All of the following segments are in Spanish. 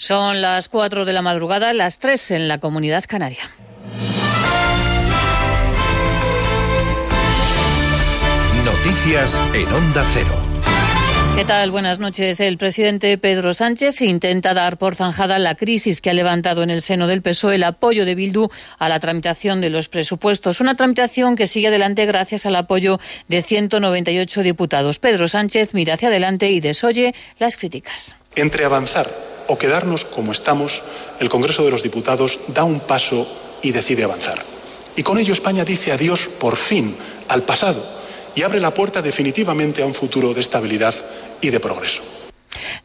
Son las 4 de la madrugada, las 3 en la comunidad canaria. Noticias en Onda Cero. ¿Qué tal? Buenas noches. El presidente Pedro Sánchez intenta dar por zanjada la crisis que ha levantado en el seno del PSOE el apoyo de Bildu a la tramitación de los presupuestos. Una tramitación que sigue adelante gracias al apoyo de 198 diputados. Pedro Sánchez mira hacia adelante y desoye las críticas. Entre avanzar o quedarnos como estamos, el Congreso de los Diputados da un paso y decide avanzar. Y con ello España dice adiós por fin al pasado y abre la puerta definitivamente a un futuro de estabilidad y de progreso.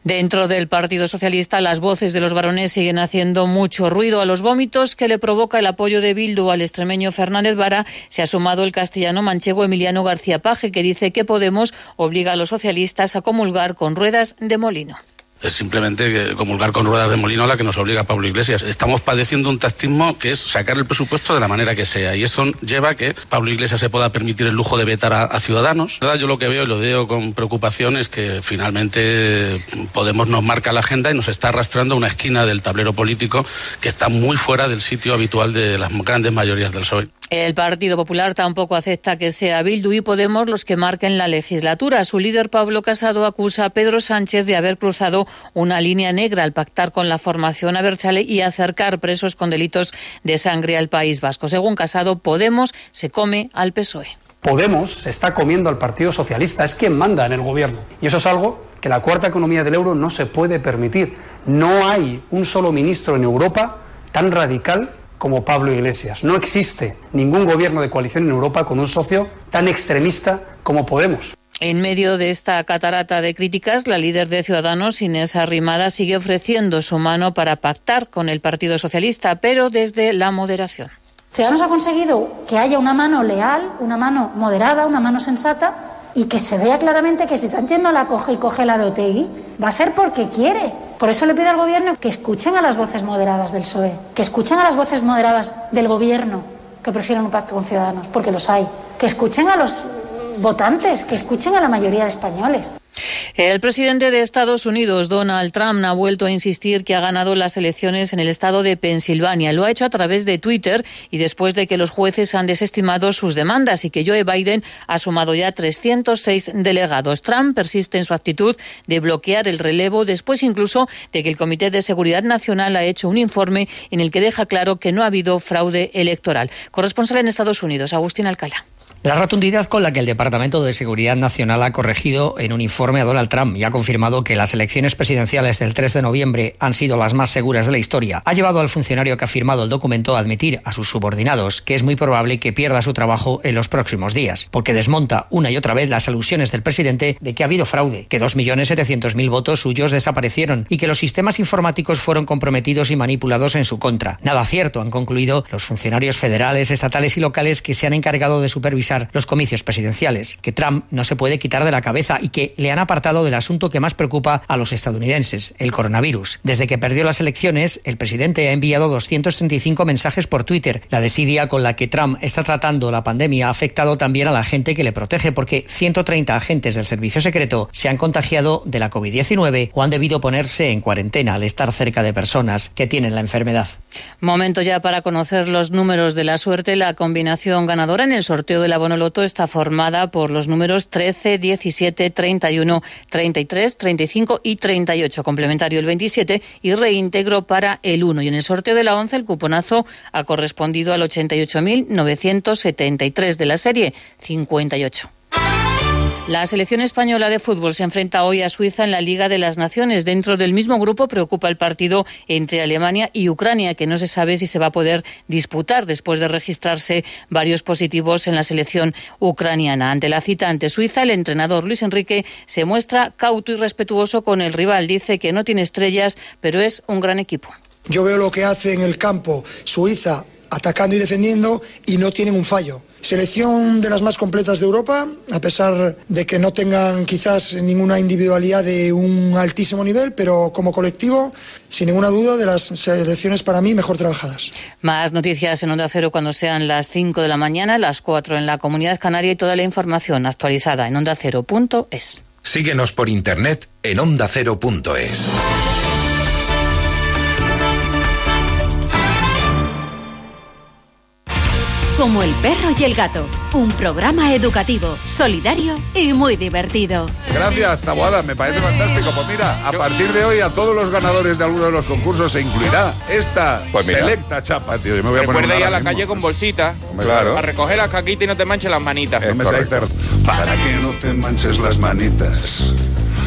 Dentro del Partido Socialista, las voces de los varones siguen haciendo mucho ruido. A los vómitos que le provoca el apoyo de Bildu al extremeño Fernández Vara se ha sumado el castellano manchego Emiliano García Paje, que dice que Podemos obliga a los socialistas a comulgar con ruedas de molino es simplemente comulgar con ruedas de molino la que nos obliga a Pablo Iglesias. Estamos padeciendo un tactismo que es sacar el presupuesto de la manera que sea y eso lleva a que Pablo Iglesias se pueda permitir el lujo de vetar a, ciudadanos. Yo lo que veo y lo veo con preocupación es que finalmente Podemos nos marca la agenda y nos está arrastrando a una esquina del tablero político que está muy fuera del sitio habitual de las grandes mayorías del PSOE. El Partido Popular tampoco acepta que sea Bildu y Podemos los que marquen la legislatura. Su líder Pablo Casado acusa a Pedro Sánchez de haber cruzado una línea negra al pactar con la formación Aberchale y acercar presos con delitos de sangre al País Vasco. Según Casado, Podemos se come al PSOE. Podemos se está comiendo al Partido Socialista, es quien manda en el gobierno. Y eso es algo que la cuarta economía del euro no se puede permitir. No hay un solo ministro en Europa tan radical como Pablo Iglesias. No existe ningún gobierno de coalición en Europa con un socio tan extremista como Podemos. En medio de esta catarata de críticas, la líder de Ciudadanos, Inés Arrimada, sigue ofreciendo su mano para pactar con el Partido Socialista, pero desde la moderación. Ciudadanos ha conseguido que haya una mano leal, una mano moderada, una mano sensata y que se vea claramente que si Sánchez no la coge y coge la de Otegui, va a ser porque quiere. Por eso le pido al Gobierno que escuchen a las voces moderadas del PSOE, que escuchen a las voces moderadas del Gobierno que prefieren un pacto con Ciudadanos, porque los hay, que escuchen a los votantes, que escuchen a la mayoría de españoles. El presidente de Estados Unidos, Donald Trump, ha vuelto a insistir que ha ganado las elecciones en el estado de Pensilvania. Lo ha hecho a través de Twitter y después de que los jueces han desestimado sus demandas y que Joe Biden ha sumado ya 306 delegados. Trump persiste en su actitud de bloquear el relevo después incluso de que el Comité de Seguridad Nacional ha hecho un informe en el que deja claro que no ha habido fraude electoral. Corresponsal en Estados Unidos, Agustín Alcalá. La rotundidad con la que el Departamento de Seguridad Nacional ha corregido en un informe a Donald Trump y ha confirmado que las elecciones presidenciales del 3 de noviembre han sido las más seguras de la historia ha llevado al funcionario que ha firmado el documento a admitir a sus subordinados que es muy probable que pierda su trabajo en los próximos días, porque desmonta una y otra vez las alusiones del presidente de que ha habido fraude, que 2.700.000 votos suyos desaparecieron y que los sistemas informáticos fueron comprometidos y manipulados en su contra. Nada cierto, han concluido los funcionarios federales, estatales y locales que se han encargado de supervisar los comicios presidenciales, que Trump no se puede quitar de la cabeza y que le han apartado del asunto que más preocupa a los estadounidenses, el coronavirus. Desde que perdió las elecciones, el presidente ha enviado 235 mensajes por Twitter. La desidia con la que Trump está tratando la pandemia ha afectado también a la gente que le protege, porque 130 agentes del servicio secreto se han contagiado de la COVID-19 o han debido ponerse en cuarentena al estar cerca de personas que tienen la enfermedad. Momento ya para conocer los números de la suerte. La combinación ganadora en el sorteo de la Bonoloto está formada por los números 13, 17, 31, 33, 35 y 38, complementario el 27 y reintegro para el 1. Y en el sorteo de la 11 el cuponazo ha correspondido al 88.973 de la serie 58. La selección española de fútbol se enfrenta hoy a Suiza en la Liga de las Naciones. Dentro del mismo grupo preocupa el partido entre Alemania y Ucrania, que no se sabe si se va a poder disputar después de registrarse varios positivos en la selección ucraniana. Ante la cita ante Suiza, el entrenador Luis Enrique se muestra cauto y respetuoso con el rival. Dice que no tiene estrellas, pero es un gran equipo. Yo veo lo que hace en el campo Suiza atacando y defendiendo y no tienen un fallo. Selección de las más completas de Europa, a pesar de que no tengan quizás ninguna individualidad de un altísimo nivel, pero como colectivo, sin ninguna duda, de las selecciones para mí mejor trabajadas. Más noticias en Onda Cero cuando sean las 5 de la mañana, las 4 en la Comunidad Canaria y toda la información actualizada en ondacero.es. Síguenos por internet en ondacero.es. como El perro y el gato, un programa educativo, solidario y muy divertido. Gracias, Taboada, me parece fantástico. Pues mira, a partir de hoy a todos los ganadores de alguno de los concursos se incluirá esta Pues selecta chapa, tío. Yo me voy a poner Recuerda ir a la mismo. calle con bolsita. Claro. A recoger las caquitas y no te manches las manitas. No me. Para que no te manches las manitas.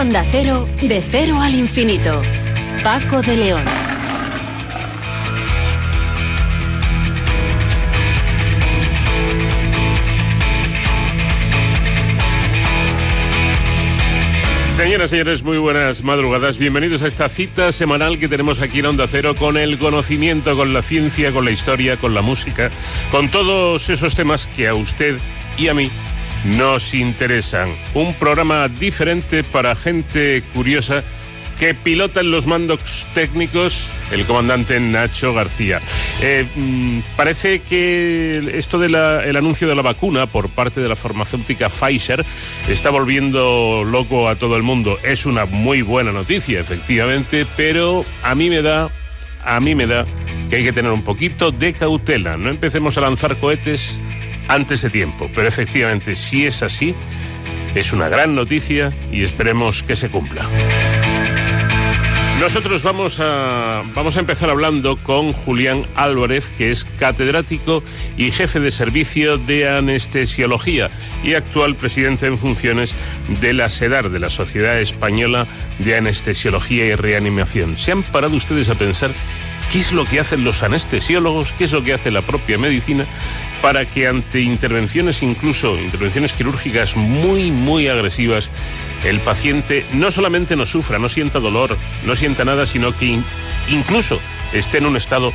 Onda Cero, de cero al infinito. Paco de León. Señoras y señores, muy buenas madrugadas. Bienvenidos a esta cita semanal que tenemos aquí en Onda Cero con el conocimiento, con la ciencia, con la historia, con la música, con todos esos temas que a usted y a mí nos interesan. Un programa diferente para gente curiosa que pilota en los mandos técnicos el comandante Nacho García. Eh, mm, parece que esto del anuncio de la vacuna por parte de la farmacéutica Pfizer está volviendo loco a todo el mundo. Es una muy buena noticia, efectivamente, pero a mí me da, a mí me da que hay que tener un poquito de cautela. No empecemos a lanzar cohetes antes de tiempo, pero efectivamente, si es así, es una gran noticia y esperemos que se cumpla. Nosotros vamos a, vamos a empezar hablando con Julián Álvarez, que es catedrático y jefe de servicio de anestesiología y actual presidente en funciones de la SEDAR, de la Sociedad Española de Anestesiología y Reanimación. ¿Se han parado ustedes a pensar qué es lo que hacen los anestesiólogos, qué es lo que hace la propia medicina para que ante intervenciones, incluso intervenciones quirúrgicas muy, muy agresivas, el paciente no solamente no sufra, no sienta dolor, no sienta nada, sino que in- incluso esté en un estado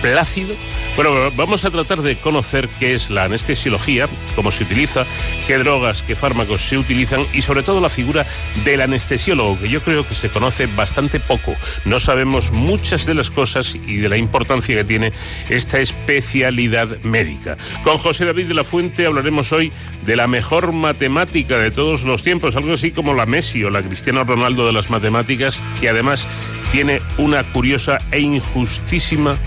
plácido? Bueno, vamos a tratar de conocer qué es la anestesiología, cómo se utiliza, qué drogas, qué fármacos se utilizan y sobre todo la figura del anestesiólogo, que yo creo que se conoce bastante poco. No sabemos muchas de las cosas y de la importancia que tiene esta especialidad médica. Con José David de la Fuente hablaremos hoy de la mejor matemática de todos los tiempos, algo así como la Messi o la Cristiano Ronaldo de las matemáticas, que además tiene una curiosa e injustísima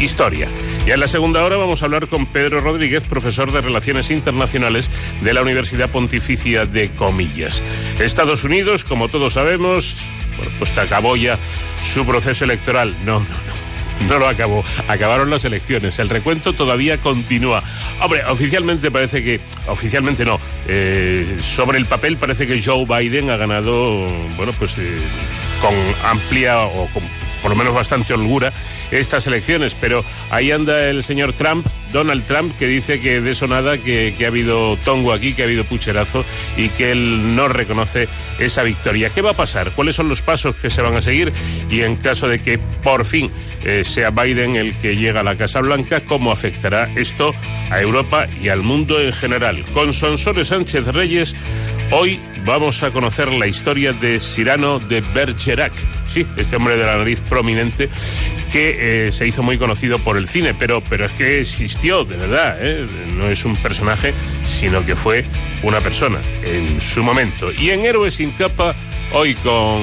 historia. Y en la segunda hora vamos a hablar con Pedro Rodríguez, profesor de Relaciones Internacionales de la Universidad Pontificia de Comillas. Estados Unidos, como todos sabemos, pues acabó ya su proceso electoral. No, no, no. No lo acabó. Acabaron las elecciones. El recuento todavía continúa. Hombre, oficialmente parece que. Oficialmente no. Eh, sobre el papel parece que Joe Biden ha ganado, bueno, pues eh, con amplia o con por lo menos bastante holgura estas elecciones, pero ahí anda el señor Trump, Donald Trump, que dice que de eso nada, que, que ha habido tongo aquí, que ha habido pucherazo y que él no reconoce esa victoria. ¿Qué va a pasar? ¿Cuáles son los pasos que se van a seguir? Y en caso de que por fin eh, sea Biden el que llega a la Casa Blanca, ¿cómo afectará esto a Europa y al mundo en general? Con Sonsoles Sánchez Reyes, hoy vamos a conocer la historia de Cyrano de Bergerac. Sí, este hombre de la nariz prominente que eh, se hizo muy conocido por el cine, pero, pero es que existió, de verdad. ¿eh? No es un personaje, sino que fue una persona en su momento. Y en Héroes sin capa, hoy con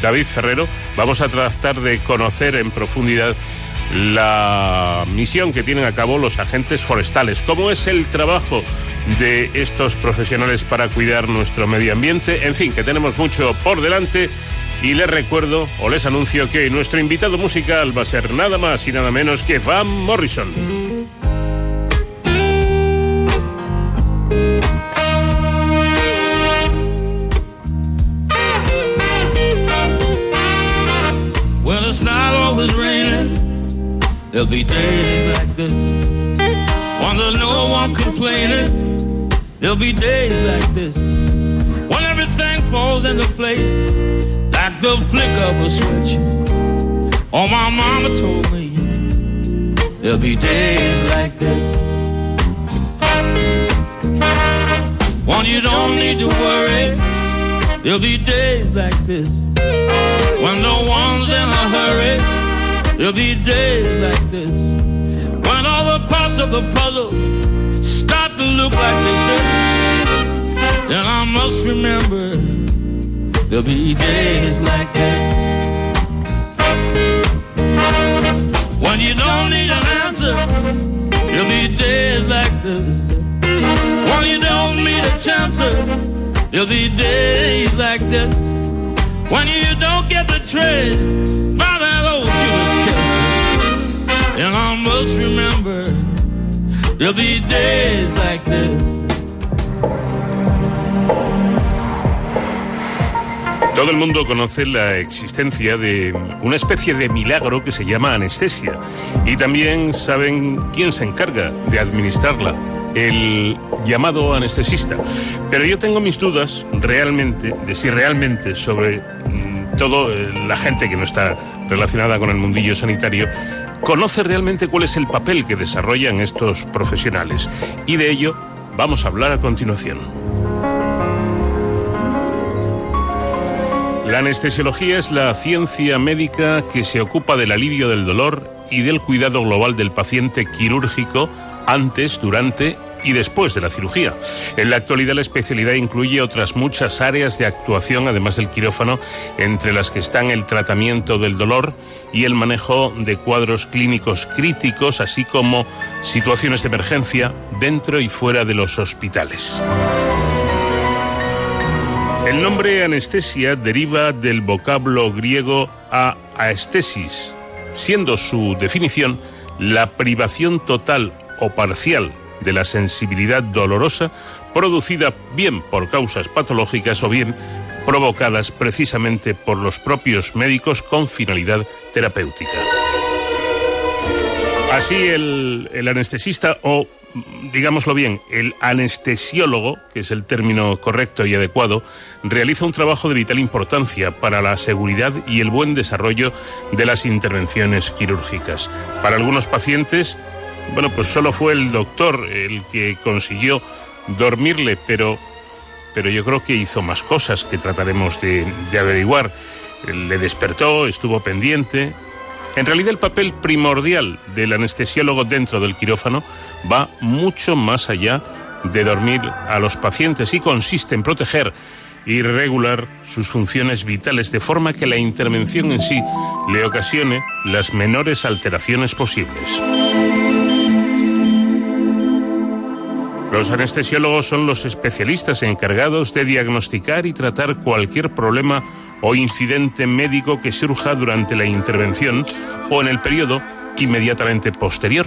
David Ferrero, vamos a tratar de conocer en profundidad la misión que tienen a cabo los agentes forestales. ¿Cómo es el trabajo de estos profesionales para cuidar nuestro medio ambiente? En fin, que tenemos mucho por delante. Y les recuerdo o les anuncio que nuestro invitado musical va a ser nada más y nada menos que Van Morrison. Well, it's not always raining. There'll be days like this. When there's no one complaining. There'll be days like this. When everything falls into place. Like the flick of a switch. Oh, my mama told me. There'll be days like this. When you don't need to worry. There'll be days like this. When no one's in a hurry, there'll be days like this. When all the parts of the puzzle start to look like they fit, then I must remember there'll be days like this. When you don't need an answer, there'll be days like this. When you don't need a chance, there'll be days like this. When you don't get the trade by that old Judas kiss. And I must remember there'll be days like this. Todo el mundo conoce la existencia de una especie de milagro que se llama anestesia y también saben quién se encarga de administrarla, el llamado anestesista. Pero yo tengo mis dudas realmente de si realmente sobre mm, todo eh, la gente que no está relacionada con el mundillo sanitario conoce realmente cuál es el papel que desarrollan estos profesionales. Y de ello vamos a hablar a continuación. La anestesiología es la ciencia médica que se ocupa del alivio del dolor y del cuidado global del paciente quirúrgico antes, durante y después de la cirugía. En la actualidad la especialidad incluye otras muchas áreas de actuación, además del quirófano, entre las que están el tratamiento del dolor y el manejo de cuadros clínicos críticos, así como situaciones de emergencia dentro y fuera de los hospitales. El nombre anestesia deriva del vocablo griego a aestesis, siendo su definición la privación total o parcial de la sensibilidad dolorosa producida bien por causas patológicas o bien provocadas precisamente por los propios médicos con finalidad terapéutica. Así el, el anestesista o digámoslo bien, el anestesiólogo, que es el término correcto y adecuado, realiza un trabajo de vital importancia para la seguridad y el buen desarrollo de las intervenciones quirúrgicas. Para algunos pacientes, bueno, pues solo fue el doctor el que consiguió dormirle, pero, pero yo creo que hizo más cosas que trataremos de, de averiguar. Le despertó, estuvo pendiente, en realidad el papel primordial del anestesiólogo dentro del quirófano va mucho más allá de dormir a los pacientes y consiste en proteger y regular sus funciones vitales de forma que la intervención en sí le ocasione las menores alteraciones posibles. Los anestesiólogos son los especialistas encargados de diagnosticar y tratar cualquier problema o incidente médico que surja durante la intervención o en el periodo inmediatamente posterior.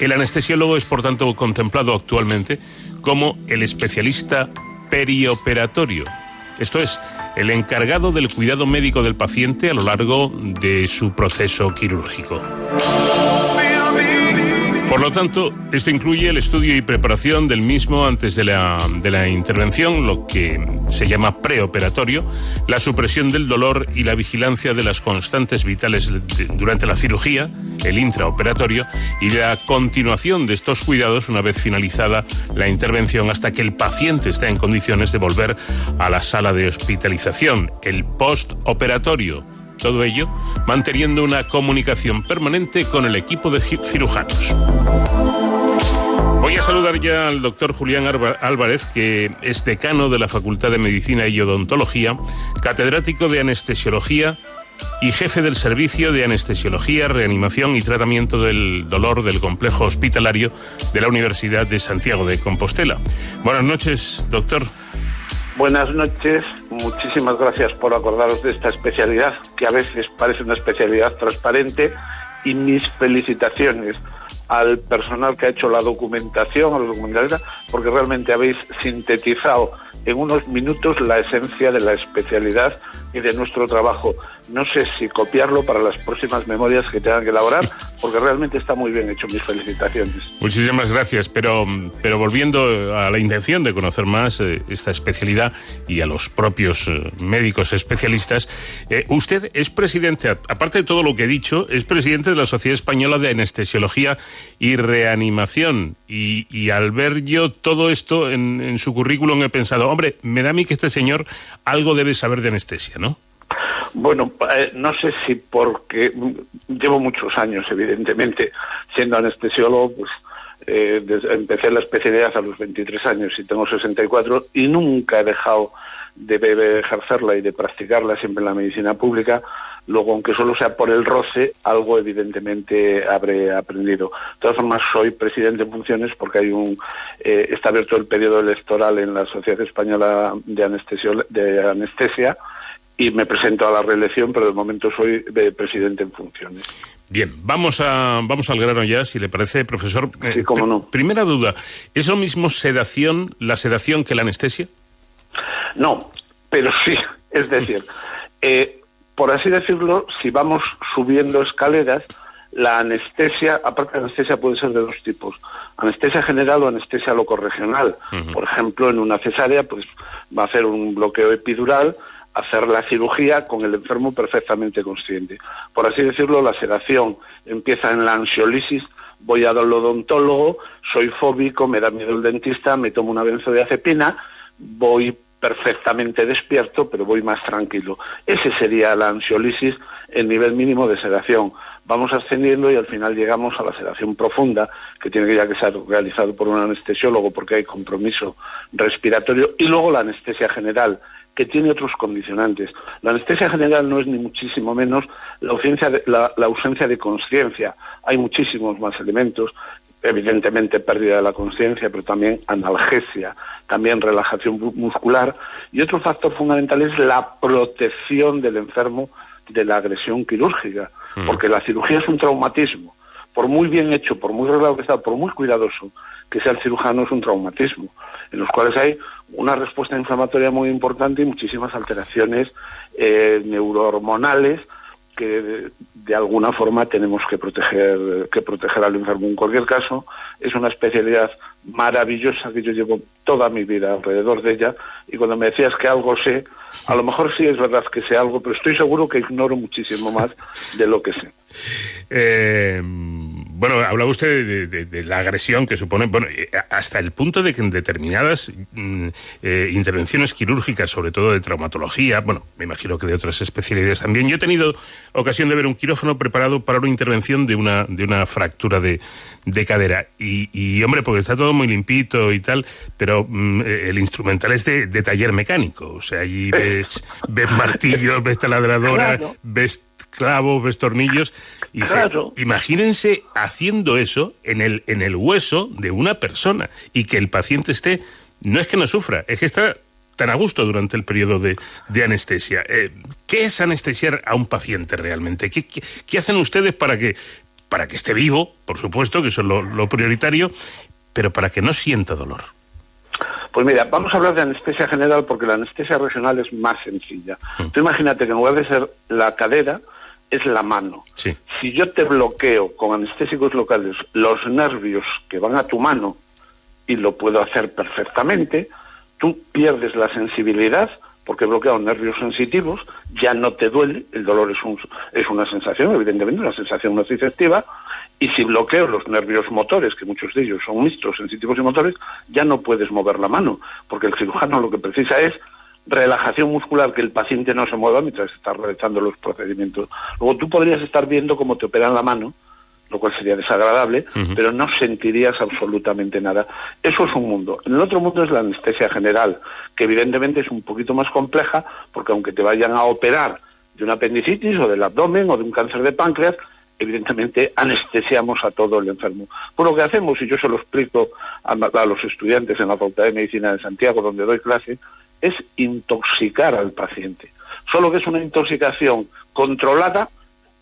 El anestesiólogo es, por tanto, contemplado actualmente como el especialista perioperatorio, esto es, el encargado del cuidado médico del paciente a lo largo de su proceso quirúrgico. Por lo tanto, esto incluye el estudio y preparación del mismo antes de la, intervención, lo que se llama preoperatorio, la supresión del dolor y la vigilancia de las constantes vitales durante la cirugía, el intraoperatorio, y la continuación de estos cuidados una vez finalizada la intervención hasta que el paciente está en condiciones de volver a la sala de hospitalización, el postoperatorio. Todo ello manteniendo una comunicación permanente con el equipo de cirujanos. Voy a saludar ya al doctor Julián Álvarez, que es decano de la Facultad de Medicina y Odontología, catedrático de Anestesiología y jefe del Servicio de Anestesiología, Reanimación y Tratamiento del Dolor del Complejo Hospitalario de la Universidad de Santiago de Compostela. Buenas noches, doctor. Buenas noches, muchísimas gracias por acordaros de esta especialidad, que a veces parece una especialidad transparente, y mis felicitaciones al personal que ha hecho la documentación, a los documentalistas, porque realmente habéis sintetizado en unos minutos la esencia de la especialidad y de nuestro trabajo. No sé si copiarlo para las próximas memorias que tengan que elaborar, porque realmente está muy bien hecho. Mis felicitaciones. Muchísimas gracias, pero, pero volviendo a la intención de conocer más eh, esta especialidad y a los propios eh, médicos especialistas, eh, usted es presidente, aparte de todo lo que he dicho, es presidente de la Sociedad Española de Anestesiología y Reanimación. Y, al ver yo todo esto en, su currículum he pensado, hombre, me da a mí que este señor algo debe saber de anestesia, ¿no? Bueno, eh, no sé si porque llevo muchos años, evidentemente, siendo anestesiólogo, pues eh, empecé la especialidad a los 23 años y tengo 64 y nunca he dejado de, ejercerla y de practicarla siempre en la medicina pública. Luego, aunque solo sea por el roce, algo evidentemente habré aprendido. De todas formas, soy presidente en funciones porque hay un eh, está abierto el periodo electoral en la Sociedad Española de, de Anestesia y me presento a la reelección, pero de momento soy presidente en funciones. Bien, vamos a vamos al grano ya, si le parece, profesor. Sí, cómo no. Primera duda, ¿es lo mismo sedación, la sedación que la anestesia? No, pero sí, es decir, eh, por así decirlo, si vamos subiendo escaleras, la anestesia, aparte de anestesia, puede ser de dos tipos. Anestesia general o anestesia locorregional. Por ejemplo, en una cesárea, pues va a hacer un bloqueo epidural hacer la cirugía con el enfermo perfectamente consciente. Por así decirlo, la sedación empieza en la ansiolisis, voy al odontólogo, soy fóbico, me da miedo el dentista, me tomo una benzodiazepina, voy perfectamente despierto, pero voy más tranquilo. Ese sería la ansiolisis, el nivel mínimo de sedación. Vamos ascendiendo y al final llegamos a la sedación profunda, que tiene que ya que ser realizado por un anestesiólogo porque hay compromiso respiratorio, y luego la anestesia general, que tiene otros condicionantes. La anestesia general no es ni muchísimo menos la ausencia de, la, ausencia de conciencia. Hay muchísimos más elementos, evidentemente pérdida de la conciencia, pero también analgesia, también relajación muscular. Y otro factor fundamental es la protección del enfermo de la agresión quirúrgica, mm. porque la cirugía es un traumatismo. Por muy bien hecho, por muy regulado que sea, por muy cuidadoso que sea el cirujano, es un traumatismo, en los cuales hay una respuesta inflamatoria muy importante y muchísimas alteraciones eh, neurohormonales que de, alguna forma tenemos que proteger que proteger al enfermo. En cualquier caso, es una especialidad maravillosa que yo llevo toda mi vida alrededor de ella y cuando me decías que algo sé, a lo mejor sí es verdad que sé algo, pero estoy seguro que ignoro muchísimo más de lo que sé. Eh bueno, hablaba usted de, la agresión que supone, bueno, eh, hasta el punto de que en determinadas mm, eh, intervenciones quirúrgicas, sobre todo de traumatología, bueno, me imagino que de otras especialidades también, yo he tenido ocasión de ver un quirófano preparado para una intervención de una, de una fractura de, cadera. Y, hombre, porque está todo muy limpito y tal, pero mm, eh, el instrumental es de, taller mecánico. O sea, allí ves, ves martillos, ves taladradora, ves clavos, ves tornillos. Y imagínense haciendo eso en el, en el hueso de una persona y que el paciente esté, no es que no sufra, es que está tan a gusto durante el periodo de, anestesia. Eh, ¿Qué es anestesiar a un paciente realmente? ¿Qué, qué, hacen ustedes para que, para que esté vivo, por supuesto, que eso es lo, prioritario, pero para que no sienta dolor? Pues mira, vamos a hablar de anestesia general porque la anestesia regional es más sencilla. Mm. Tú imagínate que en lugar de ser la cadera, es la mano. Si yo te bloqueo con anestésicos locales los nervios que van a tu mano y lo puedo hacer perfectamente, tú pierdes la sensibilidad porque he bloqueado nervios sensitivos, ya no te duele, el dolor es, un, es una sensación, evidentemente, una sensación nociceptiva, y si bloqueo los nervios motores, que muchos de ellos son mixtos, sensitivos y motores, ya no puedes mover la mano, porque el cirujano lo que precisa es relajación muscular, que el paciente no se mueva mientras está realizando los procedimientos. Luego tú podrías estar viendo cómo te operan la mano, lo cual sería desagradable, pero no sentirías absolutamente nada. Eso es un mundo. En el otro mundo es la anestesia general, que evidentemente es un poquito más compleja, porque aunque te vayan a operar de una apendicitis o del abdomen o de un cáncer de páncreas, evidentemente anestesiamos a todo el enfermo. Por lo que hacemos, y yo se lo explico a, a los estudiantes en la Facultad de Medicina de Santiago, donde doy clase, es intoxicar al paciente. Solo que es una intoxicación controlada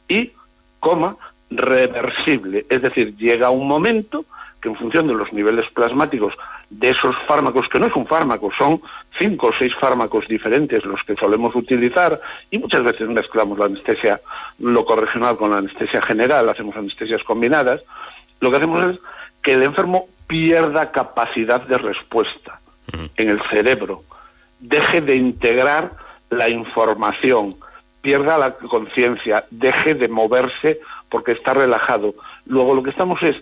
y, coma, reversible. Es decir, llega un momento que en función de los niveles plasmáticos de esos fármacos, que no es un fármaco, son cinco o seis fármacos diferentes los que solemos utilizar y muchas veces mezclamos la anestesia locorregional con la anestesia general, hacemos anestesias combinadas, lo que hacemos es que el enfermo pierda capacidad de respuesta en el cerebro, deje de integrar la información, pierda la conciencia, deje de moverse porque está relajado. Luego lo que estamos es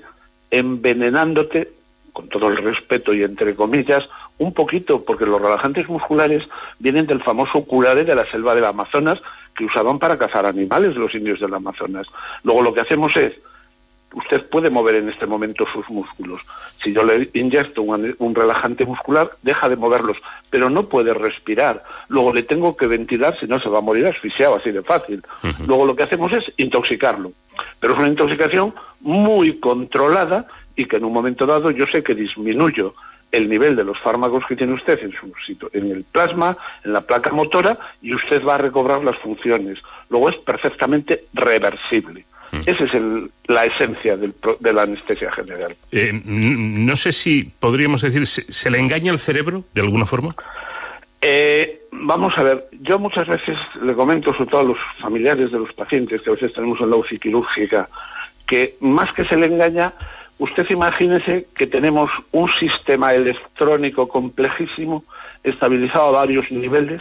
envenenándote, con todo el respeto y entre comillas, un poquito, porque los relajantes musculares vienen del famoso curare de la selva del Amazonas que usaban para cazar animales los indios del Amazonas. Luego lo que hacemos es usted puede mover en este momento sus músculos. Si yo le inyecto un, un, relajante muscular, deja de moverlos, pero no puede respirar. Luego le tengo que ventilar, si no se va a morir asfixiado, así de fácil. Uh -huh. Luego lo que hacemos es intoxicarlo. Pero es una intoxicación muy controlada y que en un momento dado yo sé que disminuyo el nivel de los fármacos que tiene usted en, su, en el plasma, en la placa motora, y usted va a recobrar las funciones. Luego es perfectamente reversible. Esa es el, la esencia del, de la anestesia general. Eh, no sé si podríamos decir, ¿se, ¿se, le engaña el cerebro de alguna forma? Eh, vamos a ver, yo muchas veces le comento, sobre todo a los familiares de los pacientes que a veces tenemos en la UCI quirúrgica, que más que se le engaña, usted imagínese que tenemos un sistema electrónico complejísimo, estabilizado a varios niveles,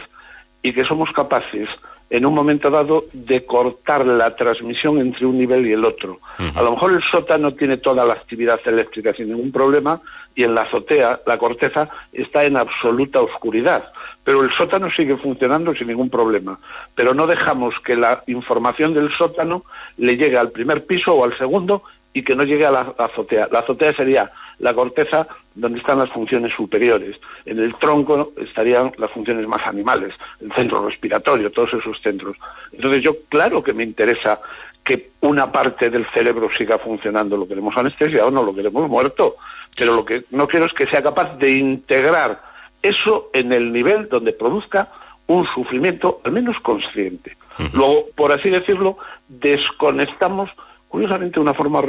y que somos capaces en un momento dado de cortar la transmisión entre un nivel y el otro. Uh -huh. A lo mejor el sótano tiene toda la actividad eléctrica sin ningún problema y en la azotea, la corteza, está en absoluta oscuridad. Pero el sótano sigue funcionando sin ningún problema. Pero no dejamos que la información del sótano le llegue al primer piso o al segundo y que no llegue a la azotea. La azotea sería la corteza donde están las funciones superiores. En el tronco estarían las funciones más animales, el centro respiratorio, todos esos centros. Entonces yo claro que me interesa que una parte del cerebro siga funcionando. Lo queremos anestesia o no, lo queremos muerto. Pero lo que no quiero es que sea capaz de integrar eso en el nivel donde produzca un sufrimiento al menos consciente. Uh -huh. Luego, por así decirlo, desconectamos curiosamente de una forma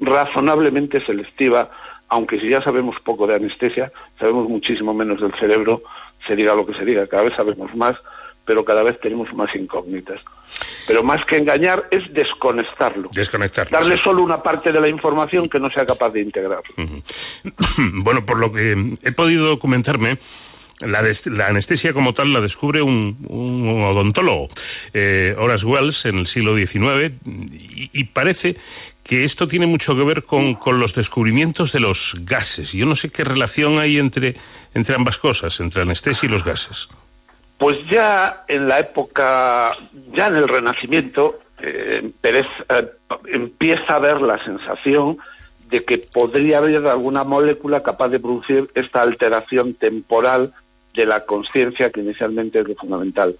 razonablemente selectiva, aunque si ya sabemos poco de anestesia, sabemos muchísimo menos del cerebro, se diga lo que se diga, cada vez sabemos más, pero cada vez tenemos más incógnitas. Pero más que engañar es desconectarlo. Desconectarlo. Darle sí. solo una parte de la información que no sea capaz de integrar. Uh -huh. bueno, por lo que he podido documentarme, la, la, anestesia como tal la descubre un, un odontólogo, eh, Horace Wells, en el siglo XIX, y, y, parece que esto tiene mucho que ver con, con, los descubrimientos de los gases. Yo no sé qué relación hay entre, entre ambas cosas, entre anestesia y los gases. Pues ya en la época, ya en el Renacimiento, eh, Pérez eh, empieza a ver la sensación de que podría haber alguna molécula capaz de producir esta alteración temporal de la conciencia, que inicialmente es lo fundamental.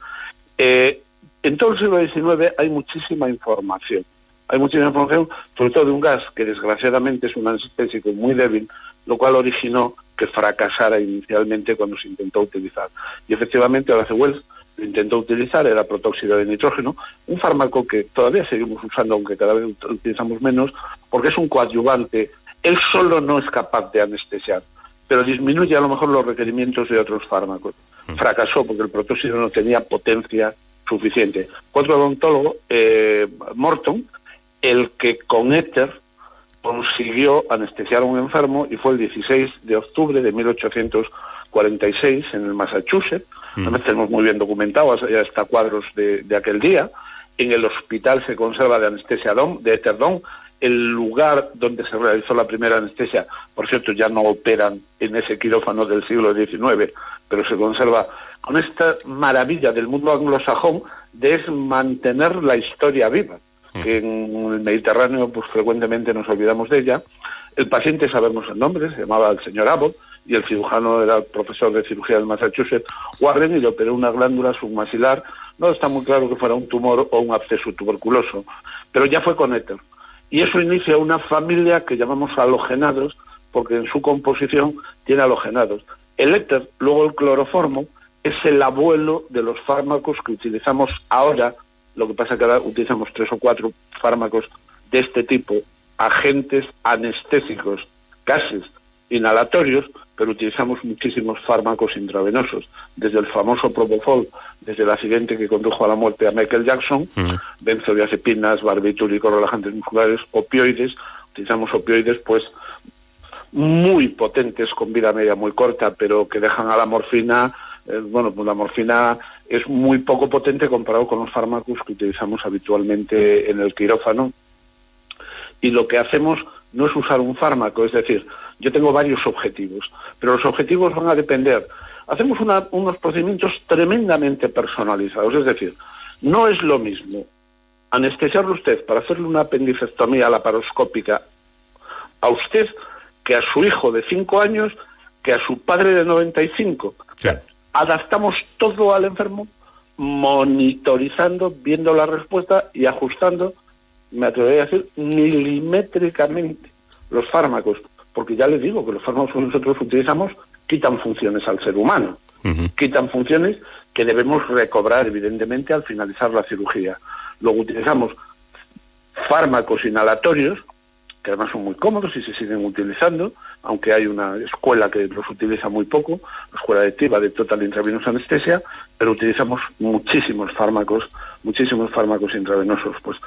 Eh, en todo el siglo XIX hay muchísima información. Hay muchísima información, sobre todo de un gas que desgraciadamente es un anestésico muy débil, lo cual originó que fracasara inicialmente cuando se intentó utilizar. Y efectivamente Horace Wells lo intentó utilizar, era protóxido de nitrógeno, un fármaco que todavía seguimos usando, aunque cada vez utilizamos menos, porque es un coadyuvante. Él solo no es capaz de anestesiar pero disminuye a lo mejor los requerimientos de otros fármacos. Fracasó porque el protóxido no tenía potencia suficiente. Otro odontólogo, eh, Morton, el que con éter consiguió anestesiar a un enfermo y fue el 16 de octubre de 1846 en el Massachusetts. Mm. Además tenemos muy bien documentado, ya está cuadros de, de, aquel día. En el hospital se conserva de anestesia DOM, de Eterdón, el lugar donde se realizó la primera anestesia, por cierto, ya no operan en ese quirófano del siglo XIX, pero se conserva con esta maravilla del mundo anglosajón de es mantener la historia viva, que en el Mediterráneo pues frecuentemente nos olvidamos de ella. El paciente sabemos el nombre, se llamaba el señor Abbott, y el cirujano era el profesor de cirugía del Massachusetts, Warren, y le operó una glándula submasilar No está muy claro que fuera un tumor o un absceso tuberculoso, pero ya fue con éter. Y eso inicia una familia que llamamos halogenados, porque en su composición tiene halogenados. El éter, luego el cloroformo, es el abuelo de los fármacos que utilizamos ahora. Lo que pasa es que ahora utilizamos tres o cuatro fármacos de este tipo, agentes anestésicos, gases inhalatorios, pero utilizamos muchísimos fármacos intravenosos, desde el famoso Propofol, desde el accidente que condujo a la muerte a Michael Jackson, benzodiazepinas, barbitúricos, relajantes musculares, opioides, utilizamos opioides pues muy potentes con vida media muy corta, pero que dejan a la morfina, eh, bueno, pues la morfina es muy poco potente comparado con los fármacos que utilizamos habitualmente en el quirófano. Y lo que hacemos no es usar un fármaco, es decir, yo tengo varios objetivos, pero los objetivos van a depender. Hacemos unos procedimientos tremendamente personalizados, es decir, no es lo mismo anestesiarle usted para hacerle una apendicectomía laparoscópica a usted que a su hijo de 5 años que a su padre de 95. Adaptamos todo al enfermo, monitorizando, viendo la respuesta y ajustando, me atrevería a decir, milimétricamente los fármacos. Porque ya les digo que los fármacos que nosotros utilizamos quitan funciones al ser humano, quitan funciones que debemos recobrar evidentemente al finalizar la cirugía. Luego utilizamos fármacos inhalatorios, que además son muy cómodos y se siguen utilizando, aunque hay una escuela que los utiliza muy poco, la escuela de TIVA de Total Intravenous Anestesia, pero utilizamos muchísimos fármacos, muchísimos fármacos intravenosos, pues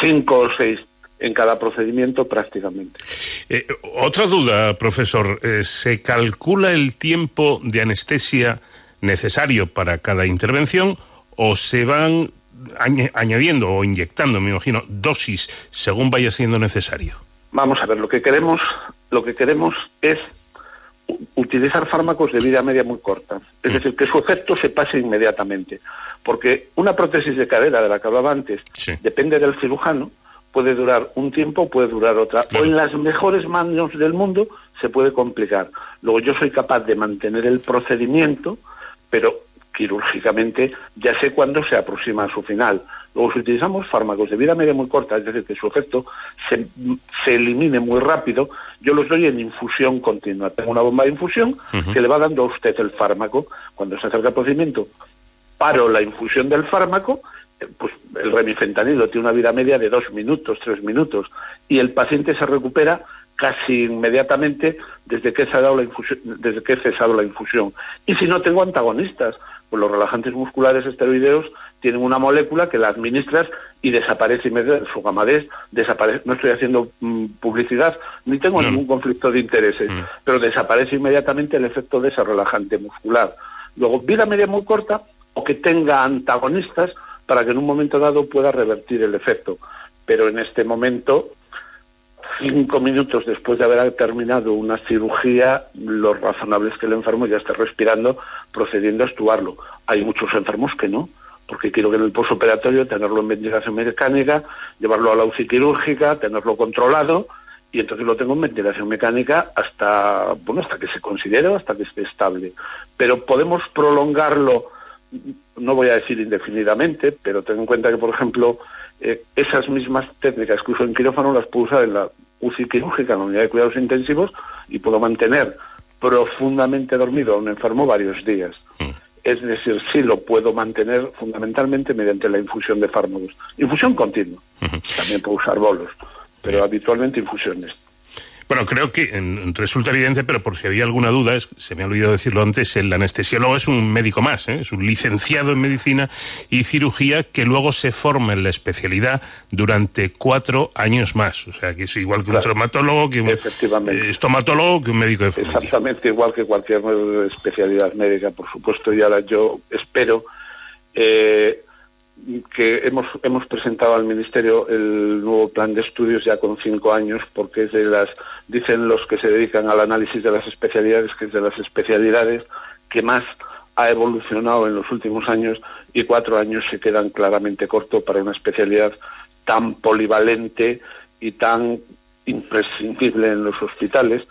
cinco o seis en cada procedimiento prácticamente. Eh, otra duda, profesor. Eh, ¿Se calcula el tiempo de anestesia necesario para cada intervención o se van añadiendo o inyectando, me imagino, dosis según vaya siendo necesario? Vamos a ver, lo que queremos, lo que queremos es utilizar fármacos de vida media muy corta, es mm. decir, que su efecto se pase inmediatamente, porque una prótesis de cadera de la que hablaba antes depende del cirujano puede durar un tiempo, puede durar otra. O en las mejores manos del mundo se puede complicar. Luego yo soy capaz de mantener el procedimiento, pero quirúrgicamente ya sé cuándo se aproxima a su final. Luego si utilizamos fármacos de vida media muy corta, es decir, que su efecto se, se elimine muy rápido, yo los doy en infusión continua. Tengo una bomba de infusión que le va dando a usted el fármaco. Cuando se acerca el procedimiento, paro la infusión del fármaco pues el remifentanilo tiene una vida media de dos minutos, tres minutos, y el paciente se recupera casi inmediatamente desde que, se ha dado la infusión, desde que he cesado la infusión. Y si no tengo antagonistas, pues los relajantes musculares esteroideos tienen una molécula que la administras y desaparece inmediatamente, su gamadez desaparece, no estoy haciendo mm, publicidad, ni tengo ningún conflicto de intereses, mm. pero desaparece inmediatamente el efecto de ese relajante muscular. Luego, vida media muy corta o que tenga antagonistas, para que en un momento dado pueda revertir el efecto. Pero en este momento, cinco minutos después de haber terminado una cirugía, lo razonable es que el enfermo ya esté respirando, procediendo a estuarlo. Hay muchos enfermos que no, porque quiero que en el posoperatorio tenerlo en ventilación mecánica, llevarlo a la UCI quirúrgica, tenerlo controlado, y entonces lo tengo en ventilación mecánica hasta, bueno, hasta que se considere o hasta que esté estable. Pero podemos prolongarlo no voy a decir indefinidamente, pero ten en cuenta que, por ejemplo, eh, esas mismas técnicas que uso en quirófano las puedo usar en la UCI quirúrgica, en la unidad de cuidados intensivos, y puedo mantener profundamente dormido a un enfermo varios días. Mm. Es decir, sí lo puedo mantener fundamentalmente mediante la infusión de fármacos. Infusión continua. También puedo usar bolos, pero habitualmente infusiones. Bueno, creo que resulta evidente, pero por si había alguna duda, es, se me ha olvidado decirlo antes, el anestesiólogo es un médico más, ¿eh? es un licenciado en medicina y cirugía que luego se forma en la especialidad durante cuatro años más. O sea, que es igual que un traumatólogo, que un estomatólogo, que un médico de familia. Exactamente, igual que cualquier especialidad médica, por supuesto. Y ahora yo espero... Eh, que hemos, hemos presentado al Ministerio el nuevo plan de estudios ya con cinco años, porque es de las, dicen los que se dedican al análisis de las especialidades, que es de las especialidades que más ha evolucionado en los últimos años y cuatro años se quedan claramente cortos para una especialidad tan polivalente y tan imprescindible en los hospitales,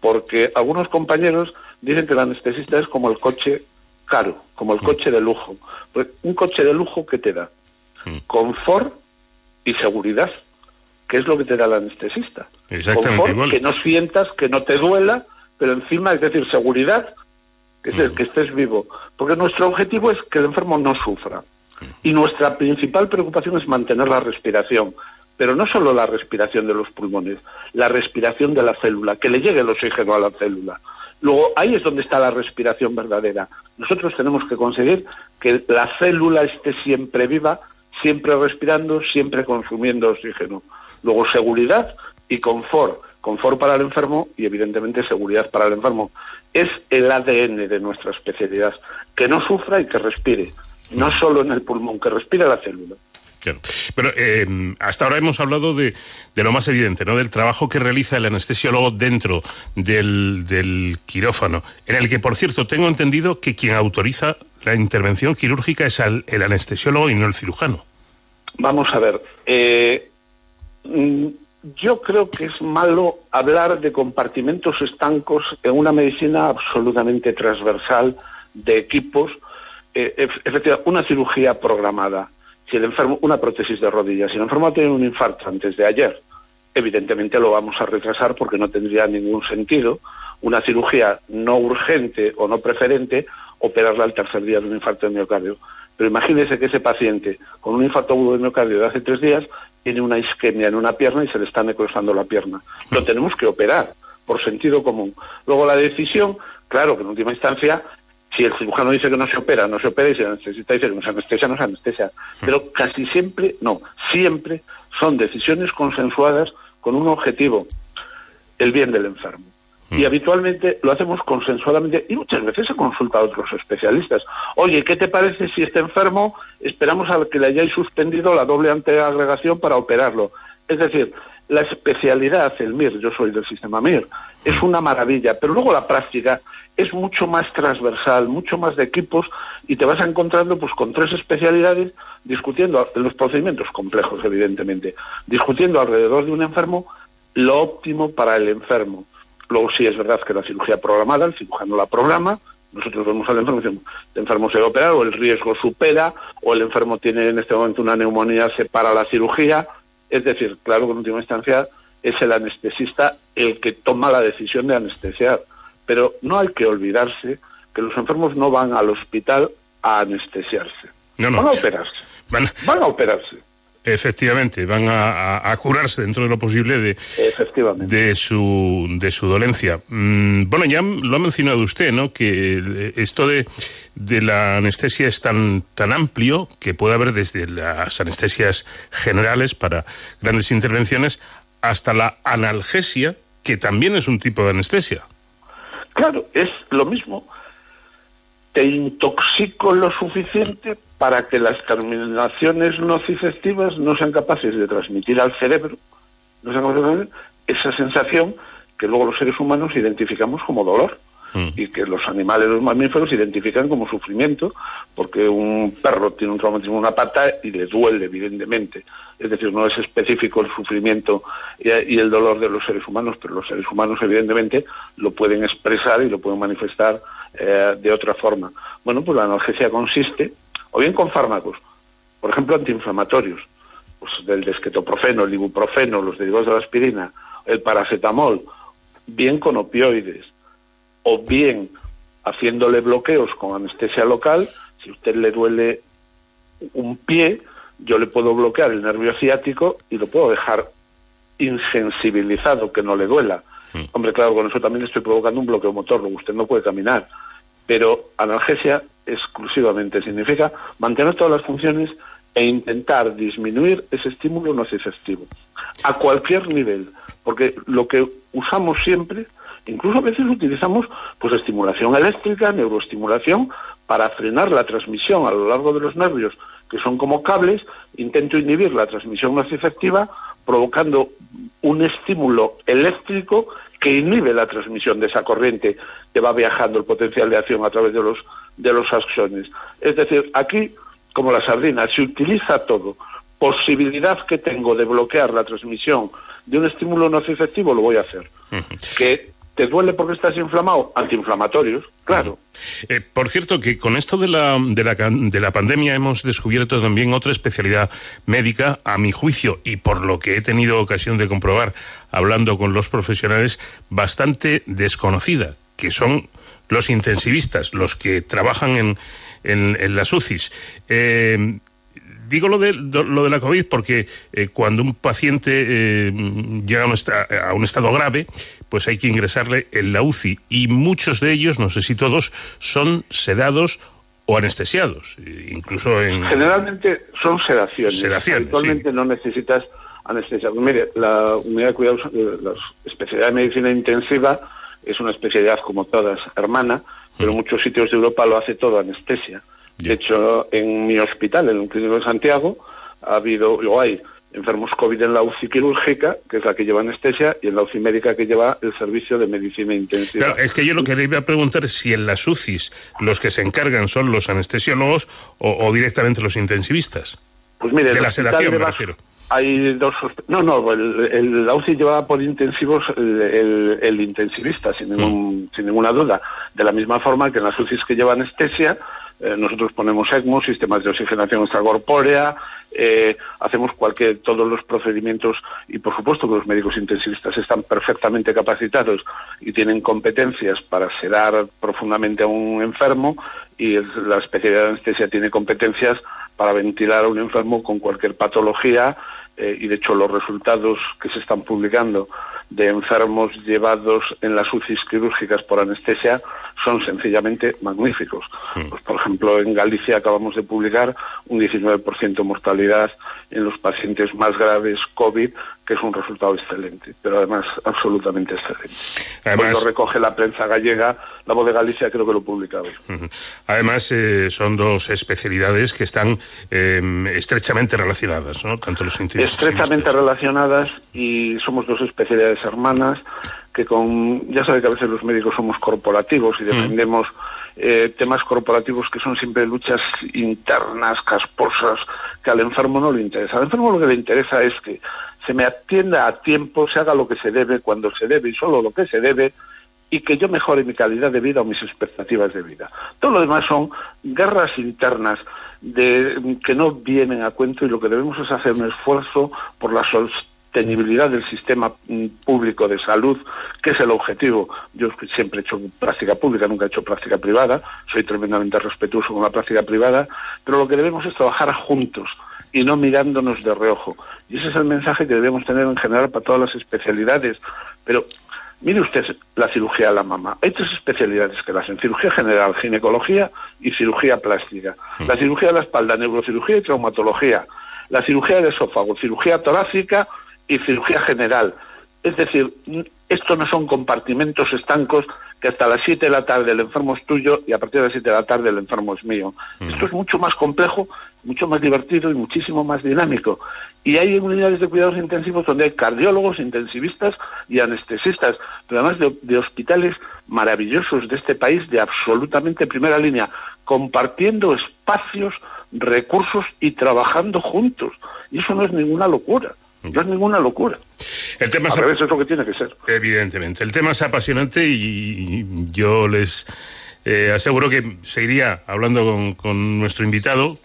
porque algunos compañeros dicen que el anestesista es como el coche caro, como el coche de lujo. Pues un coche de lujo que te da confort y seguridad, que es lo que te da el anestesista. Exactamente confort, igual. que no sientas, que no te duela, pero encima, es decir, seguridad, que, es el que estés vivo. Porque nuestro objetivo es que el enfermo no sufra. Y nuestra principal preocupación es mantener la respiración. Pero no solo la respiración de los pulmones, la respiración de la célula, que le llegue el oxígeno a la célula. Luego, ahí es donde está la respiración verdadera. Nosotros tenemos que conseguir que la célula esté siempre viva, siempre respirando, siempre consumiendo oxígeno. Luego, seguridad y confort. Confort para el enfermo y, evidentemente, seguridad para el enfermo. Es el ADN de nuestra especialidad. Que no sufra y que respire. No solo en el pulmón, que respire la célula. Claro. Pero eh, hasta ahora hemos hablado de, de, lo más evidente, ¿no? Del trabajo que realiza el anestesiólogo dentro del, del, quirófano, en el que, por cierto, tengo entendido que quien autoriza la intervención quirúrgica es el, el anestesiólogo y no el cirujano. Vamos a ver. Eh, yo creo que es malo hablar de compartimentos estancos en una medicina absolutamente transversal de equipos. Eh, efectivamente, una cirugía programada si el enfermo, una prótesis de rodilla, si el enfermo tiene un infarto antes de ayer, evidentemente lo vamos a retrasar porque no tendría ningún sentido una cirugía no urgente o no preferente operarla al tercer día de un infarto de miocardio. Pero imagínese que ese paciente con un infarto agudo de miocardio de hace tres días tiene una isquemia en una pierna y se le está necrosando la pierna. Lo tenemos que operar por sentido común. Luego la decisión, claro que en última instancia si el cirujano dice que no se opera, no se opera, y si el anestesista dice que no se anestesia, no se anestesia. Pero casi siempre, no, siempre son decisiones consensuadas con un objetivo, el bien del enfermo. Y habitualmente lo hacemos consensuadamente y muchas veces se consulta a otros especialistas. Oye, ¿qué te parece si este enfermo esperamos a que le hayáis suspendido la doble anteagregación para operarlo? Es decir, la especialidad, el MIR, yo soy del sistema MIR, es una maravilla, pero luego la práctica es mucho más transversal, mucho más de equipos y te vas encontrando pues con tres especialidades discutiendo en los procedimientos complejos, evidentemente, discutiendo alrededor de un enfermo lo óptimo para el enfermo. Luego sí es verdad que la cirugía programada, el cirujano la programa, nosotros vemos al enfermo y decimos, el enfermo se va a operar o el riesgo supera o el enfermo tiene en este momento una neumonía, se para la cirugía. Es decir, claro que en última instancia es el anestesista el que toma la decisión de anestesiar. Pero no hay que olvidarse que los enfermos no van al hospital a anestesiarse. No, no. Van a operarse. Van, van a operarse. Efectivamente, van a, a, a, curarse dentro de lo posible de, de, su, de su dolencia. Mm, bueno, ya lo ha mencionado usted, ¿no? Que esto de, de la anestesia es tan, tan amplio que puede haber desde las anestesias generales para grandes intervenciones hasta la analgesia, que también es un tipo de anestesia. Claro, es lo mismo. Te intoxico lo suficiente para que las terminaciones nociceptivas no sean capaces de transmitir al cerebro no sean capaces de esa sensación que luego los seres humanos identificamos como dolor mm. y que los animales, los mamíferos, identifican como sufrimiento, porque un perro tiene un traumatismo en una pata y le duele, evidentemente. Es decir, no es específico el sufrimiento y, y el dolor de los seres humanos, pero los seres humanos, evidentemente, lo pueden expresar y lo pueden manifestar eh, de otra forma. Bueno, pues la analgesia consiste o bien con fármacos, por ejemplo, antiinflamatorios, pues del desquetoprofeno, el ibuprofeno, los derivados de la aspirina, el paracetamol, bien con opioides, o bien haciéndole bloqueos con anestesia local, si a usted le duele un pie, yo le puedo bloquear el nervio ciático y lo puedo dejar insensibilizado, que no le duela. Mm. Hombre, claro, con eso también estoy provocando un bloqueo motor, usted no puede caminar. Pero analgesia exclusivamente significa mantener todas las funciones e intentar disminuir ese estímulo nociceptivo a cualquier nivel, porque lo que usamos siempre, incluso a veces utilizamos pues estimulación eléctrica, neuroestimulación para frenar la transmisión a lo largo de los nervios, que son como cables, intento inhibir la transmisión nociceptiva provocando un estímulo eléctrico que inhibe la transmisión de esa corriente que va viajando el potencial de acción a través de los de los axones. Es decir, aquí, como la sardina, se utiliza todo. Posibilidad que tengo de bloquear la transmisión de un estímulo nociceptivo, lo voy a hacer. Que te duele porque estás inflamado, antiinflamatorios, claro. Eh, por cierto, que con esto de la, de, la, de la pandemia hemos descubierto también otra especialidad médica, a mi juicio, y por lo que he tenido ocasión de comprobar hablando con los profesionales, bastante desconocida, que son los intensivistas, los que trabajan en, en, las UCIs. Eh, digo lo de, lo de la COVID porque eh, cuando un paciente llega a un, estado grave, pues hay que ingresarle en la UCI y muchos de ellos, no sé si todos, son sedados o anestesiados, incluso en... Generalmente son sedaciones. Sedaciones, Actualmente no necesitas anestesia. Mire, la unidad de cuidados, la especialidad de medicina intensiva es una especialidad como todas, hermana, pero en mm. muchos sitios de Europa lo hace todo anestesia. De hecho, en mi hospital, en el Clínico de Santiago, ha habido, o hay enfermos COVID en la UCI quirúrgica, que es la que lleva anestesia, y en la UCI médica que lleva el servicio de medicina intensiva. Claro, es que yo lo que le iba a preguntar es si en las UCIs los que se encargan son los anestesiólogos o, directamente los intensivistas. Pues mire, de la sedación me refiero. Hay dos. No, no, el, la UCI lleva por intensivos el, intensivista, sin, ningún, mm. sin ninguna duda. De la misma forma que en las UCIs que lleva anestesia, eh, nosotros ponemos ECMO, sistemas de oxigenación extracorpórea, eh, hacemos cualquier, todos los procedimientos y por supuesto que los médicos intensivistas están perfectamente capacitados y tienen competencias para sedar profundamente a un enfermo y la especialidad de anestesia tiene competencias para ventilar a un enfermo con cualquier patología eh, y de hecho los resultados que se están publicando de enfermos llevados en las UCIs quirúrgicas por anestesia son sencillamente magníficos. Mm. Pues, por ejemplo, en Galicia acabamos de publicar un 19% mortalidad en los pacientes más graves COVID, que es un resultado excelente, pero además absolutamente excelente. Además, lo recoge la prensa gallega, la voz de Galicia creo que lo publica hoy. Además, eh, son dos especialidades que están eh, estrechamente relacionadas, ¿no? Tanto los Estrechamente relacionadas y somos dos especialidades hermanas que con, ya sabe que a veces los médicos somos corporativos y defendemos eh, temas corporativos que son siempre luchas internas, casposas, que al enfermo no le interesa. Al enfermo lo que le interesa es que se me atienda a tiempo, se haga lo que se debe, cuando se debe y solo lo que se debe, y que yo mejore mi calidad de vida o mis expectativas de vida. Todo lo demás son guerras internas de, que no vienen a cuento y lo que debemos es hacer un esfuerzo por la sostenibilidad del sistema mm, público de salud, que es el objetivo. Yo siempre he hecho práctica pública, nunca he hecho práctica privada, soy tremendamente respetuoso con la práctica privada, pero lo que debemos es trabajar juntos y no mirándonos de reojo. Y ese es el mensaje que debemos tener en general para todas las especialidades. Pero mire usted la cirugía de la mama. Hay tres especialidades que la hacen, cirugía general, ginecología y cirugía plástica. La cirugía de la espalda, neurocirugía y traumatología. La cirugía del esófago, cirugía torácica y cirugía general. Es decir, esto no son compartimentos estancos que hasta las 7 de la tarde el enfermo es tuyo y a partir de las 7 de la tarde el enfermo es mío. Esto es mucho más complejo, mucho más divertido y muchísimo más dinámico. Y hay unidades de cuidados intensivos donde hay cardiólogos, intensivistas y anestesistas, pero además de, de hospitales maravillosos de este país de absolutamente primera línea, compartiendo espacios, recursos y trabajando juntos. Y eso no es ninguna locura. No es ninguna locura. El tema es, lo que tiene que ser. Evidentemente. El tema es apasionante y yo les eh, aseguro que seguiría hablando con, nuestro invitado,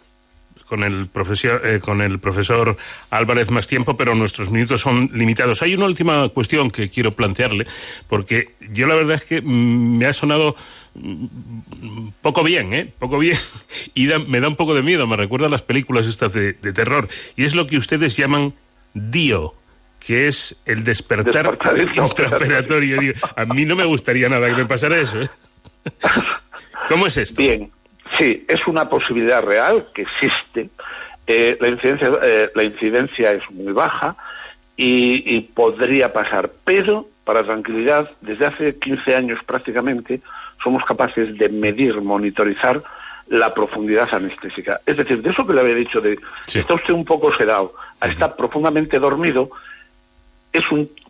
con el profesor eh, con el profesor Álvarez más tiempo, pero nuestros minutos son limitados. Hay una última cuestión que quiero plantearle, porque yo la verdad es que mm, me ha sonado mm, poco bien, ¿eh? Poco bien. Y me da un poco de miedo, me recuerda a las películas estas de, de terror. Y es lo que ustedes llaman Dio que es el despertar, intraoperatorio. a mí no me gustaría nada que me pasara eso. ¿eh? ¿Cómo es esto? Bien, sí, es una posibilidad real que existe. Eh, la, incidencia, eh, la incidencia es muy baja y, podría pasar, pero para tranquilidad, desde hace 15 años prácticamente somos capaces de medir, monitorizar la profundidad anestésica. Es decir, de eso que le había dicho, de está usted un poco sedado, está profundamente dormido, es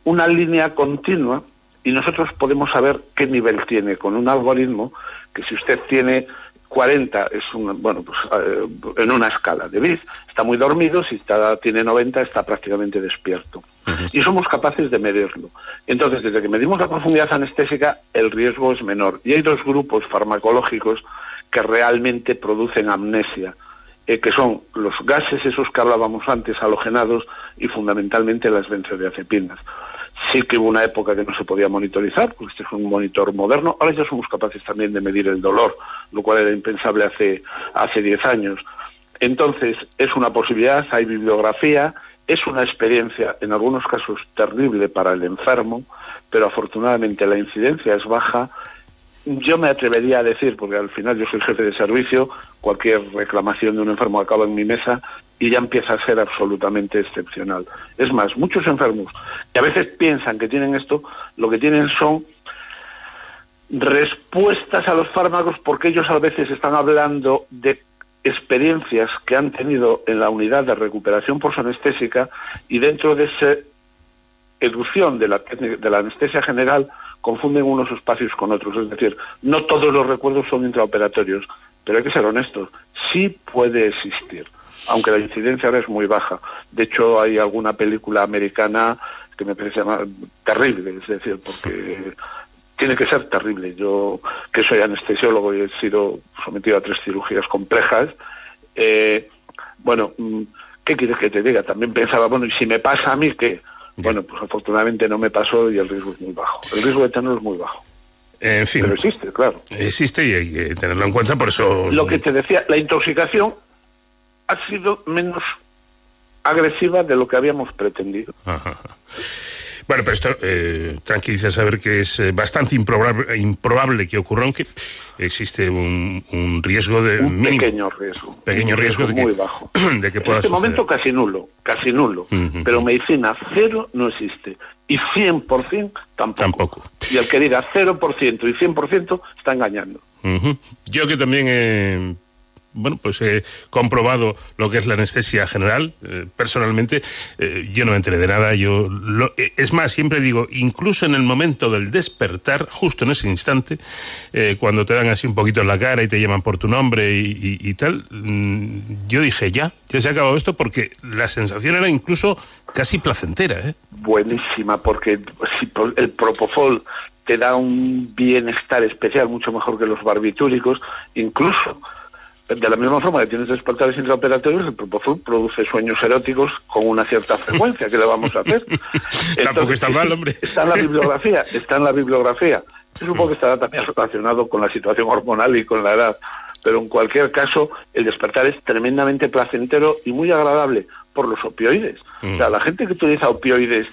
una línea continua y nosotros podemos saber qué nivel tiene con un algoritmo que si usted tiene 40 es un, bueno, pues, eh, en una escala de BID, está muy dormido, si está, tiene 90 está prácticamente despierto. Y somos capaces de medirlo. Entonces, desde que medimos la profundidad anestésica, el riesgo es menor. Y hay dos grupos farmacológicos que realmente producen amnesia, eh, que son los gases, esos que hablábamos antes, halogenados, y fundamentalmente las benzodiazepinas. Sí que hubo una época que no se podía monitorizar, porque este es un monitor moderno. Ahora ya somos capaces también de medir el dolor, lo cual era impensable hace, hace 10 años. Entonces, es una posibilidad, hay bibliografía, es una experiencia, en algunos casos, terrible para el enfermo, pero afortunadamente la incidencia es baja. Yo me atrevería a decir, porque al final yo soy jefe de servicio, cualquier reclamación de un enfermo acaba en mi mesa y ya empieza a ser absolutamente excepcional. Es más, muchos enfermos que a veces piensan que tienen esto, lo que tienen son respuestas a los fármacos porque ellos a veces están hablando de experiencias que han tenido en la unidad de recuperación posanestésica y dentro de esa elusión de la, de la anestesia general confunden unos espacios con otros. Es decir, no todos los recuerdos son intraoperatorios, pero hay que ser honestos, sí puede existir, aunque la incidencia ahora es muy baja. De hecho, hay alguna película americana que me parece terrible, es decir, porque tiene que ser terrible. Yo, que soy anestesiólogo y he sido sometido a tres cirugías complejas, eh, bueno, mm, ¿qué quieres que te diga? También pensaba, bueno, ¿y si me pasa a mí qué? Bueno, pues afortunadamente no me pasó y el riesgo es muy bajo. El riesgo de tenerlo es muy bajo. En fin. Pero existe, claro. Existe y hay que tenerlo en cuenta, por eso... Lo que te decía, la intoxicación ha sido menos agresiva de lo que habíamos pretendido. Ajá. Bueno, pero esto eh, tranquiliza saber que es eh, bastante improbable, improbable que ocurra, aunque existe un, un riesgo de... Un pequeño riesgo. Pequeño riesgo, de, que, muy bajo. de que pueda En este suceder. momento casi nulo, casi nulo. Pero medicina cero no existe. Y 100% tampoco. Tampoco. Y el que diga 0% y 100% está engañando. Ujú. Yo que también he, bueno, pues he comprobado lo que es la anestesia general, eh, personalmente, eh, yo no me enteré de nada. Yo lo- eh, es más, siempre digo, incluso en el momento del despertar, justo en ese instante, cuando te dan así un poquito en la cara y te llaman por tu nombre y, tal, mm, yo dije, ya, ya se ha acabado esto porque la sensación era incluso casi placentera. Buenísima, porque si el propofol te da un bienestar especial, mucho mejor que los barbitúricos, incluso de la misma forma que tienes despertares intraoperatorios, el propofol produce sueños eróticos con una cierta frecuencia. ¿Qué le vamos a hacer? Tampoco está mal, hombre. Está en la bibliografía, está en la bibliografía. Yo supongo que estará también relacionado con la situación hormonal y con la edad. Pero en cualquier caso, el despertar es tremendamente placentero y muy agradable por los opioides. O sea, la gente que utiliza opioides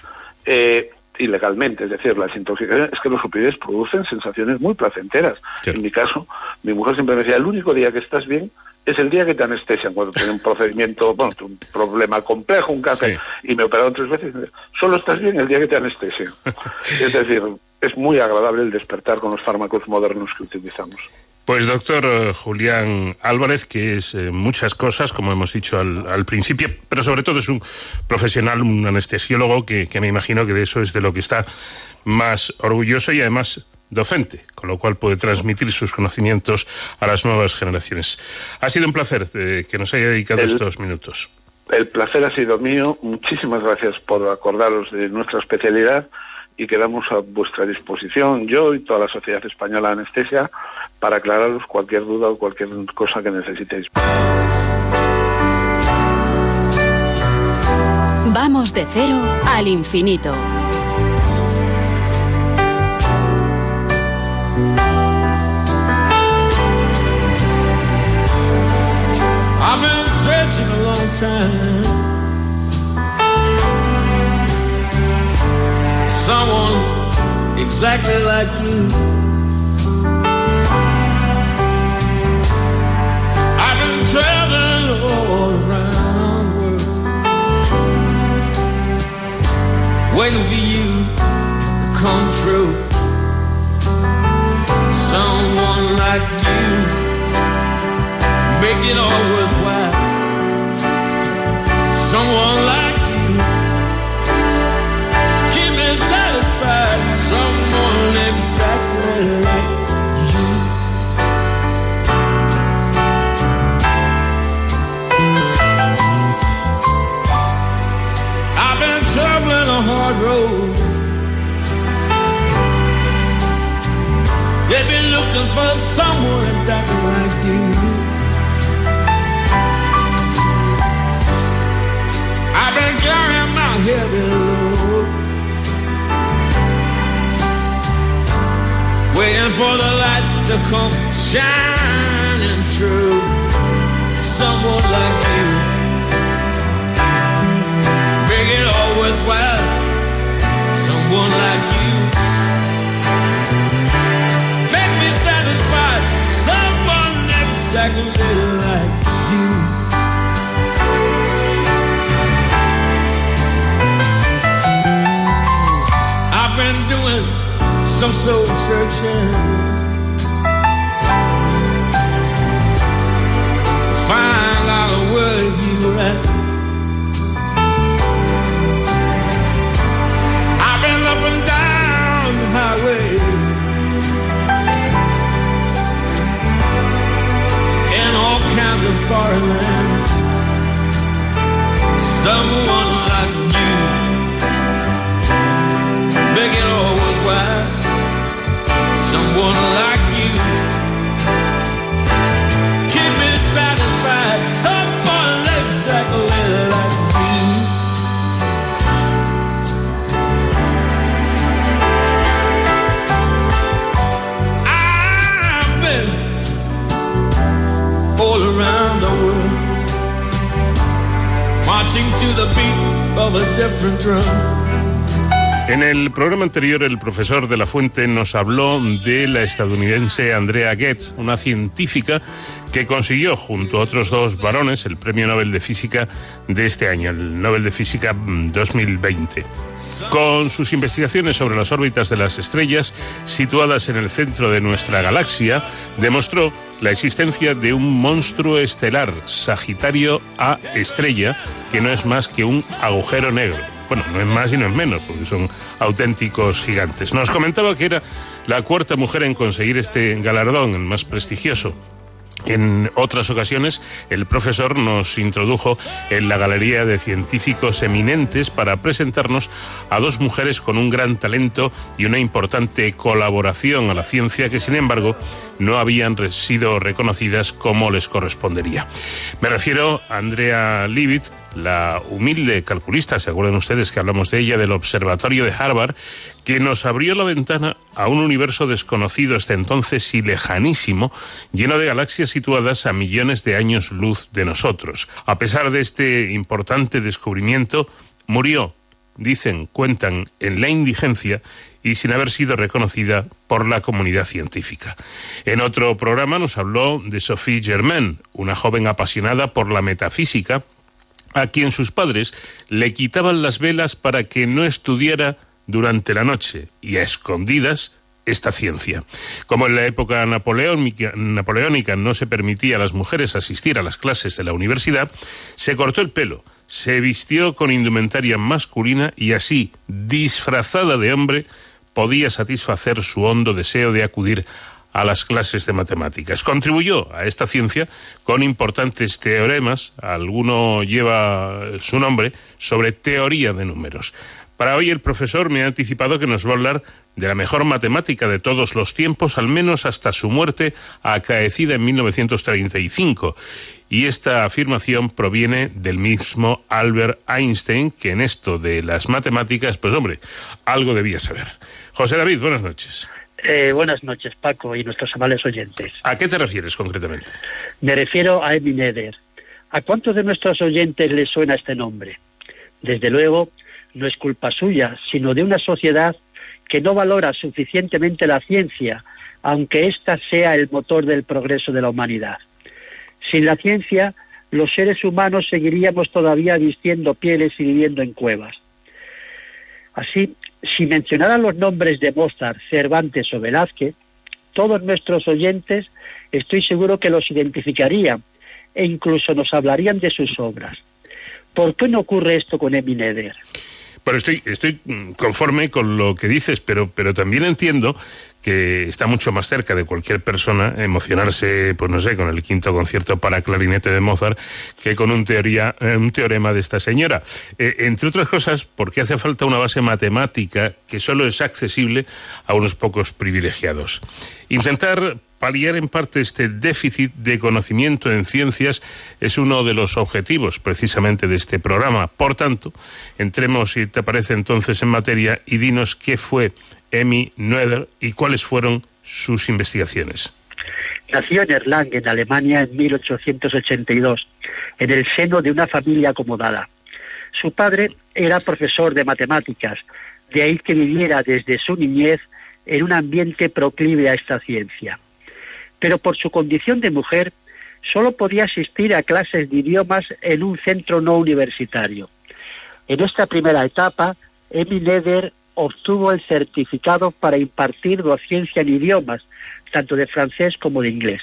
eh, ilegalmente, es decir, las intoxicaciones, es que los opioides producen sensaciones muy placenteras. En mi caso, mi mujer siempre me decía, el único día que estás bien es el día que te anestesian, cuando tiene un procedimiento, bueno, un problema complejo, un cáncer, y me operaron tres veces, solo estás bien el día que te anestesian. es decir, es muy agradable el despertar con los fármacos modernos que utilizamos. Pues doctor eh, Julián Álvarez, que es eh, muchas cosas, como hemos dicho al, al principio, pero sobre todo es un profesional, un anestesiólogo, que, que me imagino que de eso es de lo que está más orgulloso y además docente, con lo cual puede transmitir sus conocimientos a las nuevas generaciones. Ha sido un placer eh, que nos haya dedicado El- estos minutos. El placer ha sido mío. Muchísimas gracias por acordaros de nuestra especialidad y quedamos a vuestra disposición, yo y toda la Sociedad Española de Anestesia, para aclararos cualquier duda o cualquier cosa que necesitéis. Vamos de cero al infinito. I've been searching a long time. Someone exactly like you. I've been traveling all around the world, waiting for you to come through. Someone like you make it all worthwhile. Someone like for someone exactly like you. I've been carrying my heavy load, waiting for the light to come shining through. Someone like you, make it all worthwhile. Someone like you. Some soul searching. Find out where you at. I've been up and down the highway. In all kinds of foreign lands. Someone Someone like you. Keep me satisfied. Someone exactly like you. I've been all around the world, marching to the beat of a different drum. En el programa anterior, el profesor de la Fuente nos habló de la estadounidense Andrea Goetz, una científica que consiguió, junto a otros dos varones, el Premio Nobel de Física de este año, el Nobel de Física mm, 2020. Con sus investigaciones sobre las órbitas de las estrellas situadas en el centro de nuestra galaxia, demostró la existencia de un monstruo estelar, Sagitario A estrella, que no es más que un agujero negro. Bueno, no es más y no es menos, porque son auténticos gigantes. Nos comentaba que era la cuarta mujer en conseguir este galardón, el más prestigioso. En otras ocasiones, el profesor nos introdujo en la galería de científicos eminentes para presentarnos a dos mujeres con un gran talento y una importante colaboración a la ciencia que, sin embargo, no habían sido reconocidas como les correspondería. Me refiero a Andrea Leavitt, la humilde calculista, ¿se acuerdan ustedes que hablamos de ella, del Observatorio de Harvard, que nos abrió la ventana a un universo desconocido hasta entonces y lejanísimo, lleno de galaxias situadas a millones de años luz de nosotros. A pesar de este importante descubrimiento, murió, dicen, cuentan, en la indigencia y sin haber sido reconocida por la comunidad científica. En otro programa nos habló de Sophie Germain, una joven apasionada por la metafísica, a quien sus padres le quitaban las velas para que no estudiara durante la noche y a escondidas esta ciencia. Como en la época napoleónica, no se permitía a las mujeres asistir a las clases de la universidad, se cortó el pelo, se vistió con indumentaria masculina y así, disfrazada de hombre, podía satisfacer su hondo deseo de acudir a las clases de matemáticas. Contribuyó a esta ciencia con importantes teoremas, alguno lleva su nombre, sobre teoría de números. Para hoy el profesor me ha anticipado que nos va a hablar de la mejor matemática de todos los tiempos, al menos hasta su muerte acaecida en 1935. Y esta afirmación proviene del mismo Albert Einstein, que en esto de las matemáticas, pues hombre, algo debía saber. José David, buenas noches. Eh, buenas noches, Paco, y nuestros amables oyentes. ¿A qué te refieres concretamente? Me refiero a Emmy Neder. ¿A cuántos de nuestros oyentes les suena este nombre? Desde luego, no es culpa suya, sino de una sociedad que no valora suficientemente la ciencia, aunque ésta sea el motor del progreso de la humanidad. Sin la ciencia, los seres humanos seguiríamos todavía vistiendo pieles y viviendo en cuevas. Así, si mencionaran los nombres de Mozart, Cervantes o Velázquez, todos nuestros oyentes estoy seguro que los identificarían e incluso nos hablarían de sus obras. ¿Por qué no ocurre esto con Emmy Neder? Bueno, estoy, estoy conforme con lo que dices, pero, pero también entiendo que está mucho más cerca de cualquier persona emocionarse, pues no sé, con el quinto concierto para clarinete de Mozart que con un, teoría, eh, un teorema de esta señora. Eh, entre otras cosas, porque hace falta una base matemática que solo es accesible a unos pocos privilegiados. Intentar paliar en parte este déficit de conocimiento en ciencias es uno de los objetivos precisamente de este programa. Por tanto, entremos, si te parece entonces, en materia y dinos qué fue Emmy Noether y cuáles fueron sus investigaciones. Nació en Erlangen, en Alemania, en 1882, en el seno de una familia acomodada. Su padre era profesor de matemáticas, de ahí que viviera desde su niñez en un ambiente proclive a esta ciencia. Pero por su condición de mujer, solo podía asistir a clases de idiomas en un centro no universitario. En esta primera etapa, Emmy Neder obtuvo el certificado para impartir docencia en idiomas, tanto de francés como de inglés.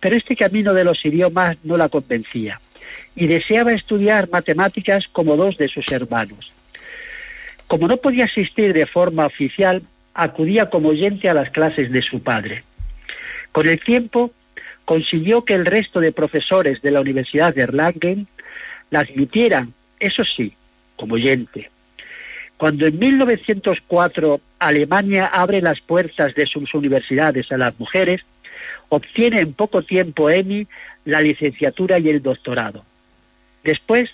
Pero este camino de los idiomas no la convencía y deseaba estudiar matemáticas como dos de sus hermanos. Como no podía asistir de forma oficial, acudía como oyente a las clases de su padre. Con el tiempo, consiguió que el resto de profesores de la Universidad de Erlangen la admitieran, eso sí, como oyente. Cuando en 1904 Alemania abre las puertas de sus universidades a las mujeres, obtiene en poco tiempo Emmy la licenciatura y el doctorado. Después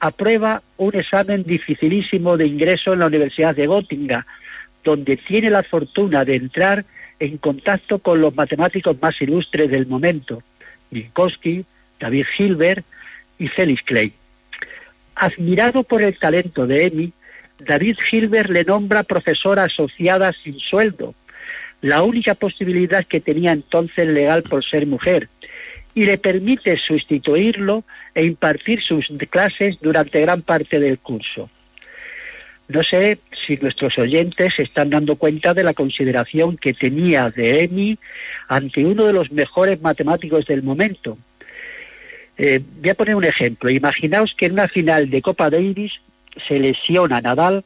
aprueba un examen dificilísimo de ingreso en la Universidad de Göttingen, donde tiene la fortuna de entrar en contacto con los matemáticos más ilustres del momento, Minkowski, David Hilbert y Felix Klein. Admirado por el talento de Emmy, David Hilbert le nombra profesora asociada sin sueldo, la única posibilidad que tenía entonces legal por ser mujer, y le permite sustituirlo e impartir sus clases durante gran parte del curso. No sé si nuestros oyentes se están dando cuenta de la consideración que tenía de Emmy ante uno de los mejores matemáticos del momento. Eh, voy a poner un ejemplo. Imaginaos que en una final de Copa Davis se lesiona Nadal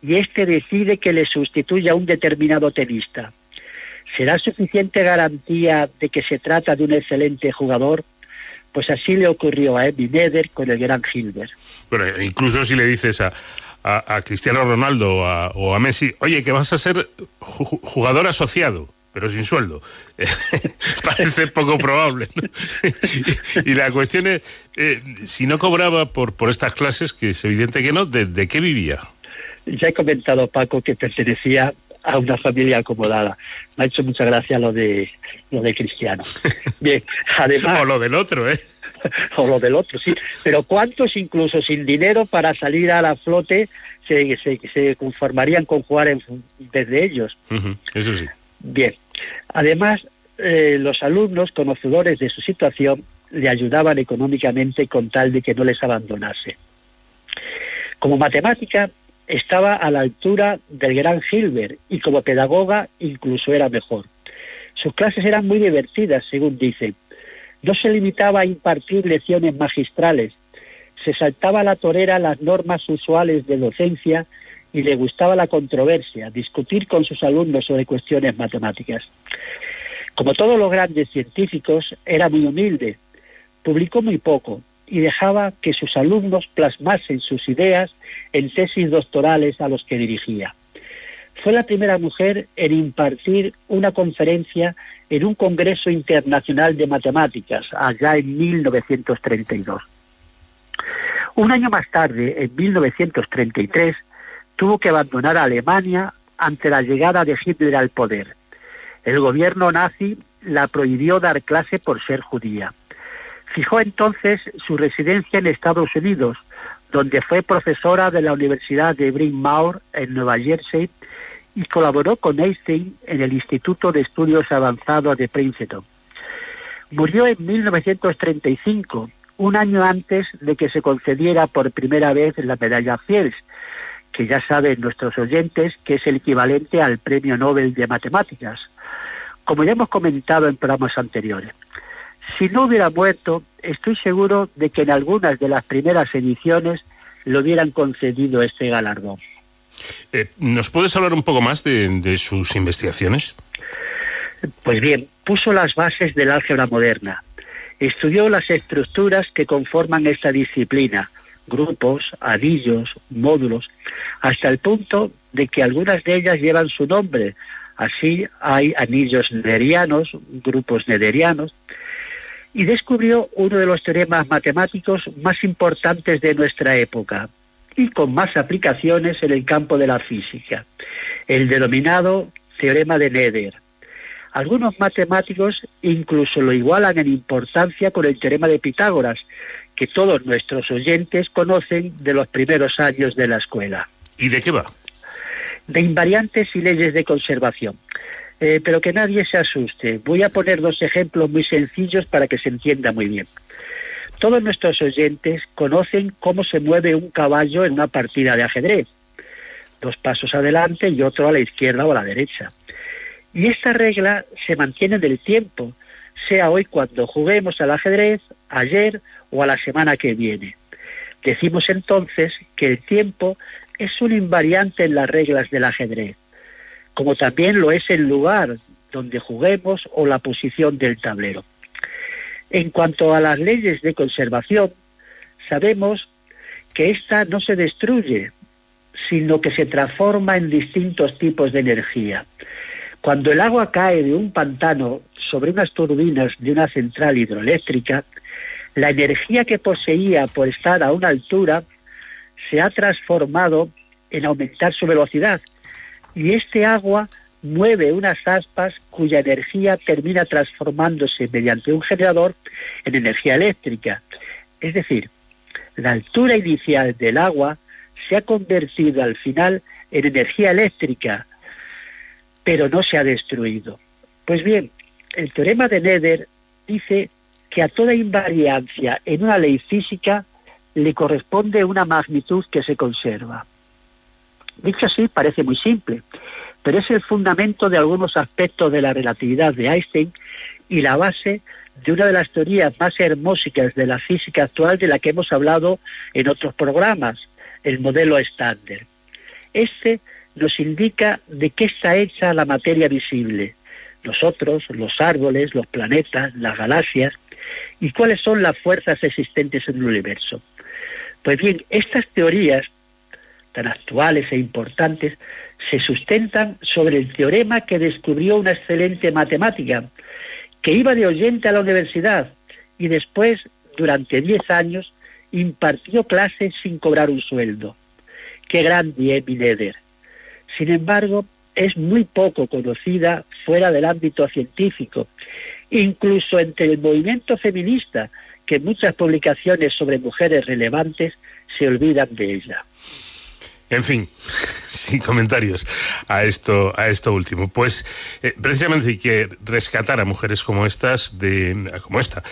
y éste decide que le sustituya a un determinado tenista. ¿Será suficiente garantía de que se trata de un excelente jugador? Pues así le ocurrió a Emmy Neder con el gran Hilbert. Bueno, incluso si le dices a, a, Cristiano Ronaldo o a, Messi, oye, que vas a ser jugador asociado pero sin sueldo. Parece poco probable. y, la cuestión es, eh, si no cobraba por, por estas clases, que es evidente que no, ¿de, qué vivía? Ya he comentado, Paco, que pertenecía a una familia acomodada. Me ha hecho mucha gracia lo de lo de Cristiano. Bien, además... o lo del otro, ¿eh? o lo del otro, sí. Pero ¿cuántos incluso sin dinero para salir a la flote se, se, conformarían con jugar en vez de ellos? eso sí. Bien. Además, eh, los alumnos, conocedores de su situación, le ayudaban económicamente con tal de que no les abandonase. Como matemática, estaba a la altura del gran Hilbert y como pedagoga incluso era mejor. Sus clases eran muy divertidas, según dicen, no se limitaba a impartir lecciones magistrales, se saltaba a la torera las normas usuales de docencia y le gustaba la controversia, discutir con sus alumnos sobre cuestiones matemáticas. Como todos los grandes científicos, era muy humilde, publicó muy poco y dejaba que sus alumnos plasmasen sus ideas en tesis doctorales a los que dirigía. Fue la primera mujer en impartir una conferencia en un Congreso Internacional de Matemáticas, allá en 1932. Un año más tarde, en 1933, tuvo que abandonar a Alemania ante la llegada de Hitler al poder. El gobierno nazi la prohibió dar clase por ser judía. Fijó entonces su residencia en Estados Unidos, donde fue profesora de la Universidad de Bryn Mawr en Nueva Jersey y colaboró con Einstein en el Instituto de Estudios Avanzados de Princeton. Murió en 1935, un año antes de que se concediera por primera vez la medalla Fields, que ya saben nuestros oyentes que es el equivalente al Premio Nobel de Matemáticas, como ya hemos comentado en programas anteriores. Si no hubiera muerto, estoy seguro de que en algunas de las primeras ediciones le hubieran concedido este galardón. Eh, ¿Nos puedes hablar un poco más de, sus investigaciones? Pues bien, puso las bases del álgebra moderna. Estudió las estructuras que conforman esta disciplina, grupos, anillos, módulos, hasta el punto de que algunas de ellas llevan su nombre. Así hay anillos nederianos, grupos nederianos, y descubrió uno de los teoremas matemáticos más importantes de nuestra época y con más aplicaciones en el campo de la física, el denominado teorema de Neder. Algunos matemáticos incluso lo igualan en importancia con el teorema de Pitágoras, que todos nuestros oyentes conocen de los primeros años de la escuela. ¿Y de qué va? De invariantes y leyes de conservación. Eh, pero que nadie se asuste. Voy a poner dos ejemplos muy sencillos para que se entienda muy bien. Todos nuestros oyentes conocen cómo se mueve un caballo en una partida de ajedrez. Dos pasos adelante y otro a la izquierda o a la derecha. Y esta regla se mantiene del tiempo, sea hoy cuando juguemos al ajedrez, ayer o a la semana que viene. Decimos entonces que el tiempo es un invariante en las reglas del ajedrez, como también lo es el lugar donde juguemos o la posición del tablero. En cuanto a las leyes de conservación, sabemos que ésta no se destruye, sino que se transforma en distintos tipos de energía. Cuando el agua cae de un pantano sobre unas turbinas de una central hidroeléctrica, la energía que poseía por estar a una altura se ha transformado en aumentar su velocidad y este agua mueve unas aspas cuya energía termina transformándose mediante un generador en energía eléctrica. Es decir, la altura inicial del agua se ha convertido al final en energía eléctrica, pero no se ha destruido. Pues bien, el teorema de Nether dice que a toda invariancia en una ley física le corresponde una magnitud que se conserva. Dicho así, parece muy simple, pero es el fundamento de algunos aspectos de la relatividad de Einstein y la base de una de las teorías más hermósicas de la física actual de la que hemos hablado en otros programas, el modelo estándar. Este nos indica de qué está hecha la materia visible, nosotros, los árboles, los planetas, las galaxias, y cuáles son las fuerzas existentes en el universo. Pues bien, estas teorías tan actuales e importantes se sustentan sobre el teorema que descubrió una excelente matemática, que iba de oyente a la universidad y después, durante diez años, impartió clases sin cobrar un sueldo. Qué grande es Neder. Sin embargo, es muy poco conocida fuera del ámbito científico incluso entre el movimiento feminista, que muchas publicaciones sobre mujeres relevantes se olvidan de ella. En fin, sin comentarios a esto, a esto último. Pues eh, precisamente hay que rescatar a mujeres como estas, de, como esta,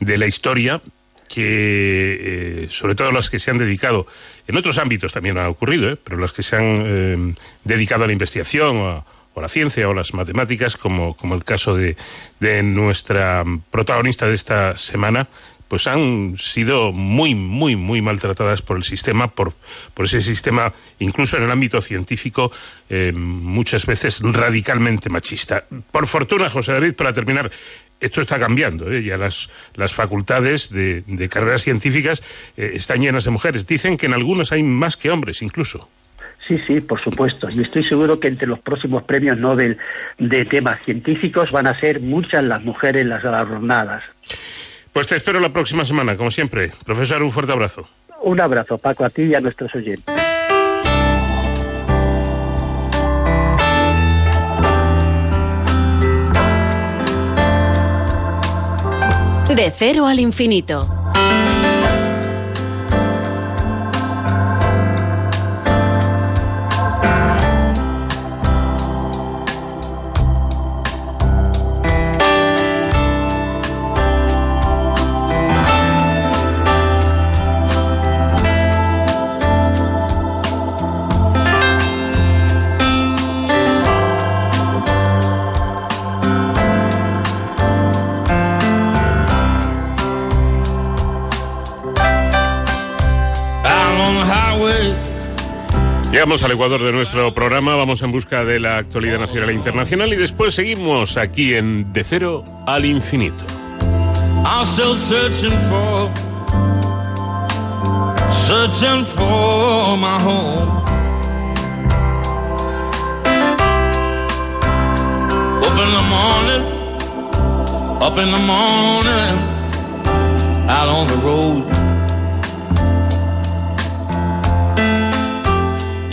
de la historia, que eh, sobre todo las que se han dedicado, en otros ámbitos también ha ocurrido, eh, pero las que se han dedicado a la investigación, a, o la ciencia o las matemáticas, como, como el caso de, de nuestra protagonista de esta semana, pues han sido muy, muy, muy maltratadas por el sistema, por, por ese sistema, incluso en el ámbito científico, eh, muchas veces radicalmente machista. Por fortuna, José David, para terminar, esto está cambiando, ¿eh? ya las, las facultades de, carreras científicas eh, están llenas de mujeres. Dicen que en algunos hay más que hombres, incluso. Sí, sí, por supuesto. Y estoy seguro que entre los próximos premios Nobel de temas científicos van a ser muchas las mujeres las galardonadas. Pues te espero la próxima semana, como siempre. Profesor, un fuerte abrazo. Un abrazo, Paco, a ti y a nuestros oyentes. De cero al infinito. Llegamos al Ecuador de nuestro programa, vamos en busca de la actualidad nacional e internacional y después seguimos aquí en De Cero al Infinito. Searching for, my home. Up in the morning, out on the road.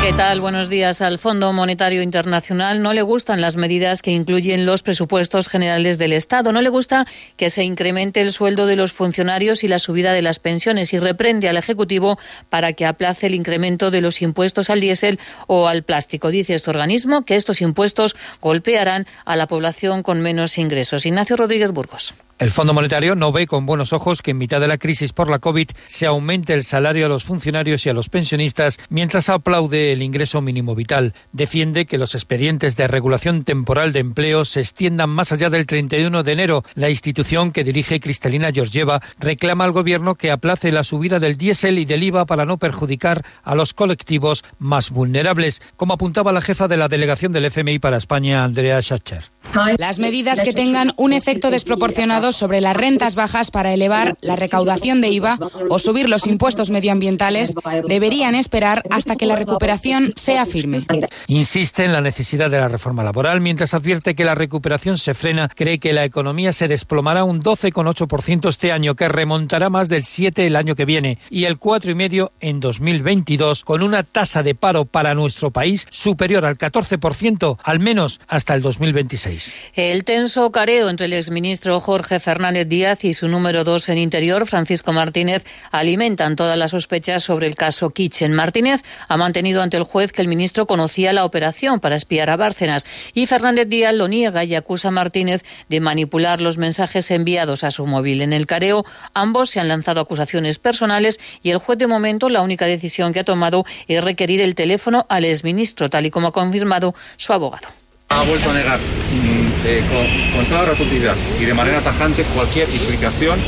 ¿Qué tal? Buenos días. Al Fondo Monetario Internacional no le gustan las medidas que incluyen los presupuestos generales del Estado. No le gusta que se incremente el sueldo de los funcionarios y la subida de las pensiones y reprende al Ejecutivo para que aplace el incremento de los impuestos al diésel o al plástico. Dice este organismo que estos impuestos golpearán a la población con menos ingresos. Ignacio Rodríguez Burgos. El Fondo Monetario no ve con buenos ojos que en mitad de la crisis por la COVID se aumente el salario a los funcionarios y a los pensionistas mientras aplaude el ingreso mínimo vital. Defiende que los expedientes de regulación temporal de empleo se extiendan más allá del 31 de enero. La institución que dirige Cristalina Georgieva reclama al Gobierno que aplace la subida del diésel y del IVA para no perjudicar a los colectivos más vulnerables, como apuntaba la jefa de la delegación del FMI para España, Andrea Schacher. Las medidas que tengan un efecto desproporcionado sobre las rentas bajas para elevar la recaudación de IVA o subir los impuestos medioambientales deberían esperar hasta que la recuperación sea firme. Insiste en la necesidad de la reforma laboral, mientras advierte que la recuperación se frena, cree que la economía se desplomará un 12,8% este año, que remontará más del 7 el año que viene y el 4,5 en 2022, con una tasa de paro para nuestro país superior al 14%, al menos hasta el 2026. El tenso careo entre el exministro Jorge Fernández Díaz y su número dos en Interior, Francisco Martínez, alimentan todas las sospechas sobre el caso Kitchen. Martínez ha mantenido ante el juez que el ministro conocía la operación para espiar a Bárcenas y Fernández Díaz lo niega y acusa a Martínez de manipular los mensajes enviados a su móvil. En el careo, ambos se han lanzado acusaciones personales y el juez de momento la única decisión que ha tomado es requerir el teléfono al exministro, tal y como ha confirmado su abogado ha vuelto a negar mm, eh, con, con, toda rotundidad y de manera tajante cualquier implicación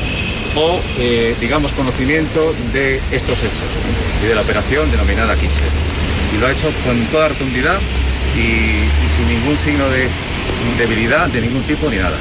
o, eh, digamos, conocimiento de estos hechos y de la operación denominada Kitchen. Y lo ha hecho con toda rotundidad y, y sin ningún signo de debilidad de ningún tipo ni nada.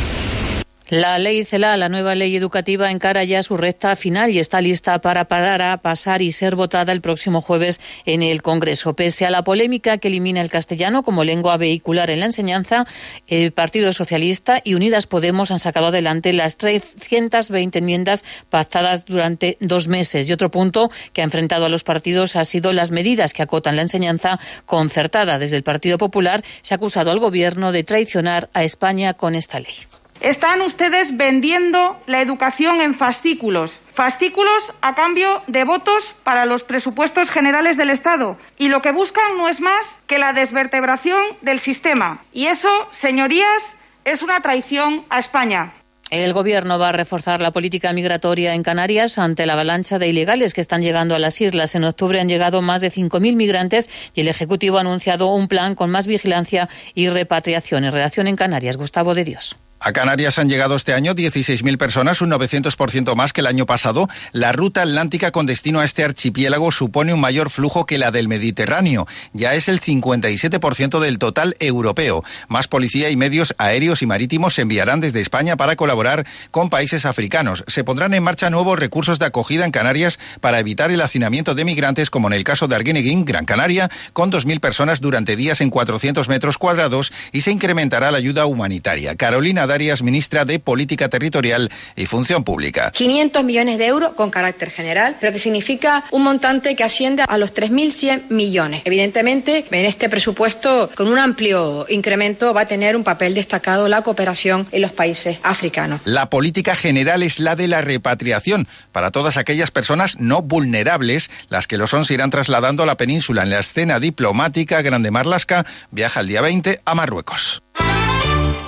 La ley CELA, la nueva ley educativa, encara ya su recta final y está lista para parar a pasar y ser votada el próximo jueves en el Congreso. Pese a la polémica que elimina el castellano como lengua vehicular en la enseñanza, el Partido Socialista y Unidas Podemos han sacado adelante las 320 enmiendas pactadas durante dos meses. Y otro punto que ha enfrentado a los partidos ha sido las medidas que acotan la enseñanza concertada. Desde el Partido Popular se ha acusado al Gobierno de traicionar a España con esta ley. Están ustedes vendiendo la educación en fascículos, fascículos a cambio de votos para los presupuestos generales del Estado. Y lo que buscan no es más que la desvertebración del sistema. Y eso, señorías, es una traición a España. El Gobierno va a reforzar la política migratoria en Canarias ante la avalancha de ilegales que están llegando a las islas. En octubre han llegado más de 5.000 migrantes y el Ejecutivo ha anunciado un plan con más vigilancia y repatriación. En redacción en Canarias, Gustavo de Dios. A Canarias han llegado este año 16.000 personas, un 900% más que el año pasado. La ruta atlántica con destino a este archipiélago supone un mayor flujo que la del Mediterráneo. Ya es el 57% del total europeo. Más policía y medios aéreos y marítimos se enviarán desde España para colaborar con países africanos. Se pondrán en marcha nuevos recursos de acogida en Canarias para evitar el hacinamiento de migrantes, como en el caso de Arguineguín, Gran Canaria, con 2.000 personas durante días en 400 metros cuadrados y se incrementará la ayuda humanitaria. Carolina Darias, ministra de Política Territorial y Función Pública. 500 millones de euros con carácter general, pero que significa un montante que asciende a los 3.100 millones. Evidentemente, en este presupuesto, con un amplio incremento, va a tener un papel destacado la cooperación en los países africanos. La política general es la de la repatriación para todas aquellas personas no vulnerables. Las que lo son se irán trasladando a la península en la escena diplomática. Grande Marlasca viaja el día 20 a Marruecos.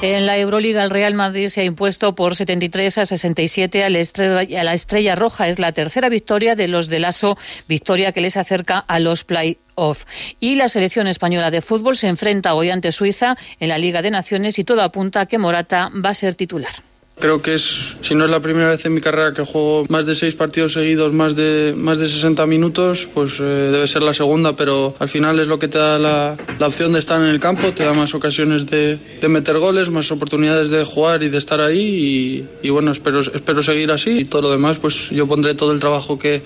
En la Euroliga, el Real Madrid se ha impuesto por 73 a 67 a la Estrella, a la estrella Roja. Es la tercera victoria de los de Lasso, victoria que les acerca a los play-off. Y la selección española de fútbol se enfrenta hoy ante Suiza en la Liga de Naciones y todo apunta a que Morata va a ser titular. Creo que es, si no es la primera vez en mi carrera que juego más de seis partidos seguidos, más de, más de 60 minutos, pues eh, debe ser la segunda, pero al final es lo que te da la, la opción de estar en el campo, te da más ocasiones de, de, meter goles, más oportunidades de jugar y de estar ahí y, y, bueno, espero, espero seguir así y todo lo demás, pues yo pondré todo el trabajo que,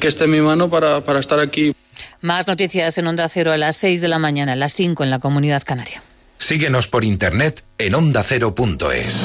que esté en mi mano para, para estar aquí. Más noticias en Onda Cero a las 6 de la mañana, a las 5 en la Comunidad Canaria. Síguenos por internet en ondacero.es.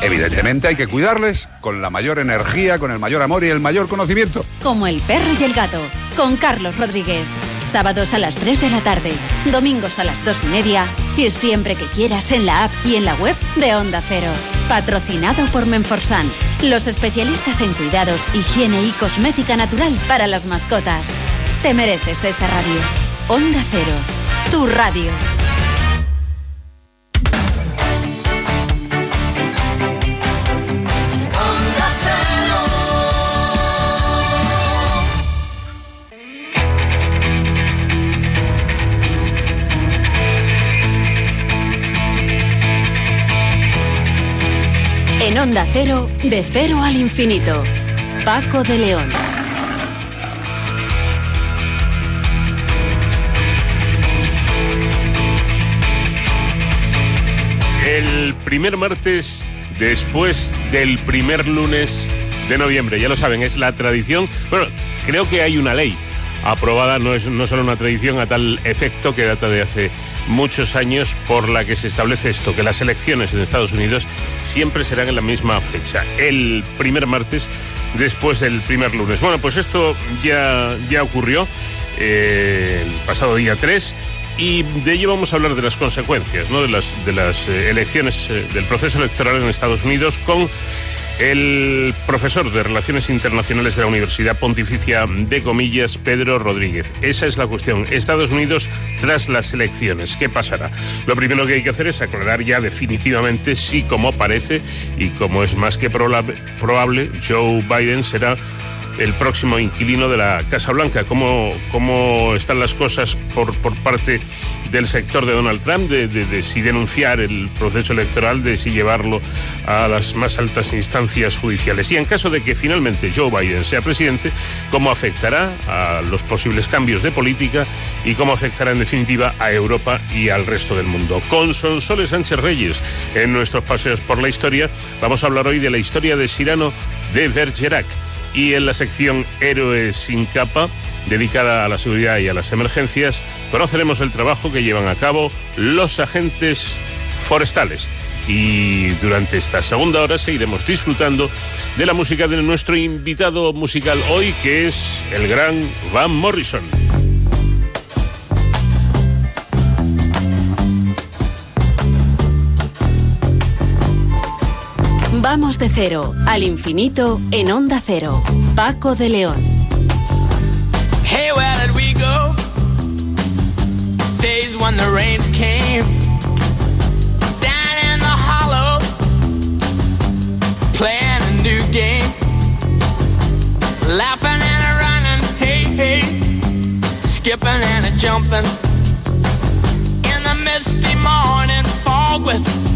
Evidentemente hay que cuidarles con la mayor energía, con el mayor amor y el mayor conocimiento. Como el perro y el gato, con Carlos Rodríguez. Sábados a las 3 de la tarde, domingos a las 2 y media y siempre que quieras en la app y en la web de Onda Cero. Patrocinado por Menforsan, los especialistas en cuidados, higiene y cosmética natural para las mascotas. Te mereces esta radio. Onda Cero, tu radio. Onda Cero, de cero al infinito. Paco de León. El primer martes después del primer lunes de noviembre, ya lo saben, es la tradición. Bueno, creo que hay una ley aprobada, no es no solo una tradición a tal efecto que data de hace muchos años por la que se establece esto, que las elecciones en Estados Unidos siempre serán en la misma fecha, el primer martes después del primer lunes. Bueno, pues esto ya, ya ocurrió eh, el pasado día 3 y de ello vamos a hablar de las consecuencias ¿no? de las, de las eh, elecciones, eh, del proceso electoral en Estados Unidos con el profesor de Relaciones Internacionales de la Universidad Pontificia de Comillas, Pedro Rodríguez. Esa es la cuestión. Estados Unidos tras las elecciones. ¿Qué pasará? Lo primero que hay que hacer es aclarar ya definitivamente si, como parece y como es más que probable, Joe Biden será el próximo inquilino de la Casa Blanca. ¿Cómo, cómo están las cosas por, por parte del sector de Donald Trump, de, de, si denunciar el proceso electoral, de si llevarlo a las más altas instancias judiciales? Y en caso de que finalmente Joe Biden sea presidente, ¿cómo afectará a los posibles cambios de política y cómo afectará en definitiva a Europa y al resto del mundo? Con Sonsoles Sánchez Reyes en nuestros paseos por la historia, vamos a hablar hoy de la historia de Cyrano de Bergerac y en la sección Héroes sin capa, dedicada a la seguridad y a las emergencias, conoceremos el trabajo que llevan a cabo los agentes forestales. Y durante esta segunda hora seguiremos disfrutando de la música de nuestro invitado musical hoy, que es el gran Van Morrison. Vamos de cero al infinito en Onda Cero. Paco de León. Hey, where did we go? Days when the rains came. Down in the hollow. Playing a new game. Laughing and a running. Hey, hey. Skipping and a jumping. In the misty morning fog with.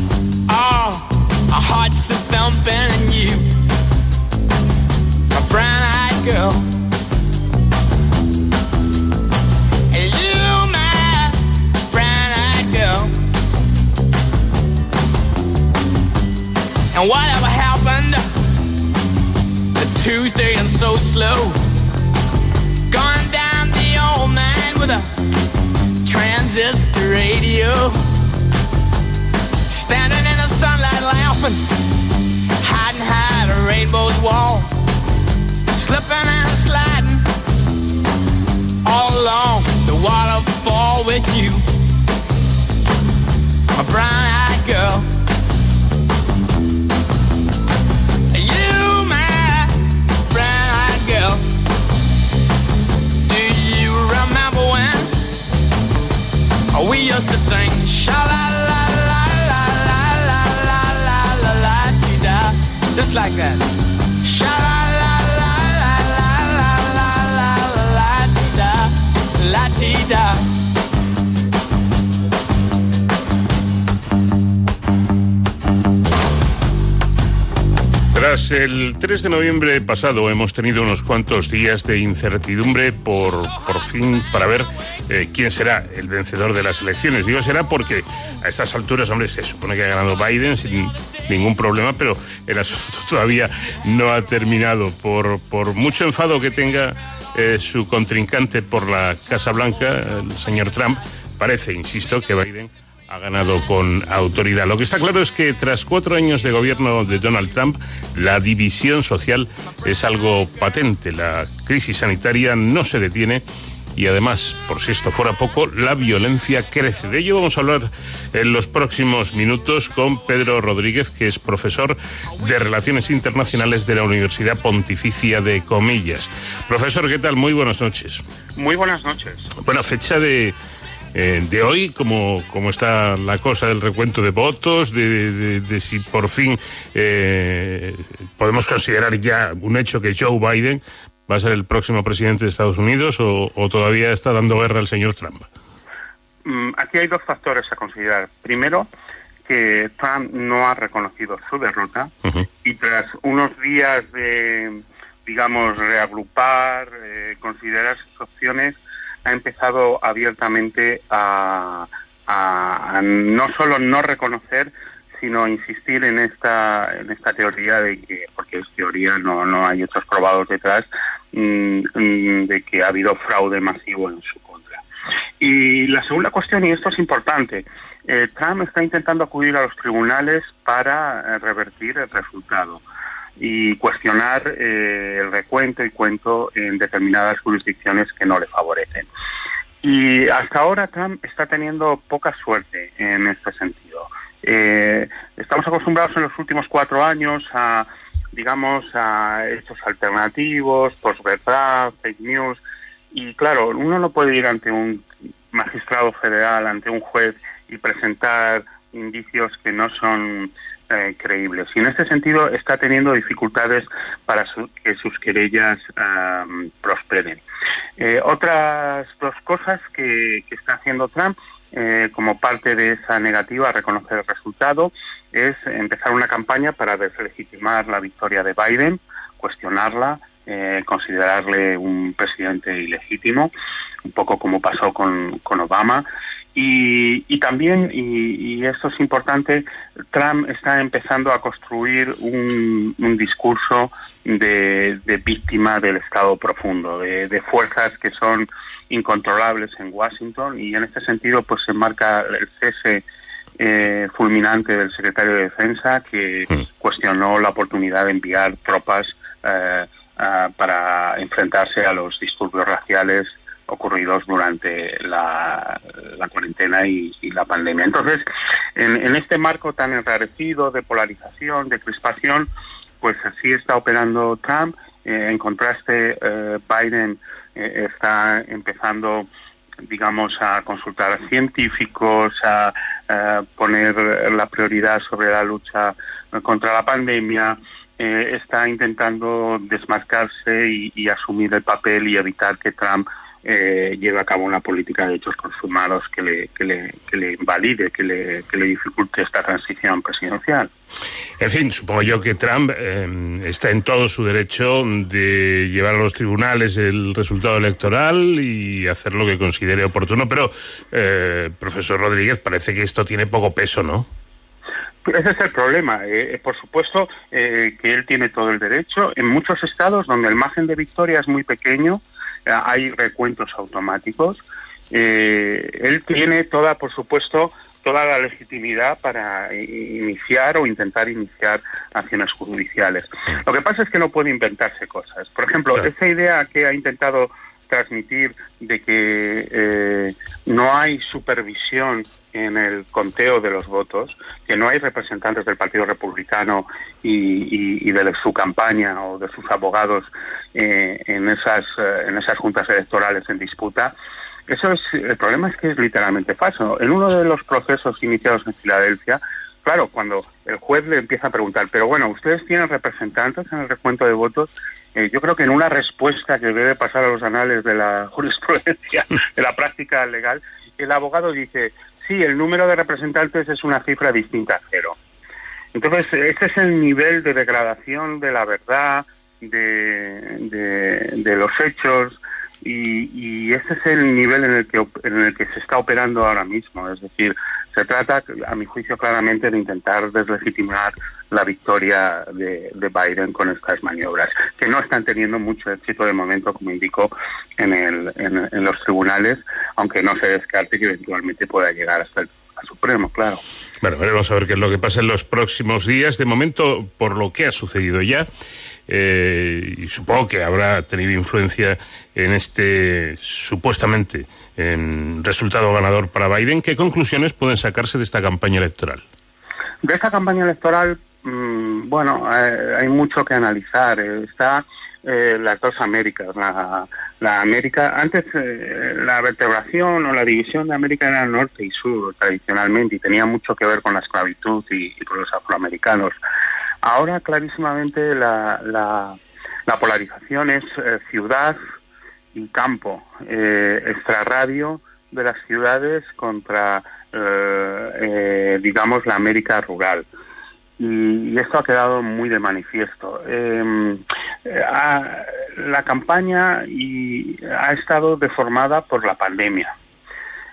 Our hearts are thumping and you, a brown-eyed girl. And my brown-eyed girl. And whatever happened to Tuesday and so slow? Gone down the old man with a transistor radio. Standing laughing, hiding behind a rainbow's wall. Slipping and sliding all along the waterfall with you. My brown-eyed girl. You, my brown-eyed girl. Do you remember when we used to sing sha la la just like that. Sha la la la la la la la la da la da Tras el 3 de noviembre pasado hemos tenido unos cuantos días de incertidumbre por, por fin para ver eh, quién será el vencedor de las elecciones. Digo será porque a estas alturas, hombre, se supone que ha ganado Biden sin ningún problema, pero el asunto todavía no ha terminado. Por, por mucho enfado que tenga eh, su contrincante por la Casa Blanca, el señor Trump, parece, insisto, que Biden ha ganado con autoridad. Lo que está claro es que tras cuatro años de gobierno de Donald Trump, la división social es algo patente. La crisis sanitaria no se detiene y además, por si esto fuera poco, la violencia crece. De ello vamos a hablar en los próximos minutos con Pedro Rodríguez, que es profesor de Relaciones Internacionales de la Universidad Pontificia de Comillas. Profesor, ¿qué tal? Muy buenas noches. Muy buenas noches. Bueno, fecha de eh, de hoy, como, como está la cosa del recuento de votos, de, de, de si por fin eh, podemos considerar ya un hecho que Joe Biden va a ser el próximo presidente de Estados Unidos o, o todavía está dando guerra al señor Trump. Mm, Aquí hay dos factores a considerar. Primero, que Trump no ha reconocido su derrota y tras unos días de, digamos, reagrupar, eh, considerar sus opciones, ha empezado abiertamente a, a- a no solo no reconocer, sino insistir en esta en esta teoría de que, porque es teoría, no, no hay hechos probados detrás, mm, mm, de que ha habido fraude masivo en su contra. Y la segunda cuestión, y esto es importante, eh, Trump está intentando acudir a los tribunales para eh, revertir el resultado y cuestionar eh, el recuento y cuento en determinadas jurisdicciones que no le favorecen. Y hasta ahora Trump está teniendo poca suerte en este sentido. Eh, estamos acostumbrados en los últimos cuatro años a, digamos, a hechos alternativos, posverdad, fake news, y claro, uno no puede ir ante un magistrado federal, ante un juez y presentar indicios que no son eh, creíbles. Y en este sentido está teniendo dificultades para su- que sus querellas ah, prosperen. Eh, otras dos cosas que, que está haciendo Trump eh, como parte de esa negativa a reconocer el resultado es empezar una campaña para deslegitimar la victoria de Biden, cuestionarla, eh, considerarle un presidente ilegítimo, un poco como pasó con, con Obama. Y, y también, y, y esto es importante, Trump está empezando a construir un, un discurso de, de víctima del Estado profundo, de, de fuerzas que son incontrolables en Washington y en este sentido pues se marca el cese eh, fulminante del secretario de Defensa que cuestionó la oportunidad de enviar tropas eh, ah, para enfrentarse a los disturbios raciales ocurridos durante la, la cuarentena y, y la pandemia. Entonces, en, en este marco tan enrarecido de polarización, de crispación, pues así está operando Trump. Eh, en contraste, eh, Biden eh, está empezando digamos, a consultar a científicos, a, poner la prioridad sobre la lucha contra la pandemia, eh, está intentando desmarcarse y asumir el papel y evitar que Trump eh, lleve a cabo una política de hechos consumados que le, que le, que le invalide, que le, que le dificulte esta transición presidencial. En fin, supongo yo que Trump eh, está en todo su derecho de llevar a los tribunales el resultado electoral y hacer lo que considere oportuno, pero, eh, profesor Rodríguez, parece que esto tiene poco peso, ¿no? Ese es el problema. Eh, por supuesto eh, que él tiene todo el derecho. En muchos estados donde el margen de victoria es muy pequeño, eh, hay recuentos automáticos eh, él tiene toda, por supuesto, toda la legitimidad para iniciar o intentar iniciar acciones judiciales. Lo que pasa es que no puede inventarse cosas. Por ejemplo, esa idea que ha intentado transmitir de que eh, no hay supervisión en el conteo de los votos, que no hay representantes del Partido Republicano y, de su campaña o de sus abogados eh, en, esas, eh, en esas juntas electorales en disputa, eso es, el problema es que es literalmente falso. En uno de los procesos iniciados en Filadelfia, claro, cuando el juez le empieza a preguntar, pero bueno, ¿ustedes tienen representantes en el recuento de votos? Eh, yo creo que en una respuesta que debe pasar a los anales de la jurisprudencia, de la práctica legal, el abogado dice, sí, el número de representantes es una cifra distinta a cero. Entonces, ese es el nivel de degradación de la verdad, de, de los hechos, y, ese es el nivel en el que en el que se está operando ahora mismo es decir se trata a mi juicio claramente de intentar deslegitimar la victoria de, Biden con estas maniobras que no están teniendo mucho éxito de momento como indicó en, en, los tribunales aunque no se descarte que eventualmente pueda llegar hasta el Supremo claro bueno, veremos a ver qué es lo que pasa en los próximos días. De momento, por lo que ha sucedido ya, eh, y supongo que habrá tenido influencia en este supuestamente resultado ganador para Biden, ¿qué conclusiones pueden sacarse de esta campaña electoral? De esta campaña electoral, mm, bueno, eh, hay mucho que analizar. Está eh, las dos Américas. La, América, antes eh, la vertebración o la división de América era norte y sur tradicionalmente y tenía mucho que ver con la esclavitud y, con los afroamericanos. Ahora clarísimamente la, la, polarización es eh, ciudad y campo, extrarradio de las ciudades contra, digamos, la América rural y, esto ha quedado muy de manifiesto. Em, eh, la campaña y, ha estado deformada por la pandemia.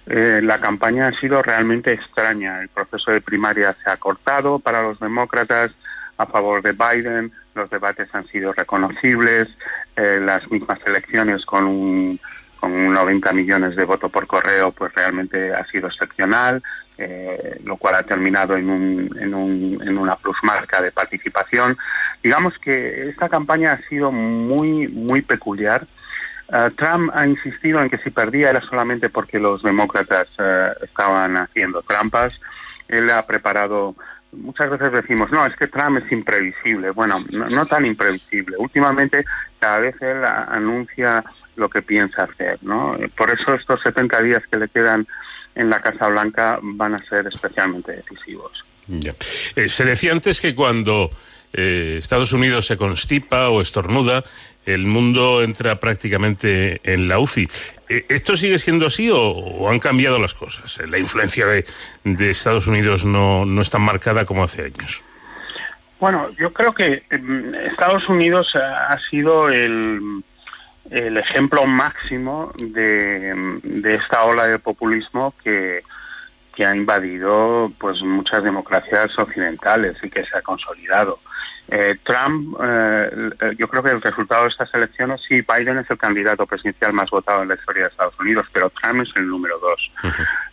Eh, la campaña ha sido realmente extraña. El proceso de primaria se ha cortado para los demócratas a favor de Biden. Los debates han sido reconocibles. Eh, las mismas elecciones con un, con 90 millones de votos por correo, pues realmente ha sido excepcional. Eh, lo cual ha terminado en, un, en, un, en una plusmarca de participación. Digamos que esta campaña ha sido muy, muy peculiar. Eh, Trump ha insistido en que si perdía era solamente porque los demócratas eh, estaban haciendo trampas. Él ha preparado, muchas veces decimos, no, es que Trump es imprevisible. Bueno, no, tan imprevisible. Últimamente cada vez él anuncia lo que piensa hacer, ¿no? Por eso estos 70 días que le quedan en la Casa Blanca van a ser especialmente decisivos. Eh, se decía antes que cuando eh, Estados Unidos se constipa o estornuda, el mundo entra prácticamente en la UCI. Eh, ¿Esto sigue siendo así o, han cambiado las cosas? La influencia de, Estados Unidos no, no es tan marcada como hace años. Bueno, yo creo que em, Estados Unidos ha sido el el ejemplo máximo de, esta ola de populismo que, que, ha invadido pues muchas democracias occidentales y que se ha consolidado. Eh, Trump, eh, yo creo que el resultado de estas elecciones, sí, Biden es el candidato presidencial más votado en la historia de Estados Unidos, pero Trump es el número dos.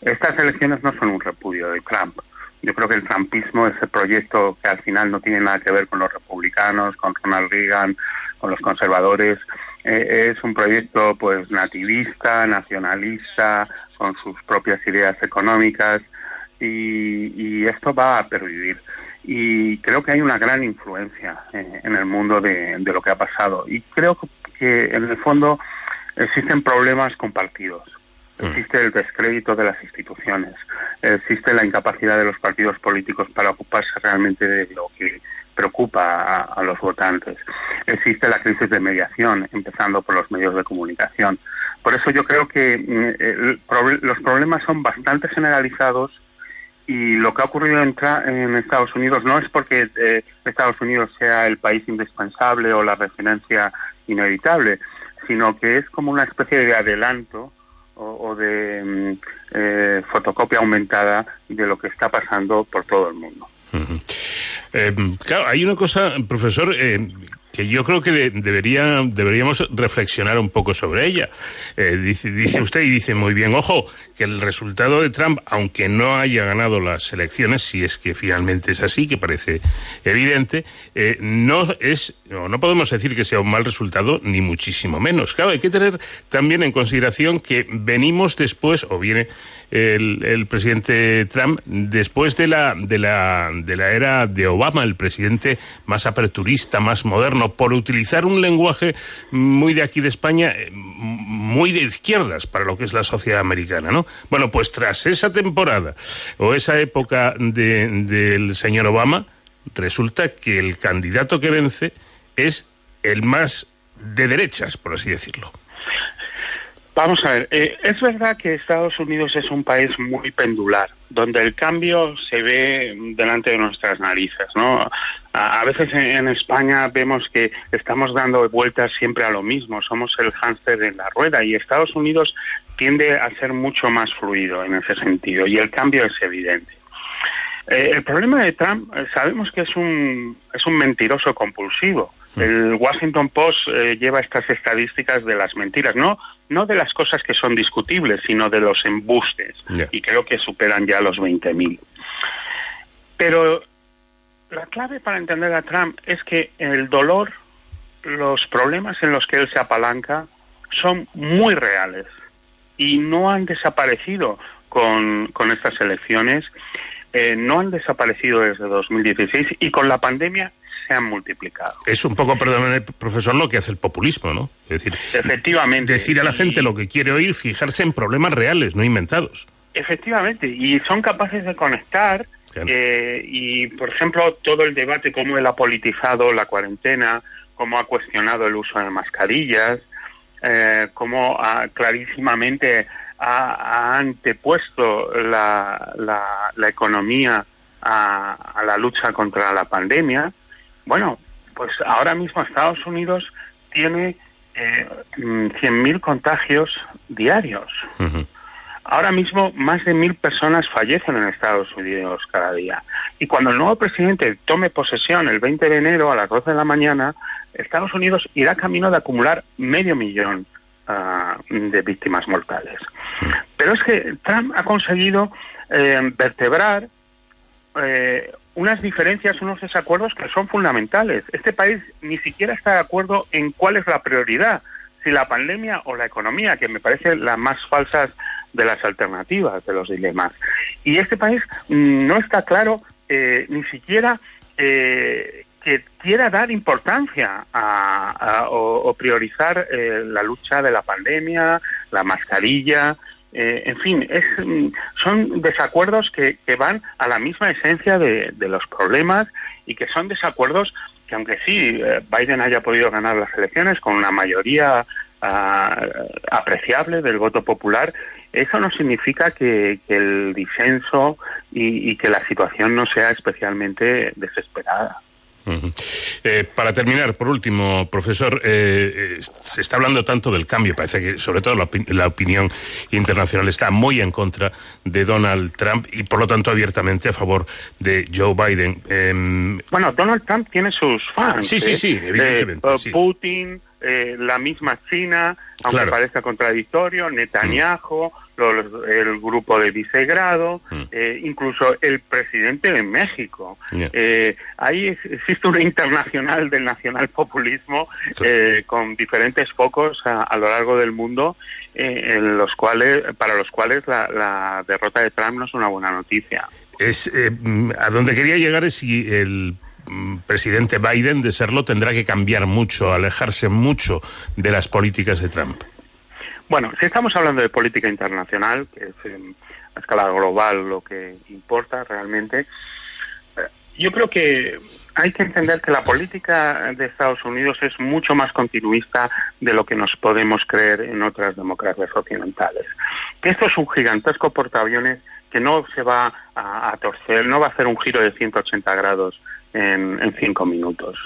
Estas elecciones no son un repudio de Trump. Yo creo que el trumpismo, ese proyecto que al final no tiene nada que ver con los republicanos, con Ronald Reagan, con los conservadores, eh, es un proyecto pues nativista, nacionalista, con sus propias ideas económicas y, esto va a pervivir. Y creo que hay una gran influencia eh, en el mundo de, de, lo que ha pasado. Y creo que en el fondo existen problemas compartidos. Mm. Existe el descrédito de las instituciones, existe la incapacidad de los partidos políticos para ocuparse realmente de lo que preocupa a, los votantes. Existe la crisis de mediación, empezando por los medios de comunicación. Por eso yo creo que mm, los problemas son bastante generalizados y lo que ha ocurrido en, en Estados Unidos no es porque eh, Estados Unidos sea el país indispensable o la referencia inevitable, sino que es como una especie de adelanto o, de mm, eh, fotocopia aumentada de lo que está pasando por todo el mundo. Eh, claro, hay una cosa, profesor, eh, que yo creo que de- debería, deberíamos reflexionar un poco sobre ella. Eh, dice, dice usted y dice muy bien, ojo, que el resultado de Trump, aunque no haya ganado las elecciones, si es que finalmente es así, que parece evidente, eh, no es, no, no podemos decir que sea un mal resultado, ni muchísimo menos. Claro, hay que tener también en consideración que venimos después, o viene el, presidente Trump, después de la, de, la, de la era de Obama, el presidente más aperturista, más moderno, por utilizar un lenguaje muy de aquí de España, eh, muy de izquierdas para lo que es la sociedad americana, ¿no? Bueno, pues tras esa temporada o esa época de- del señor Obama, resulta que el candidato que vence es el más de derechas, por así decirlo. Vamos a ver, eh, es verdad que Estados Unidos es un país muy pendular, donde el cambio se ve delante de nuestras narices, ¿no? A, veces en, en España vemos que estamos dando vueltas siempre a lo mismo, somos el hámster en la rueda y Estados Unidos tiende a ser mucho más fluido en ese sentido y el cambio es evidente. Eh, el problema de Trump, eh, sabemos que es un, es un mentiroso compulsivo. El Washington Post eh, lleva estas estadísticas de las mentiras, no, no de las cosas que son discutibles, sino de los embustes, y creo que superan ya los 20.000. Pero la clave para entender a Trump es que el dolor, los problemas en los que él se apalanca son muy reales. Y no han desaparecido con, con estas elecciones, eh, no han desaparecido desde 2016 y con la pandemia se han multiplicado. Es un poco, perdóname, profesor, lo que hace el populismo, ¿no? Es decir, Efectivamente. decir a la gente lo que quiere oír, fijarse en problemas reales, no inventados. Efectivamente, y son capaces de conectar eh, y, por ejemplo, todo el debate, cómo él ha politizado la cuarentena, cómo ha cuestionado el uso de mascarillas, eh, cómo ha, clarísimamente ha, ha antepuesto la, la, la economía a, a la lucha contra la pandemia. Bueno, pues ahora mismo Estados Unidos tiene eh, mm, 100.000 contagios diarios. Ahora mismo más de mil personas fallecen en Estados Unidos cada día. Y cuando el nuevo presidente tome posesión el 20 de enero a las 12 de la mañana, Estados Unidos irá camino de acumular medio millón ah, de víctimas mortales. Pero es que Trump ha conseguido eh, vertebrar eh, unas diferencias, unos desacuerdos que son fundamentales. Este país ni siquiera está de acuerdo en cuál es la prioridad, si la pandemia o la economía, que me parece la más falsas de las alternativas, de los dilemas. Y este país mm, no está claro eh, ni siquiera eh, que quiera dar importancia a, o priorizar eh, la lucha de la pandemia, la mascarilla, eh, en fin, es, mm, son desacuerdos que, van a la misma esencia de, de los problemas y que son desacuerdos que aunque sí eh, Biden haya podido ganar las elecciones con una mayoría ah, apreciable del voto popular, eso no significa que, que el disenso y, y que la situación no sea especialmente desesperada. Eh, para terminar, por último, profesor, eh, eh, se está hablando tanto del cambio, parece que sobre todo la, opi- la opinión internacional está muy en contra de Donald Trump y por lo tanto abiertamente a favor de Joe Biden. Em, Bueno, Donald Trump tiene sus fans. Sí, sí, sí, evidentemente, sí. Putin, eh, la misma China, aunque Claro. parezca contradictorio, Netanyahu, los- el grupo de Visegrado, Mm. eh, incluso el presidente de México. Eh, ahí existe una internacional del nacionalpopulismo eh, con diferentes focos a, a lo largo del mundo, eh, en los cuales, para los cuales la, la derrota de Trump no es una buena noticia. es, eh, mm, a donde quería llegar es si el mm, presidente Biden, de serlo, tendrá que cambiar mucho, alejarse mucho de las políticas de Trump. Bueno, si estamos hablando de política internacional, que es a escala global lo que importa realmente, eh, yo creo que hay que entender que la política de Estados Unidos es mucho más continuista de lo que nos podemos creer en otras democracias occidentales. Que esto es un gigantesco portaaviones que no se va a, a torcer, no va a hacer un giro de 180 grados en, en cinco minutos.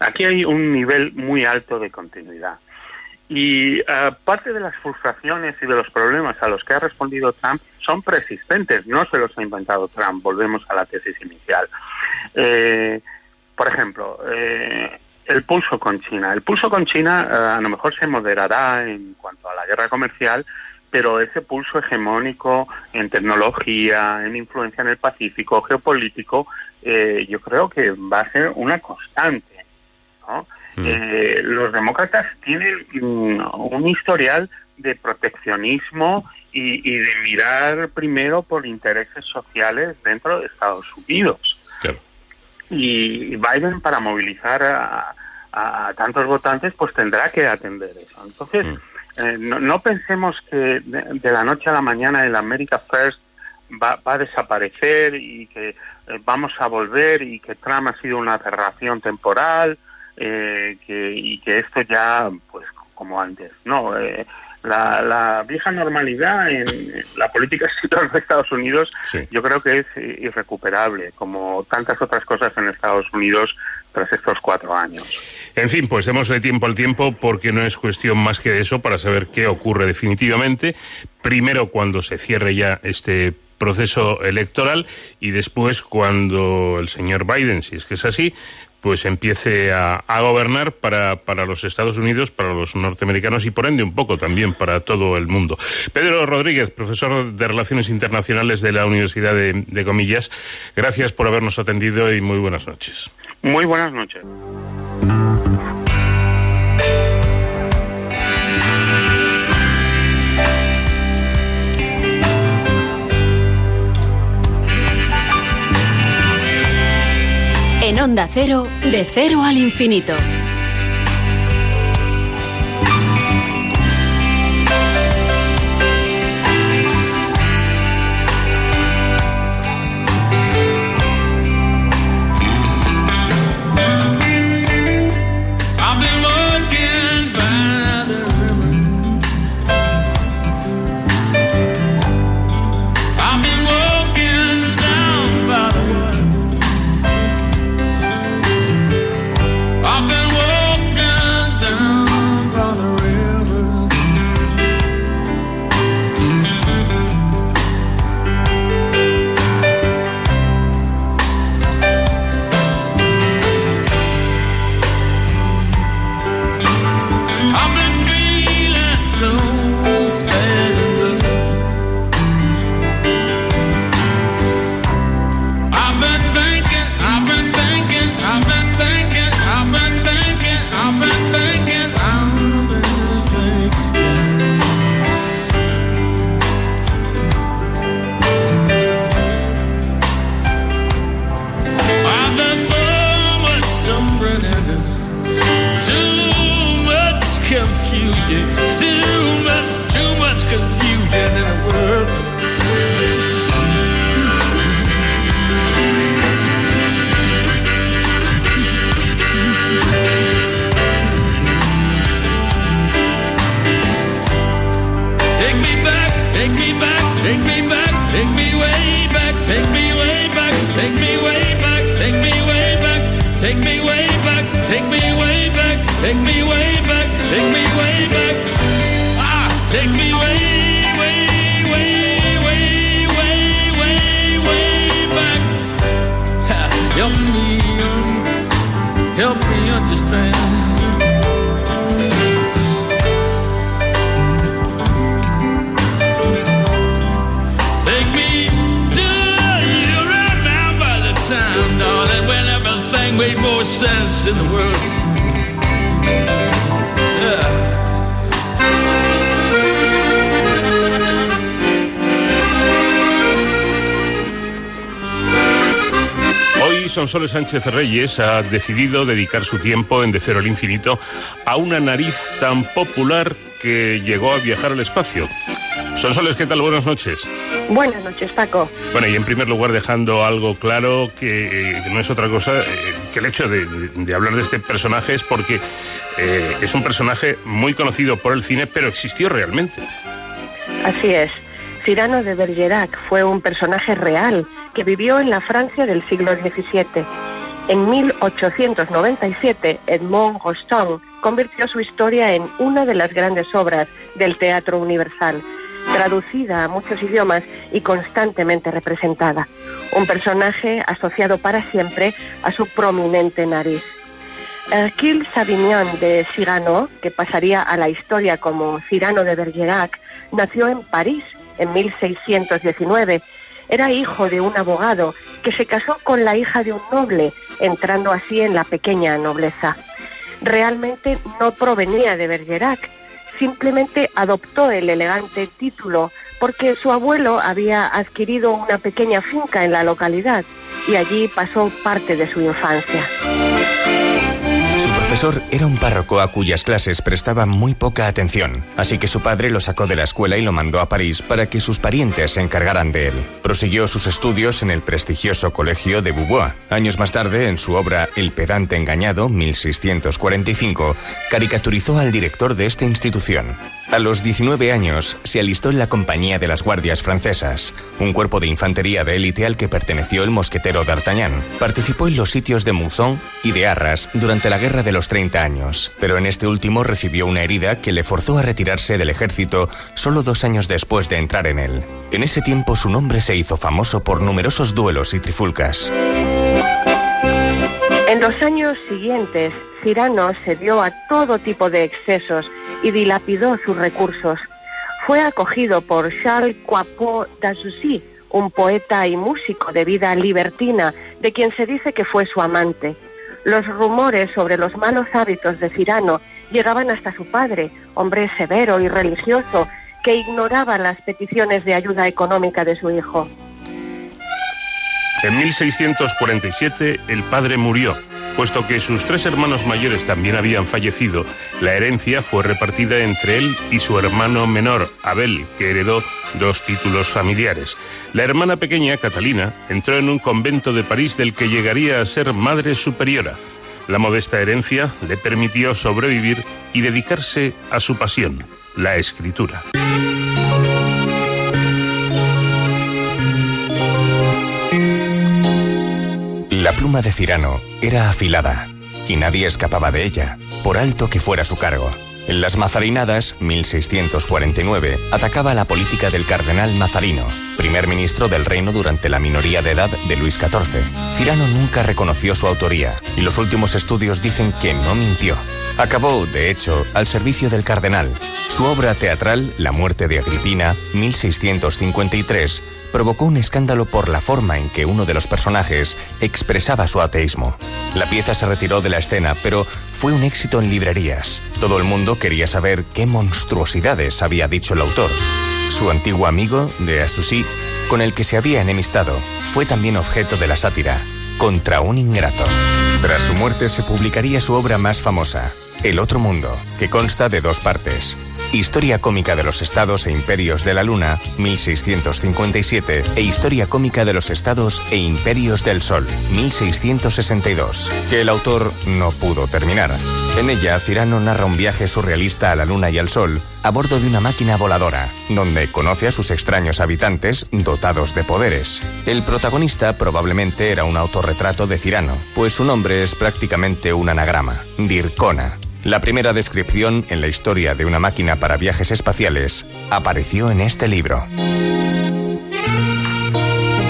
Aquí hay un nivel muy alto de continuidad. Y eh, parte de las frustraciones y de los problemas a los que ha respondido Trump son persistentes, no se los ha inventado Trump, volvemos a la tesis inicial. Eh, por ejemplo, eh, el pulso con China. El pulso con China eh, a lo mejor se moderará en cuanto a la guerra comercial, pero ese pulso hegemónico en tecnología, en influencia en el Pacífico, geopolítico, eh, yo creo que va a ser una constante. ¿no? Eh, los demócratas tienen mm, un historial de proteccionismo y, y, de mirar primero por intereses sociales dentro de Estados Unidos. Claro. Y Biden para movilizar a, a, tantos votantes pues tendrá que atender eso. Entonces, eh, no, no, pensemos que de, de, la noche a la mañana el America First va, va a desaparecer y que eh, vamos a volver y que Trump ha sido una aberración temporal eh, que, y que esto ya, pues como antes. No, eh, la, la, vieja normalidad en la política exterior de Estados Unidos sí. yo creo que es irrecuperable, como tantas otras cosas en Estados Unidos tras estos cuatro años. En fin, pues démosle tiempo al tiempo porque no es cuestión más que de eso para saber qué ocurre definitivamente. Primero cuando se cierre ya este proceso electoral y después cuando el señor Biden, si es que es así, pues empiece a, gobernar para, para, los Estados Unidos, para los norteamericanos y por ende un poco también para todo el mundo. Pedro Rodríguez, profesor de Relaciones Internacionales de la Universidad de, de Comillas, gracias por habernos atendido y muy buenas noches. Muy buenas noches. Onda Cero, de cero al infinito. Sánchez Reyes ha decidido dedicar su tiempo en De Cero al Infinito a una nariz tan popular que llegó a viajar al espacio. Sonsoles, ¿qué tal? Buenas noches. Buenas noches, Paco. Bueno, y en primer lugar dejando algo claro que, eh, no es otra cosa eh, que el hecho de, hablar de este personaje es porque eh, es un personaje muy conocido por el cine, pero existió realmente. Así es. Cyrano de Bergerac fue un personaje real que vivió en la Francia del siglo XVII. En 1897, Edmond Rostand convirtió su historia en una de las grandes obras del teatro universal, traducida a muchos idiomas y constantemente representada. Un personaje asociado para siempre a su prominente nariz. Hercule Savignon de Cyrano, que pasaría a la historia como Cyrano de Bergerac, nació en París en 1619. Era hijo de un abogado que se casó con la hija de un noble, entrando así en la pequeña nobleza. Realmente no provenía de Bergerac, simplemente adoptó el elegante título porque su abuelo había adquirido una pequeña finca en la localidad y allí pasó parte de su infancia. Profesor era un párroco a cuyas clases prestaba muy poca atención, así que su padre lo sacó de la escuela y lo mandó a París para que sus parientes se encargaran de él. Prosiguió sus estudios en el prestigioso colegio de Beauvoir. Años más tarde, en su obra El pedante engañado, 1645, caricaturizó al director de esta institución. A los 19 años, se alistó en la compañía de las guardias francesas, un cuerpo de infantería de élite al que perteneció el mosquetero d'Artagnan. Participó en los sitios de Mouzon y de Arras durante la Guerra de los 30 años, pero en este último recibió una herida que le forzó a retirarse del ejército solo dos años después de entrar en él. En ese tiempo su nombre se hizo famoso por numerosos duelos y trifulcas. En los años siguientes, Cyrano se dio a todo tipo de excesos y dilapidó sus recursos. Fue acogido por Charles Coipot d'Assoucy, un poeta y músico de vida libertina, de quien se dice que fue su amante. Los rumores sobre los malos hábitos de Cyrano llegaban hasta su padre, hombre severo y religioso, que ignoraba las peticiones de ayuda económica de su hijo. En 1647 el padre murió. Puesto que sus tres hermanos mayores también habían fallecido, la herencia fue repartida entre él y su hermano menor, Abel, que heredó dos títulos familiares. La hermana pequeña, Catalina, entró en un convento de París del que llegaría a ser madre superiora. La modesta herencia le permitió sobrevivir y dedicarse a su pasión, la escritura. La pluma de Cirano era afilada y nadie escapaba de ella, por alto que fuera su cargo. En las Mazarinadas, 1649, atacaba la política del cardenal Mazarino, primer ministro del reino durante la minoría de edad de Luis XIV. Cirano nunca reconoció su autoría y los últimos estudios dicen que no mintió. Acabó, de hecho, al servicio del cardenal. Su obra teatral, La muerte de Agripina, 1653, provocó un escándalo por la forma en que uno de los personajes expresaba su ateísmo. La pieza se retiró de la escena, pero fue un éxito en librerías. Todo el mundo quería saber qué monstruosidades había dicho el autor. Su antiguo amigo, de Astucy, con el que se había enemistado, fue también objeto de la sátira, contra un ingrato. Tras su muerte se publicaría su obra más famosa, El otro mundo, que consta de dos partes. Historia cómica de los estados e imperios de la Luna, 1657, e Historia cómica de los estados e imperios del Sol, 1662, que el autor no pudo terminar. En ella, Cirano narra un viaje surrealista a la Luna y al Sol a bordo de una máquina voladora, donde conoce a sus extraños habitantes dotados de poderes. El protagonista probablemente era un autorretrato de Cirano, pues su nombre es prácticamente un anagrama, Dircona. La primera descripción en la historia de una máquina para viajes espaciales apareció en este libro.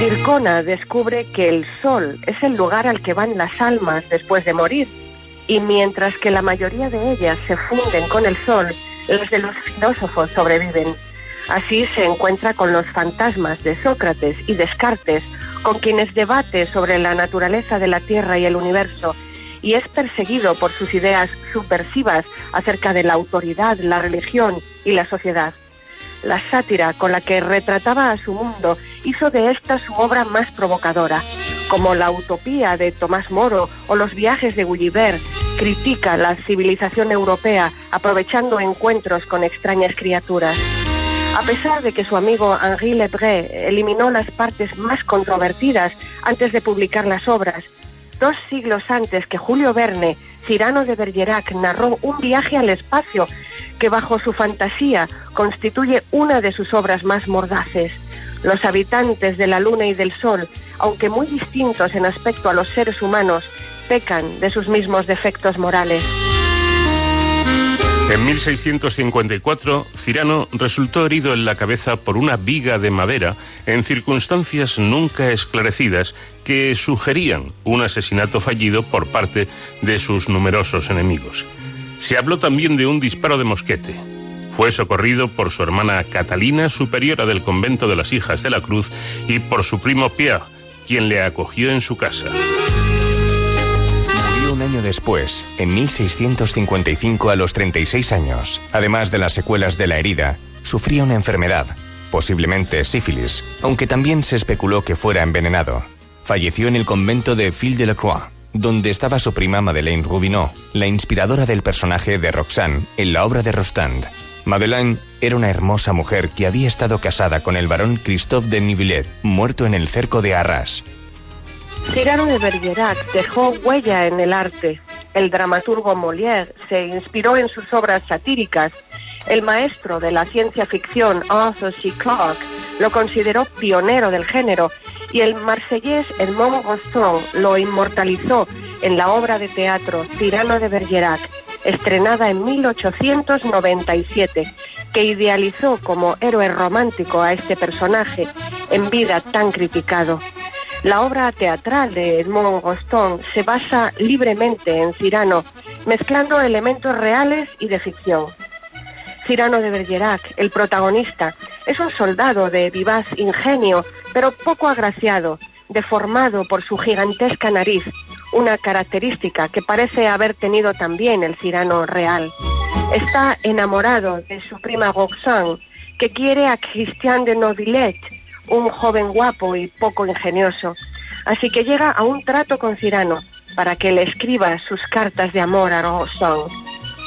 Dircona descubre que el sol es el lugar al que van las almas después de morir, y mientras que la mayoría de ellas se funden con el sol, las de los filósofos sobreviven. Así se encuentra con los fantasmas de Sócrates y Descartes, con quienes debate sobre la naturaleza de la Tierra y el universo, y es perseguido por sus ideas subversivas acerca de la autoridad, la religión y la sociedad. La sátira con la que retrataba a su mundo hizo de esta su obra más provocadora. Como la utopía de Tomás Moro o los viajes de Gulliver, critica la civilización europea aprovechando encuentros con extrañas criaturas. A pesar de que su amigo Henri Lebré eliminó las partes más controvertidas antes de publicar las obras, dos siglos antes que Julio Verne, Cirano de Bergerac narró un viaje al espacio que bajo su fantasía constituye una de sus obras más mordaces. Los habitantes de la Luna y del Sol, aunque muy distintos en aspecto a los seres humanos, pecan de sus mismos defectos morales. En 1654, Cirano resultó herido en la cabeza por una viga de madera en circunstancias nunca esclarecidas que sugerían un asesinato fallido por parte de sus numerosos enemigos. Se habló también de un disparo de mosquete. Fue socorrido por su hermana Catalina, superiora del convento de las Hijas de la Cruz, y por su primo Pierre, quien le acogió en su casa. Un año después, en 1655 a los 36 años. Además de las secuelas de la herida, sufría una enfermedad, posiblemente sífilis, aunque también se especuló que fuera envenenado. Falleció en el convento de Fille de la Croix, donde estaba su prima Madeleine Rubineau, la inspiradora del personaje de Roxane en la obra de Rostand. Madeleine era una hermosa mujer que había estado casada con el barón Christophe de Nivillet, muerto en el cerco de Arras. Cyrano de Bergerac dejó huella en el arte. El dramaturgo Molière se inspiró en sus obras satíricas. El maestro de la ciencia ficción Arthur C. Clarke lo consideró pionero del género y el marsellés Edmond Rostand lo inmortalizó en la obra de teatro Cyrano de Bergerac, estrenada en 1897, que idealizó como héroe romántico a este personaje en vida tan criticado. La obra teatral de Edmond Rostand se basa libremente en Cyrano, mezclando elementos reales y de ficción. Cyrano de Bergerac, el protagonista, es un soldado de vivaz ingenio, pero poco agraciado, deformado por su gigantesca nariz, una característica que parece haber tenido también el Cyrano real. Está enamorado de su prima Roxane, que quiere a Christian de Novillet, un joven guapo y poco ingenioso. Así que llega a un trato con Cyrano para que le escriba sus cartas de amor a Roxane.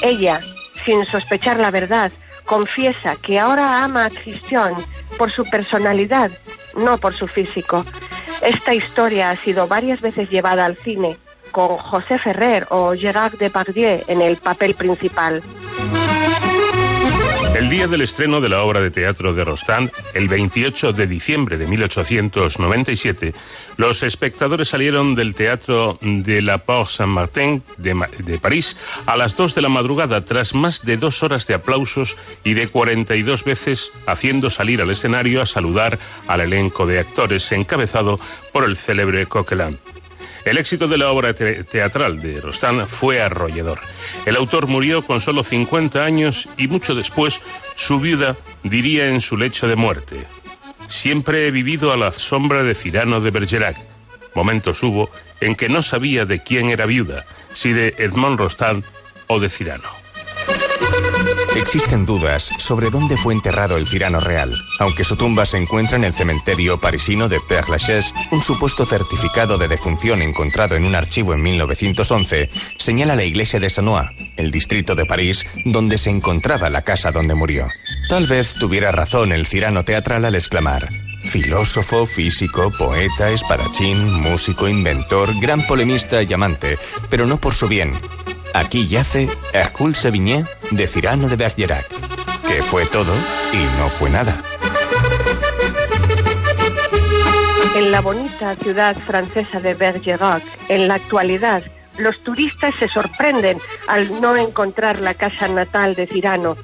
Ella, sin sospechar la verdad, confiesa que ahora ama a Christian por su personalidad, no por su físico. Esta historia ha sido varias veces llevada al cine, con José Ferrer o Gérard Depardieu en el papel principal. El día del estreno de la obra de teatro de Rostand, el 28 de diciembre de 1897, los espectadores salieron del teatro de la Porte Saint-Martin de, París a las 2 de la madrugada tras más de dos horas de aplausos y de 42 veces haciendo salir al escenario a saludar al elenco de actores encabezado por el célebre Coquelin. El éxito de la obra te- teatral de Rostand fue arrollador. El autor murió con solo 50 años y mucho después su viuda diría en su lecho de muerte: Siempre he vivido a la sombra de Cirano de Bergerac. Momentos hubo en que no sabía de quién era viuda, si de Edmond Rostand o de Cirano. Existen dudas sobre dónde fue enterrado el tirano real, aunque su tumba se encuentra en el cementerio parisino de Père Lachaise, un supuesto certificado de defunción encontrado en un archivo en 1911 señala la iglesia de Sanois, el distrito de París, donde se encontraba la casa donde murió. Tal vez tuviera razón el cirano teatral al exclamar Filósofo, físico, poeta, espadachín, músico, inventor, gran polemista y amante, pero no por su bien. Aquí yace Hercule Sevigné de Cirano de Bergerac, que fue todo y no fue nada. En la bonita ciudad francesa de Bergerac, en la actualidad, los turistas se sorprenden al no encontrar la casa natal de Cirano.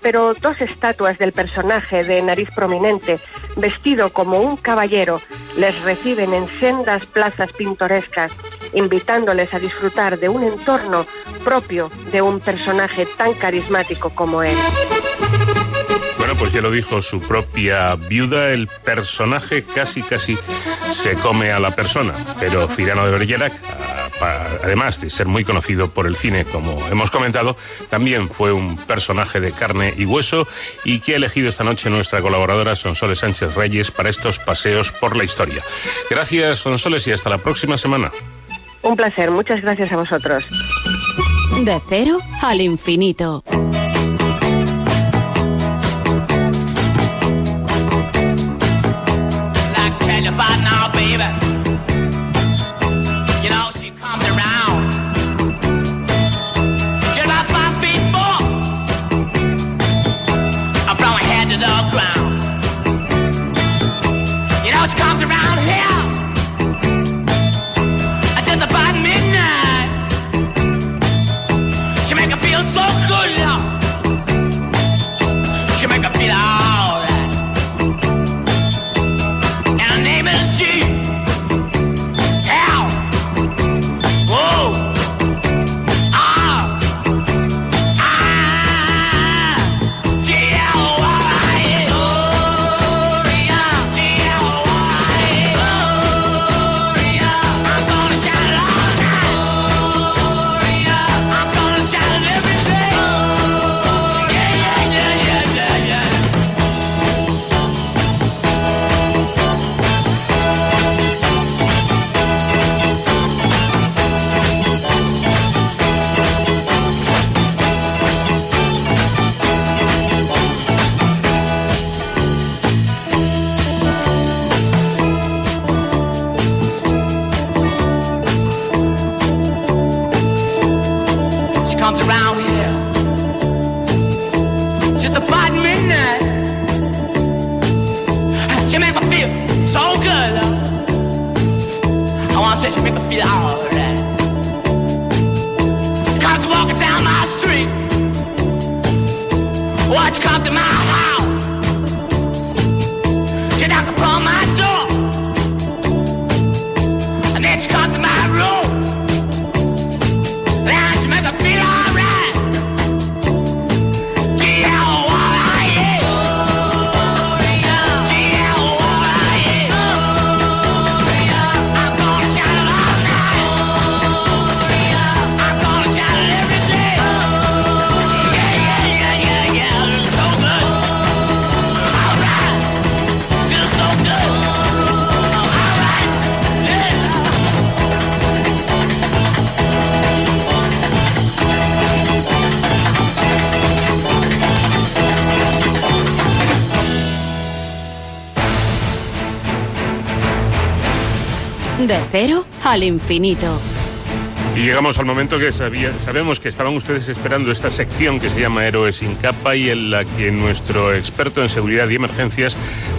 Pero dos estatuas del personaje de nariz prominente, vestido como un caballero, les reciben en sendas plazas pintorescas, invitándoles a disfrutar de un entorno propio de un personaje tan carismático como él. Bueno, pues ya lo dijo su propia viuda, el personaje casi casi se come a la persona, pero Cirano de Bergerac, además de ser muy conocido por el cine, como hemos comentado, también fue un personaje de carne y hueso y que ha elegido esta noche nuestra colaboradora Sonsoles Sánchez Reyes para estos paseos por la historia. Gracias, Sonsoles, y hasta la próxima semana. Un placer, muchas gracias a vosotros. De cero al infinito. De cero al infinito. Y llegamos al momento que sabía- sabemos que estaban ustedes esperando esta sección que se llama Héroes sin capa y en la que nuestro experto en seguridad y emergencias,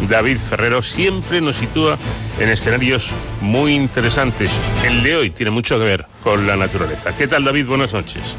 David Ferrero, siempre nos sitúa en escenarios muy interesantes. El de hoy tiene mucho que ver con la naturaleza. ¿Qué tal, David? Buenas noches.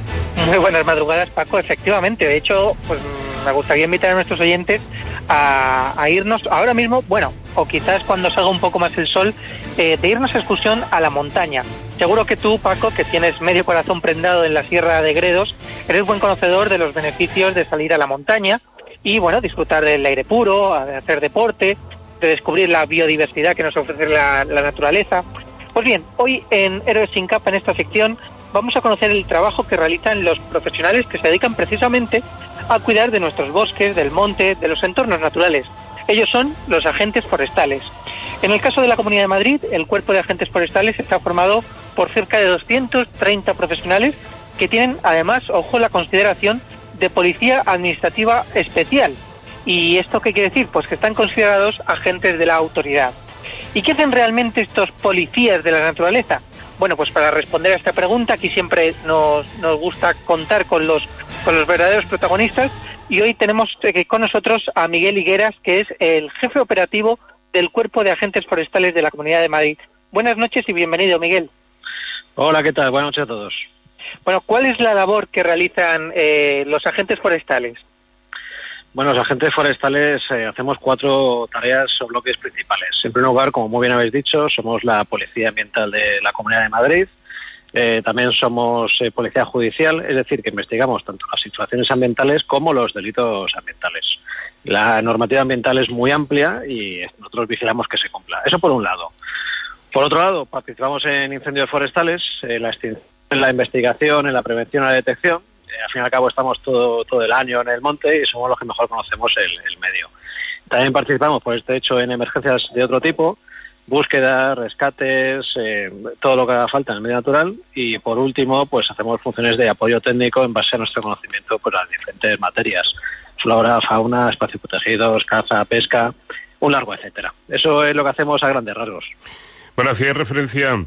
Muy buenas madrugadas, Paco. Efectivamente, de hecho, pues me gustaría invitar a nuestros oyentes a, irnos ahora mismo, bueno, o quizás cuando salga un poco más el sol, eh, de irnos a excursión a la montaña. Seguro que tú, Paco, que tienes medio corazón prendado en la Sierra de Gredos, eres buen conocedor de los beneficios de salir a la montaña y, bueno, disfrutar del aire puro, de hacer deporte, de descubrir la biodiversidad que nos ofrece la, la naturaleza. Pues bien, hoy en Héroes sin capa, en esta sección, vamos a conocer el trabajo que realizan los profesionales que se dedican precisamente a cuidar de nuestros bosques, del monte, de los entornos naturales. Ellos son los agentes forestales. En el caso de la Comunidad de Madrid, el cuerpo de agentes forestales está formado por cerca de 230 profesionales que tienen además, ojo, la consideración de policía administrativa especial. ¿Y esto qué quiere decir? Pues que están considerados agentes de la autoridad. ¿Y qué hacen realmente estos policías de la naturaleza? Bueno, pues para responder a esta pregunta, aquí siempre nos, nos gusta contar con los, con los verdaderos protagonistas y hoy tenemos eh, con nosotros a Miguel Higueras, que es el jefe operativo del Cuerpo de Agentes Forestales de la Comunidad de Madrid. Buenas noches y bienvenido, Miguel. Hola, ¿qué tal? Buenas noches a todos. Bueno, ¿cuál es la labor que realizan eh, los agentes forestales? Bueno, los agentes forestales eh, hacemos cuatro tareas o bloques principales. En primer lugar, como muy bien habéis dicho, somos la Policía Ambiental de la Comunidad de Madrid. Eh, también somos eh, Policía Judicial, es decir, que investigamos tanto las situaciones ambientales como los delitos ambientales. La normativa ambiental es muy amplia y nosotros vigilamos que se cumpla. Eso por un lado. Por otro lado, participamos en incendios forestales, en la, en la investigación, en la prevención y la detección. Eh, al fin y al cabo estamos todo, todo el año en el monte y somos los que mejor conocemos el, el medio. También participamos, por este hecho, en emergencias de otro tipo, búsqueda, rescates, eh, todo lo que haga falta en el medio natural. Y por último, pues hacemos funciones de apoyo técnico en base a nuestro conocimiento pues, las diferentes materias. Flora, fauna, espacios protegidos, caza, pesca, un largo etcétera. Eso es lo que hacemos a grandes rasgos. Bueno, hacía referencia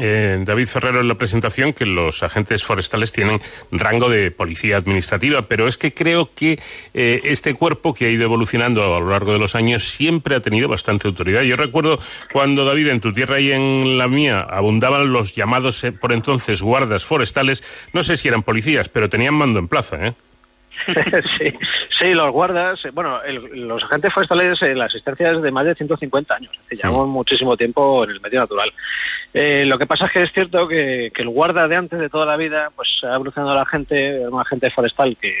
eh, David Ferrero en la presentación que los agentes forestales tienen rango de policía administrativa, pero es que creo que eh, este cuerpo que ha ido evolucionando a lo largo de los años siempre ha tenido bastante autoridad. Yo recuerdo cuando David en tu tierra y en la mía abundaban los llamados eh, por entonces guardas forestales, no sé si eran policías, pero tenían mando en plaza, ¿eh? sí, sí, los guardas, eh, bueno, el- los agentes forestales, eh, la asistencia es de más de 150 años, es decir, llevamos muchísimo tiempo en el medio natural. Eh, lo que pasa es que es cierto que, que el guarda de antes de toda la vida, pues ha evolucionado la gente, un agente forestal que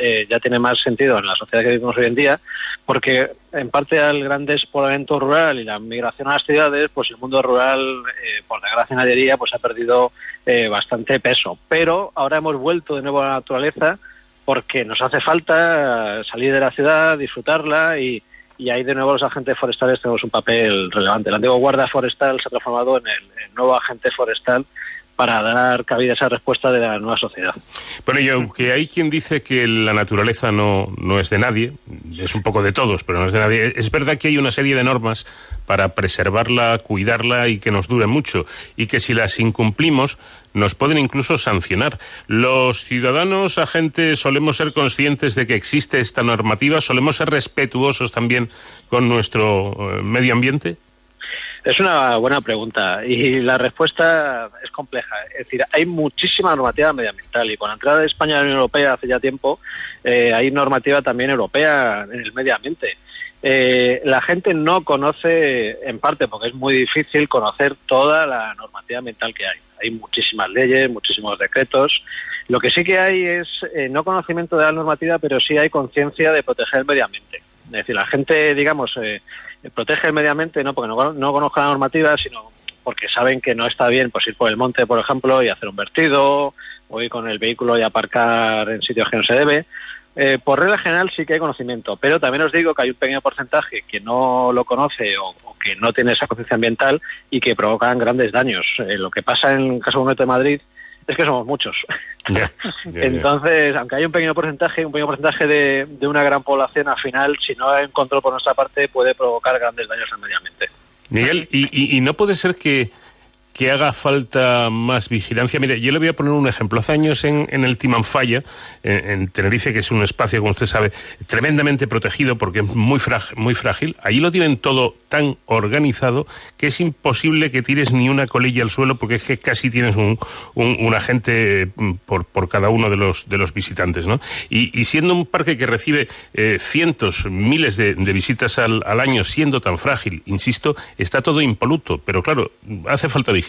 eh, ya tiene más sentido en la sociedad que vivimos hoy en día, porque en parte al gran despoblamiento rural y la migración a las ciudades, pues el mundo rural, eh, por desgracia nadie diría, pues ha perdido eh, bastante peso. Pero ahora hemos vuelto de nuevo a la naturaleza porque nos hace falta salir de la ciudad, disfrutarla y, y ahí de nuevo los agentes forestales tenemos un papel relevante. El antiguo guarda forestal se ha transformado en el, el nuevo agente forestal para dar cabida a esa respuesta de la nueva sociedad. Bueno, y aunque hay quien dice que la naturaleza no, no es de nadie, es un poco de todos, pero no es de nadie, es verdad que hay una serie de normas para preservarla, cuidarla y que nos dure mucho, y que si las incumplimos nos pueden incluso sancionar. Los ciudadanos, agentes, solemos ser conscientes de que existe esta normativa, solemos ser respetuosos también con nuestro eh, medio ambiente. Es una buena pregunta y la respuesta es compleja. Es decir, hay muchísima normativa medioambiental y con la entrada de España a la Unión Europea hace ya tiempo eh, hay normativa también europea en el medio ambiente. Eh, la gente no conoce, en parte porque es muy difícil conocer toda la normativa ambiental que hay. Hay muchísimas leyes, muchísimos decretos. Lo que sí que hay es eh, no conocimiento de la normativa, pero sí hay conciencia de proteger el medio ambiente. Es decir, la gente, digamos, eh, protege el medio ambiente no porque no, no conozca la normativa, sino porque saben que no está bien pues ir por el monte, por ejemplo, y hacer un vertido, o ir con el vehículo y aparcar en sitios que no se debe. Eh, por regla general sí que hay conocimiento, pero también os digo que hay un pequeño porcentaje que no lo conoce o, o que no tiene esa conciencia ambiental y que provocan grandes daños. Eh, lo que pasa en el caso concreto de Madrid es que somos muchos. Entonces, aunque hay un pequeño porcentaje, un pequeño porcentaje de, de una gran población, al final, si no hay un control por nuestra parte, puede provocar grandes daños al medio ambiente. Miguel, y, y- y no puede ser que, que haga falta más vigilancia. Mire, yo le voy a poner un ejemplo. Hace años en, el Timanfaya, en, en Tenerife, que es un espacio, como usted sabe, tremendamente protegido porque es muy, frag- muy frágil, allí lo tienen todo tan organizado que es imposible que tires ni una colilla al suelo porque es que casi tienes un, agente mm, por, cada uno de los, visitantes. ¿no? Y, siendo un parque que recibe eh, cientos, miles de, de visitas al, al año, siendo tan frágil, insisto, está todo impoluto. Pero claro, hace falta vigilancia.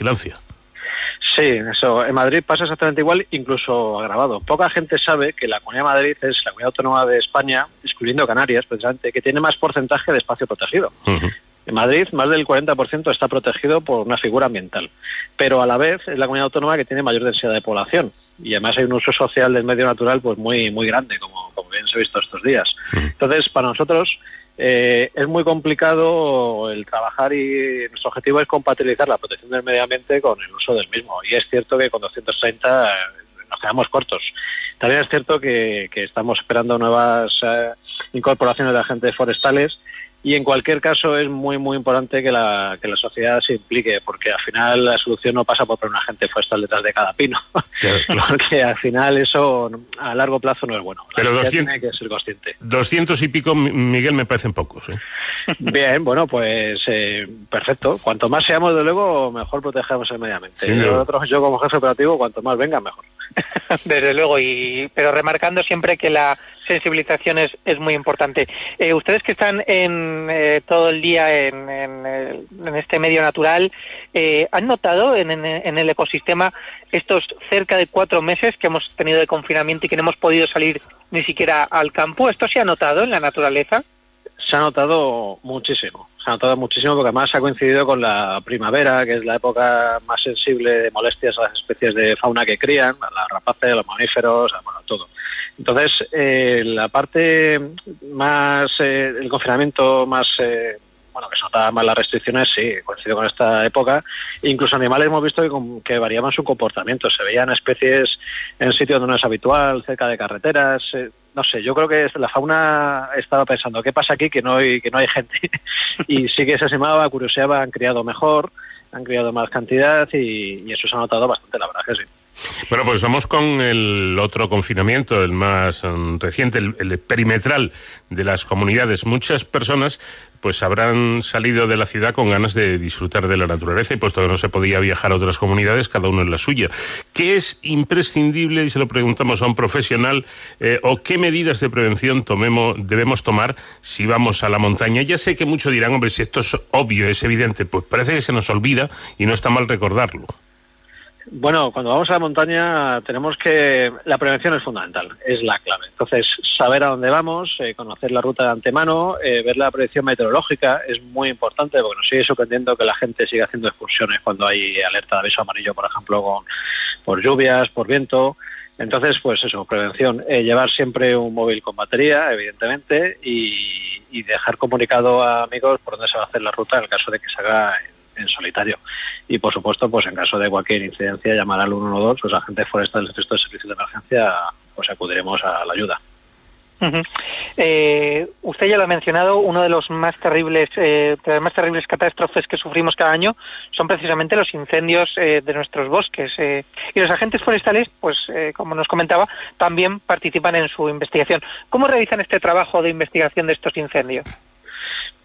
Sí, eso. En Madrid pasa exactamente igual, incluso agravado. Poca gente sabe que la Comunidad de Madrid es la comunidad autónoma de España, excluyendo Canarias, precisamente, que tiene más porcentaje de espacio protegido. En Madrid, más del 40% está protegido por una figura ambiental, pero a la vez es la comunidad autónoma que tiene mayor densidad de población y además hay un uso social del medio natural pues muy muy grande, como, como bien se ha visto estos días. Entonces, para nosotros eh, es muy complicado el trabajar y nuestro objetivo es compatibilizar la protección del medio ambiente con el uso del mismo. Y es cierto que con 230 eh, nos quedamos cortos. También es cierto que, que estamos esperando nuevas eh, incorporaciones de agentes forestales y en cualquier caso es muy muy importante que la, que la sociedad se implique porque al final la solución no pasa por poner un agente forestal detrás de cada pino porque al final eso a largo plazo no es bueno. La Pero sociedad 200 tiene que ser consciente. Doscientos y pico, Mi- Miguel, me parecen pocos. ¿eh? Bien, bueno, pues eh, perfecto. Cuanto más seamos, de luego, mejor protegemos el medio ambiente. Nosotros, yo como jefe operativo, cuanto más venga, mejor. Desde luego, y pero remarcando siempre que la sensibilización es, es muy importante. Eh, ustedes que están en eh, todo el día en, en, el- en este medio natural, eh, ¿han notado en, en- en el ecosistema estos cerca de cuatro meses que hemos tenido de confinamiento y que no hemos podido salir ni siquiera al campo? ¿Esto se ha notado en la naturaleza? Se ha notado muchísimo. Se ha notado muchísimo porque además ha coincidido con la primavera, que es la época más sensible de molestias a las especies de fauna que crían, a las rapaces, a los mamíferos, a bueno, todo. Entonces, eh, la parte más, eh, el confinamiento más, eh, bueno, que se notaba más las restricciones, sí, coincidió con esta época. Incluso animales hemos visto que, que variaban su comportamiento. Se veían especies en sitios donde no es habitual, cerca de carreteras. eh, no sé, yo creo que la fauna estaba pensando, ¿qué pasa aquí que no hay, que no hay gente? y sí que se asemaba, curioseaba, han criado mejor, han criado más cantidad y, y eso se ha notado bastante, la verdad que sí. Bueno, pues vamos con el otro confinamiento, el más mm, reciente, el, perimetral de las comunidades. Muchas personas pues habrán salido de la ciudad con ganas de disfrutar de la naturaleza y puesto que no se podía viajar a otras comunidades, cada uno en la suya. ¿Qué es imprescindible, y se lo preguntamos a un profesional, eh, o qué medidas de prevención tomemos, debemos tomar si vamos a la montaña? Ya sé que muchos dirán, hombre, si esto es obvio, es evidente, pues parece que se nos olvida y no está mal recordarlo. Bueno, cuando vamos a la montaña tenemos que... La prevención es fundamental, es la clave. Entonces, saber a dónde vamos, eh, conocer la ruta de antemano, eh, ver la predicción meteorológica es muy importante porque nos sigue sorprendiendo que la gente siga haciendo excursiones cuando hay alerta de aviso amarillo, por ejemplo, con, por lluvias, por viento. Entonces, pues eso, prevención. Eh, llevar siempre un móvil con batería, evidentemente, y, y dejar comunicado a amigos por dónde se va a hacer la ruta en el caso de que se haga en, solitario. Y por supuesto, pues en caso de cualquier incidencia, llamar al 112, los agentes forestales del resto de servicios de emergencia, pues acudiremos a la ayuda. Eh, usted ya lo ha mencionado, uno de los más terribles, eh, de las más terribles catástrofes que sufrimos cada año son precisamente los incendios eh, de nuestros bosques. eh, y los agentes forestales, pues eh, como nos comentaba, también participan en su investigación. ¿Cómo realizan este trabajo de investigación de estos incendios?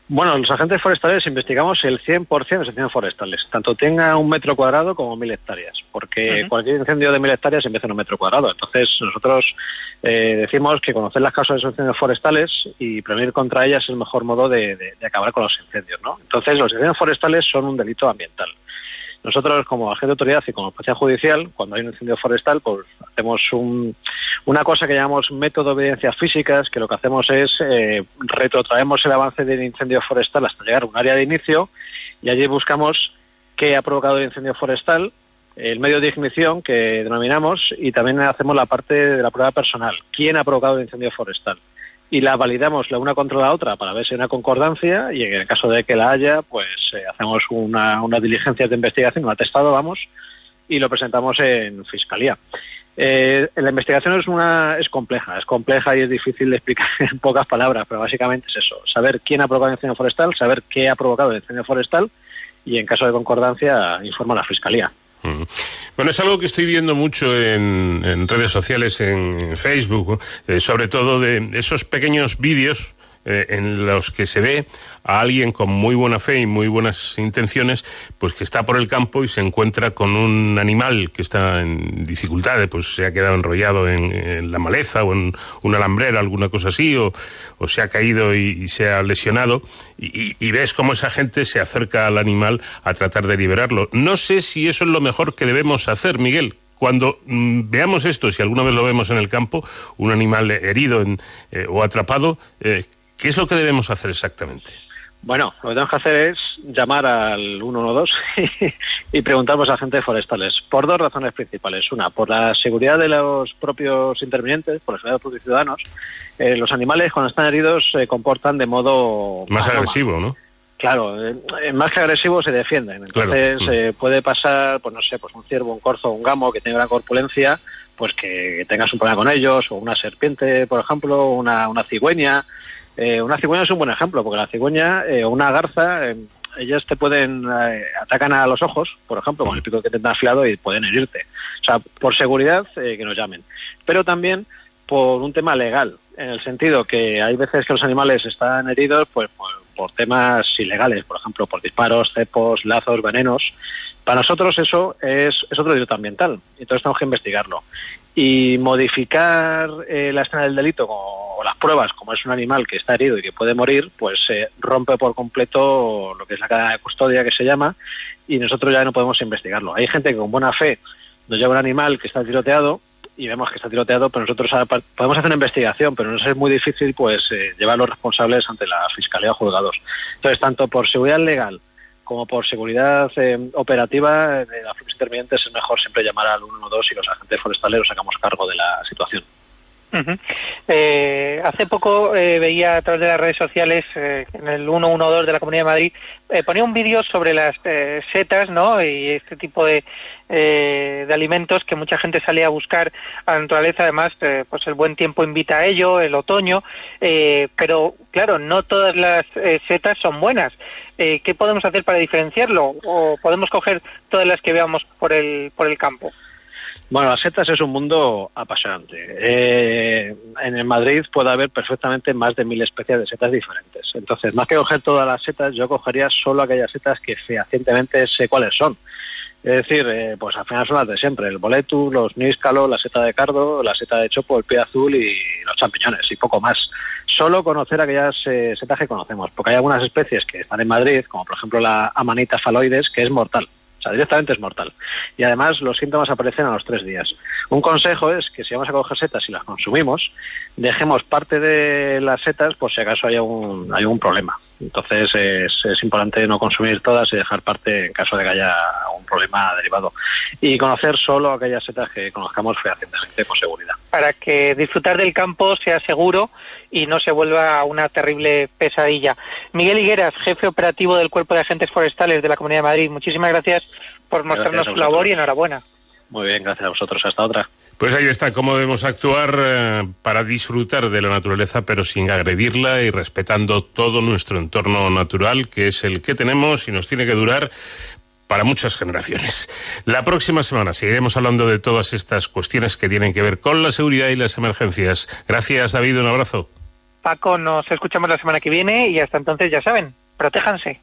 Bueno, los agentes forestales investigamos el 100% de los incendios forestales, tanto tenga un metro cuadrado como mil hectáreas, porque cualquier incendio de mil hectáreas empieza en un metro cuadrado. Entonces, nosotros eh, decimos que conocer las causas de esos incendios forestales y prevenir contra ellas es el mejor modo de, de- de acabar con los incendios. ¿no? Entonces, los incendios forestales son un delito ambiental. Nosotros, como agente de autoridad y como policía judicial, cuando hay un incendio forestal, pues hacemos un- una cosa que llamamos método de evidencias físicas, que lo que hacemos es eh, retrotraemos el avance del incendio forestal hasta llegar a un área de inicio y allí buscamos qué ha provocado el incendio forestal, el medio de ignición que denominamos y también hacemos la parte de la prueba personal, quién ha provocado el incendio forestal. Y la validamos la una contra la otra para ver si hay una concordancia y en el caso de que la haya, pues eh, hacemos una, una diligencia de investigación, un atestado, vamos, y lo presentamos en fiscalía. Eh, la investigación es una es compleja, es compleja y es difícil de explicar en pocas palabras, pero básicamente es eso: saber quién ha provocado el incendio forestal, saber qué ha provocado el incendio forestal y, en caso de concordancia, informa a la fiscalía. Bueno, es algo que estoy viendo mucho en, en redes sociales, en Facebook, eh, sobre todo de esos pequeños vídeos eh, en los que se ve a alguien con muy buena fe y muy buenas intenciones, pues que está por el campo y se encuentra con un animal que está en dificultades, pues se ha quedado enrollado en, la maleza o en una alambrera, alguna cosa así, o, se ha caído y, se ha lesionado, y ves cómo esa gente se acerca al animal a tratar de liberarlo. No sé si eso es lo mejor que debemos hacer, Miguel. Cuando mm, veamos esto, si alguna vez lo vemos en el campo, un animal herido en- eh, o atrapado, eh, ¿qué es lo que debemos hacer exactamente? Bueno, lo que tenemos que hacer es llamar al 112 y preguntar los agentes forestales, por dos razones principales. Una, por la seguridad de los propios intervinientes, por la seguridad de los propios ciudadanos. Eh, los animales, cuando están heridos, se comportan de modo... Más agresivo, ¿no? Claro, eh, más que agresivos se defienden. Entonces Claro. eh, puede pasar, pues no sé, pues un ciervo, un corzo, un gamo que tenga gran corpulencia, pues que tengas un problema con ellos, o una serpiente, por ejemplo, una, una cigüeña. Eh, una cigüeña es un buen ejemplo, porque la cigüeña eh, o una garza, eh, ellas te pueden, eh, atacan a los ojos, por ejemplo, con el pico que te afilado y pueden herirte. O sea, por seguridad, que nos llamen. Pero también por un tema legal, en el sentido que hay veces que los animales están heridos pues por temas ilegales, por ejemplo, por disparos, cepos, lazos, venenos. Para nosotros eso es, otro delito ambiental, entonces tenemos que investigarlo. Y modificar eh, la escena del delito o las pruebas, como es un animal que está herido y que puede morir, pues eh, rompe por completo lo que es la cadena de custodia que se llama y nosotros ya no podemos investigarlo. Hay gente que con buena fe nos lleva un animal que está tiroteado y vemos que está tiroteado, pero nosotros podemos hacer una investigación, pero nos es muy difícil pues eh, llevar a los responsables ante la Fiscalía o juzgados. Entonces, tanto por seguridad legal como por seguridad eh, operativa eh, de las propios intervinientes es mejor siempre llamar al 112 y los agentes forestales nos sacamos cargo de la situación. Eh, hace poco eh, veía a través de las redes sociales, eh, en el 112 de la Comunidad de Madrid, eh, ponía un vídeo sobre las eh, setas ¿no? y este tipo de, eh, de alimentos que mucha gente sale a buscar a la naturaleza. Además, pues el buen tiempo invita a ello, el otoño, pero claro, no todas las setas son buenas. ¿Qué podemos hacer para diferenciarlo? ¿O podemos coger todas las que veamos por el, por el campo? Bueno, las setas es un mundo apasionante. Eh, en el Madrid puede haber perfectamente más de mil especies de setas diferentes. Entonces, más que coger todas las setas, yo cogería solo aquellas setas que fehacientemente sé cuáles son. Es decir, eh, pues al final son las de siempre, el boletus, los níscalos, la seta de cardo, la seta de chopo, el pie azul y los champiñones y poco más. Solo conocer aquellas eh, setas que conocemos, porque hay algunas especies que están en Madrid, como por ejemplo la amanita faloides, que es mortal. Sea, directamente es mortal. Y además los síntomas aparecen a los tres días. Un consejo es que si vamos a coger setas y las consumimos, dejemos parte de las setas por si acaso hay algún, hay algún problema. Entonces es, es importante no consumir todas y dejar parte en caso de que haya un problema derivado. Y conocer solo aquellas setas que conozcamos fehacientemente con seguridad. Para que disfrutar del campo sea seguro y no se vuelva una terrible pesadilla. Miguel Higueras, jefe operativo del Cuerpo de Agentes Forestales de la Comunidad de Madrid, muchísimas gracias por mostrarnos Gracias su labor y enhorabuena. Muy bien, gracias a vosotros. Hasta otra. Pues ahí está cómo debemos actuar eh, para disfrutar de la naturaleza, pero sin agredirla y respetando todo nuestro entorno natural, que es el que tenemos y nos tiene que durar para muchas generaciones. La próxima semana seguiremos hablando de todas estas cuestiones que tienen que ver con la seguridad y las emergencias. Gracias, David. Un abrazo. Paco, nos escuchamos la semana que viene y hasta entonces ya saben, protéjanse.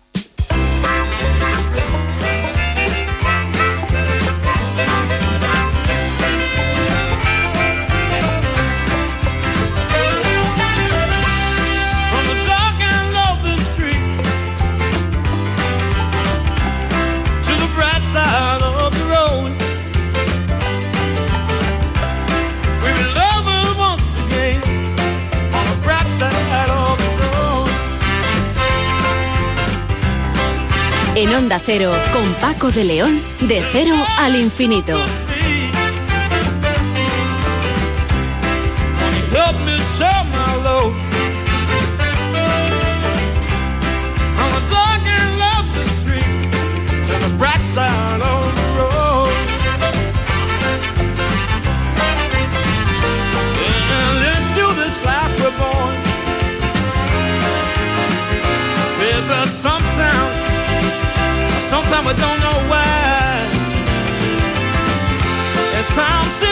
En Onda Cero, con Paco de León, de cero al infinito. From the dark end of the street to the bright side of sometimes we don't know why. And time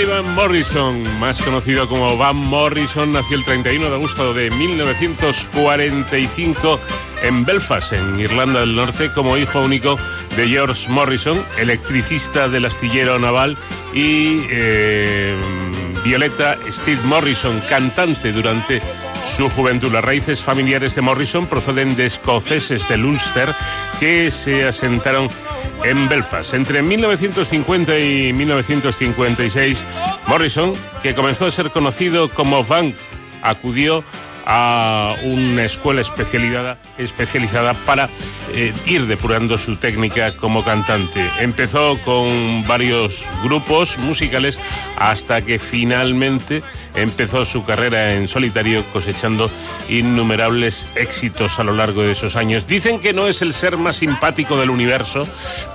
Ivan Morrison, más conocido como Van Morrison, nació el 31 de agosto de 1945 en Belfast, en Irlanda del Norte, como hijo único de George Morrison, electricista del astillero naval, y eh, Violeta Steve Morrison, cantante durante su juventud. Las raíces familiares de Morrison proceden de escoceses de Ulster que se asentaron en Belfast. Entre 1950 y 1956, Morrison, que comenzó a ser conocido como Van, acudió a una escuela especializada, especializada para eh, ir depurando su técnica como cantante. Empezó con varios grupos musicales hasta que finalmente empezó su carrera en solitario cosechando innumerables éxitos a lo largo de esos años. Dicen que no es el ser más simpático del universo,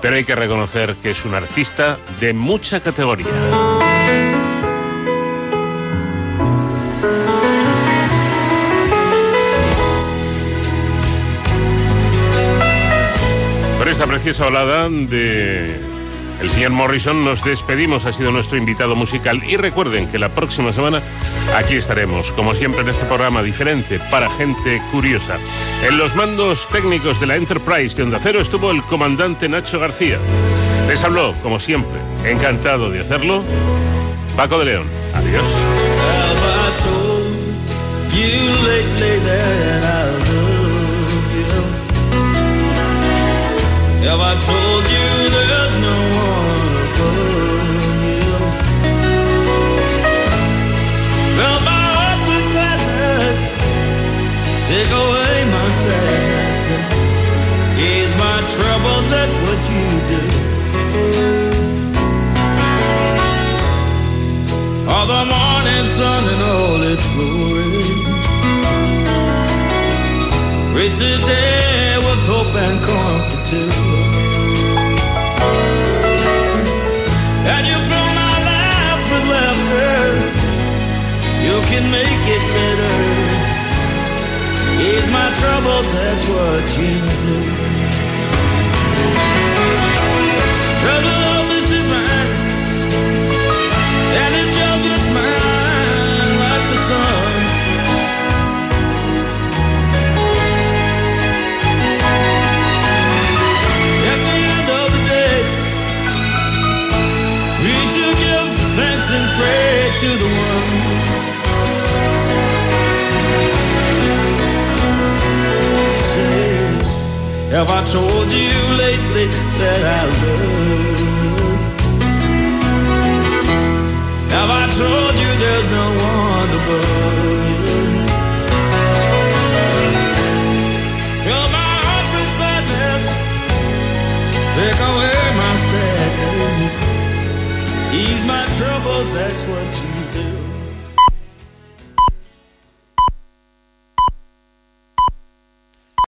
pero hay que reconocer que es un artista de mucha categoría. Preciosa balada de el señor Morrison nos despedimos, ha sido nuestro invitado musical y recuerden que la próxima semana aquí estaremos, como siempre en este programa diferente para gente curiosa. En los mandos técnicos de la Enterprise de Onda Cero estuvo el comandante Nacho García. Les habló, como siempre, encantado de hacerlo, Paco de León. Adiós. Have I told you there's no one above you? Fill my heart with gladness, take away my sadness, ease my trouble. That's what you do. All the morning sun and all its glory. Reach this day with hope and comfort. And you fill my life with laughter. You can make it better. Ease my troubles, that's what you do. Love is divine. And it's just to the one. Say, have I told you lately that I love? Have I told you there's no one above? Fill my heart with gladness. Take away my sadness. Ease my troubles, that's what you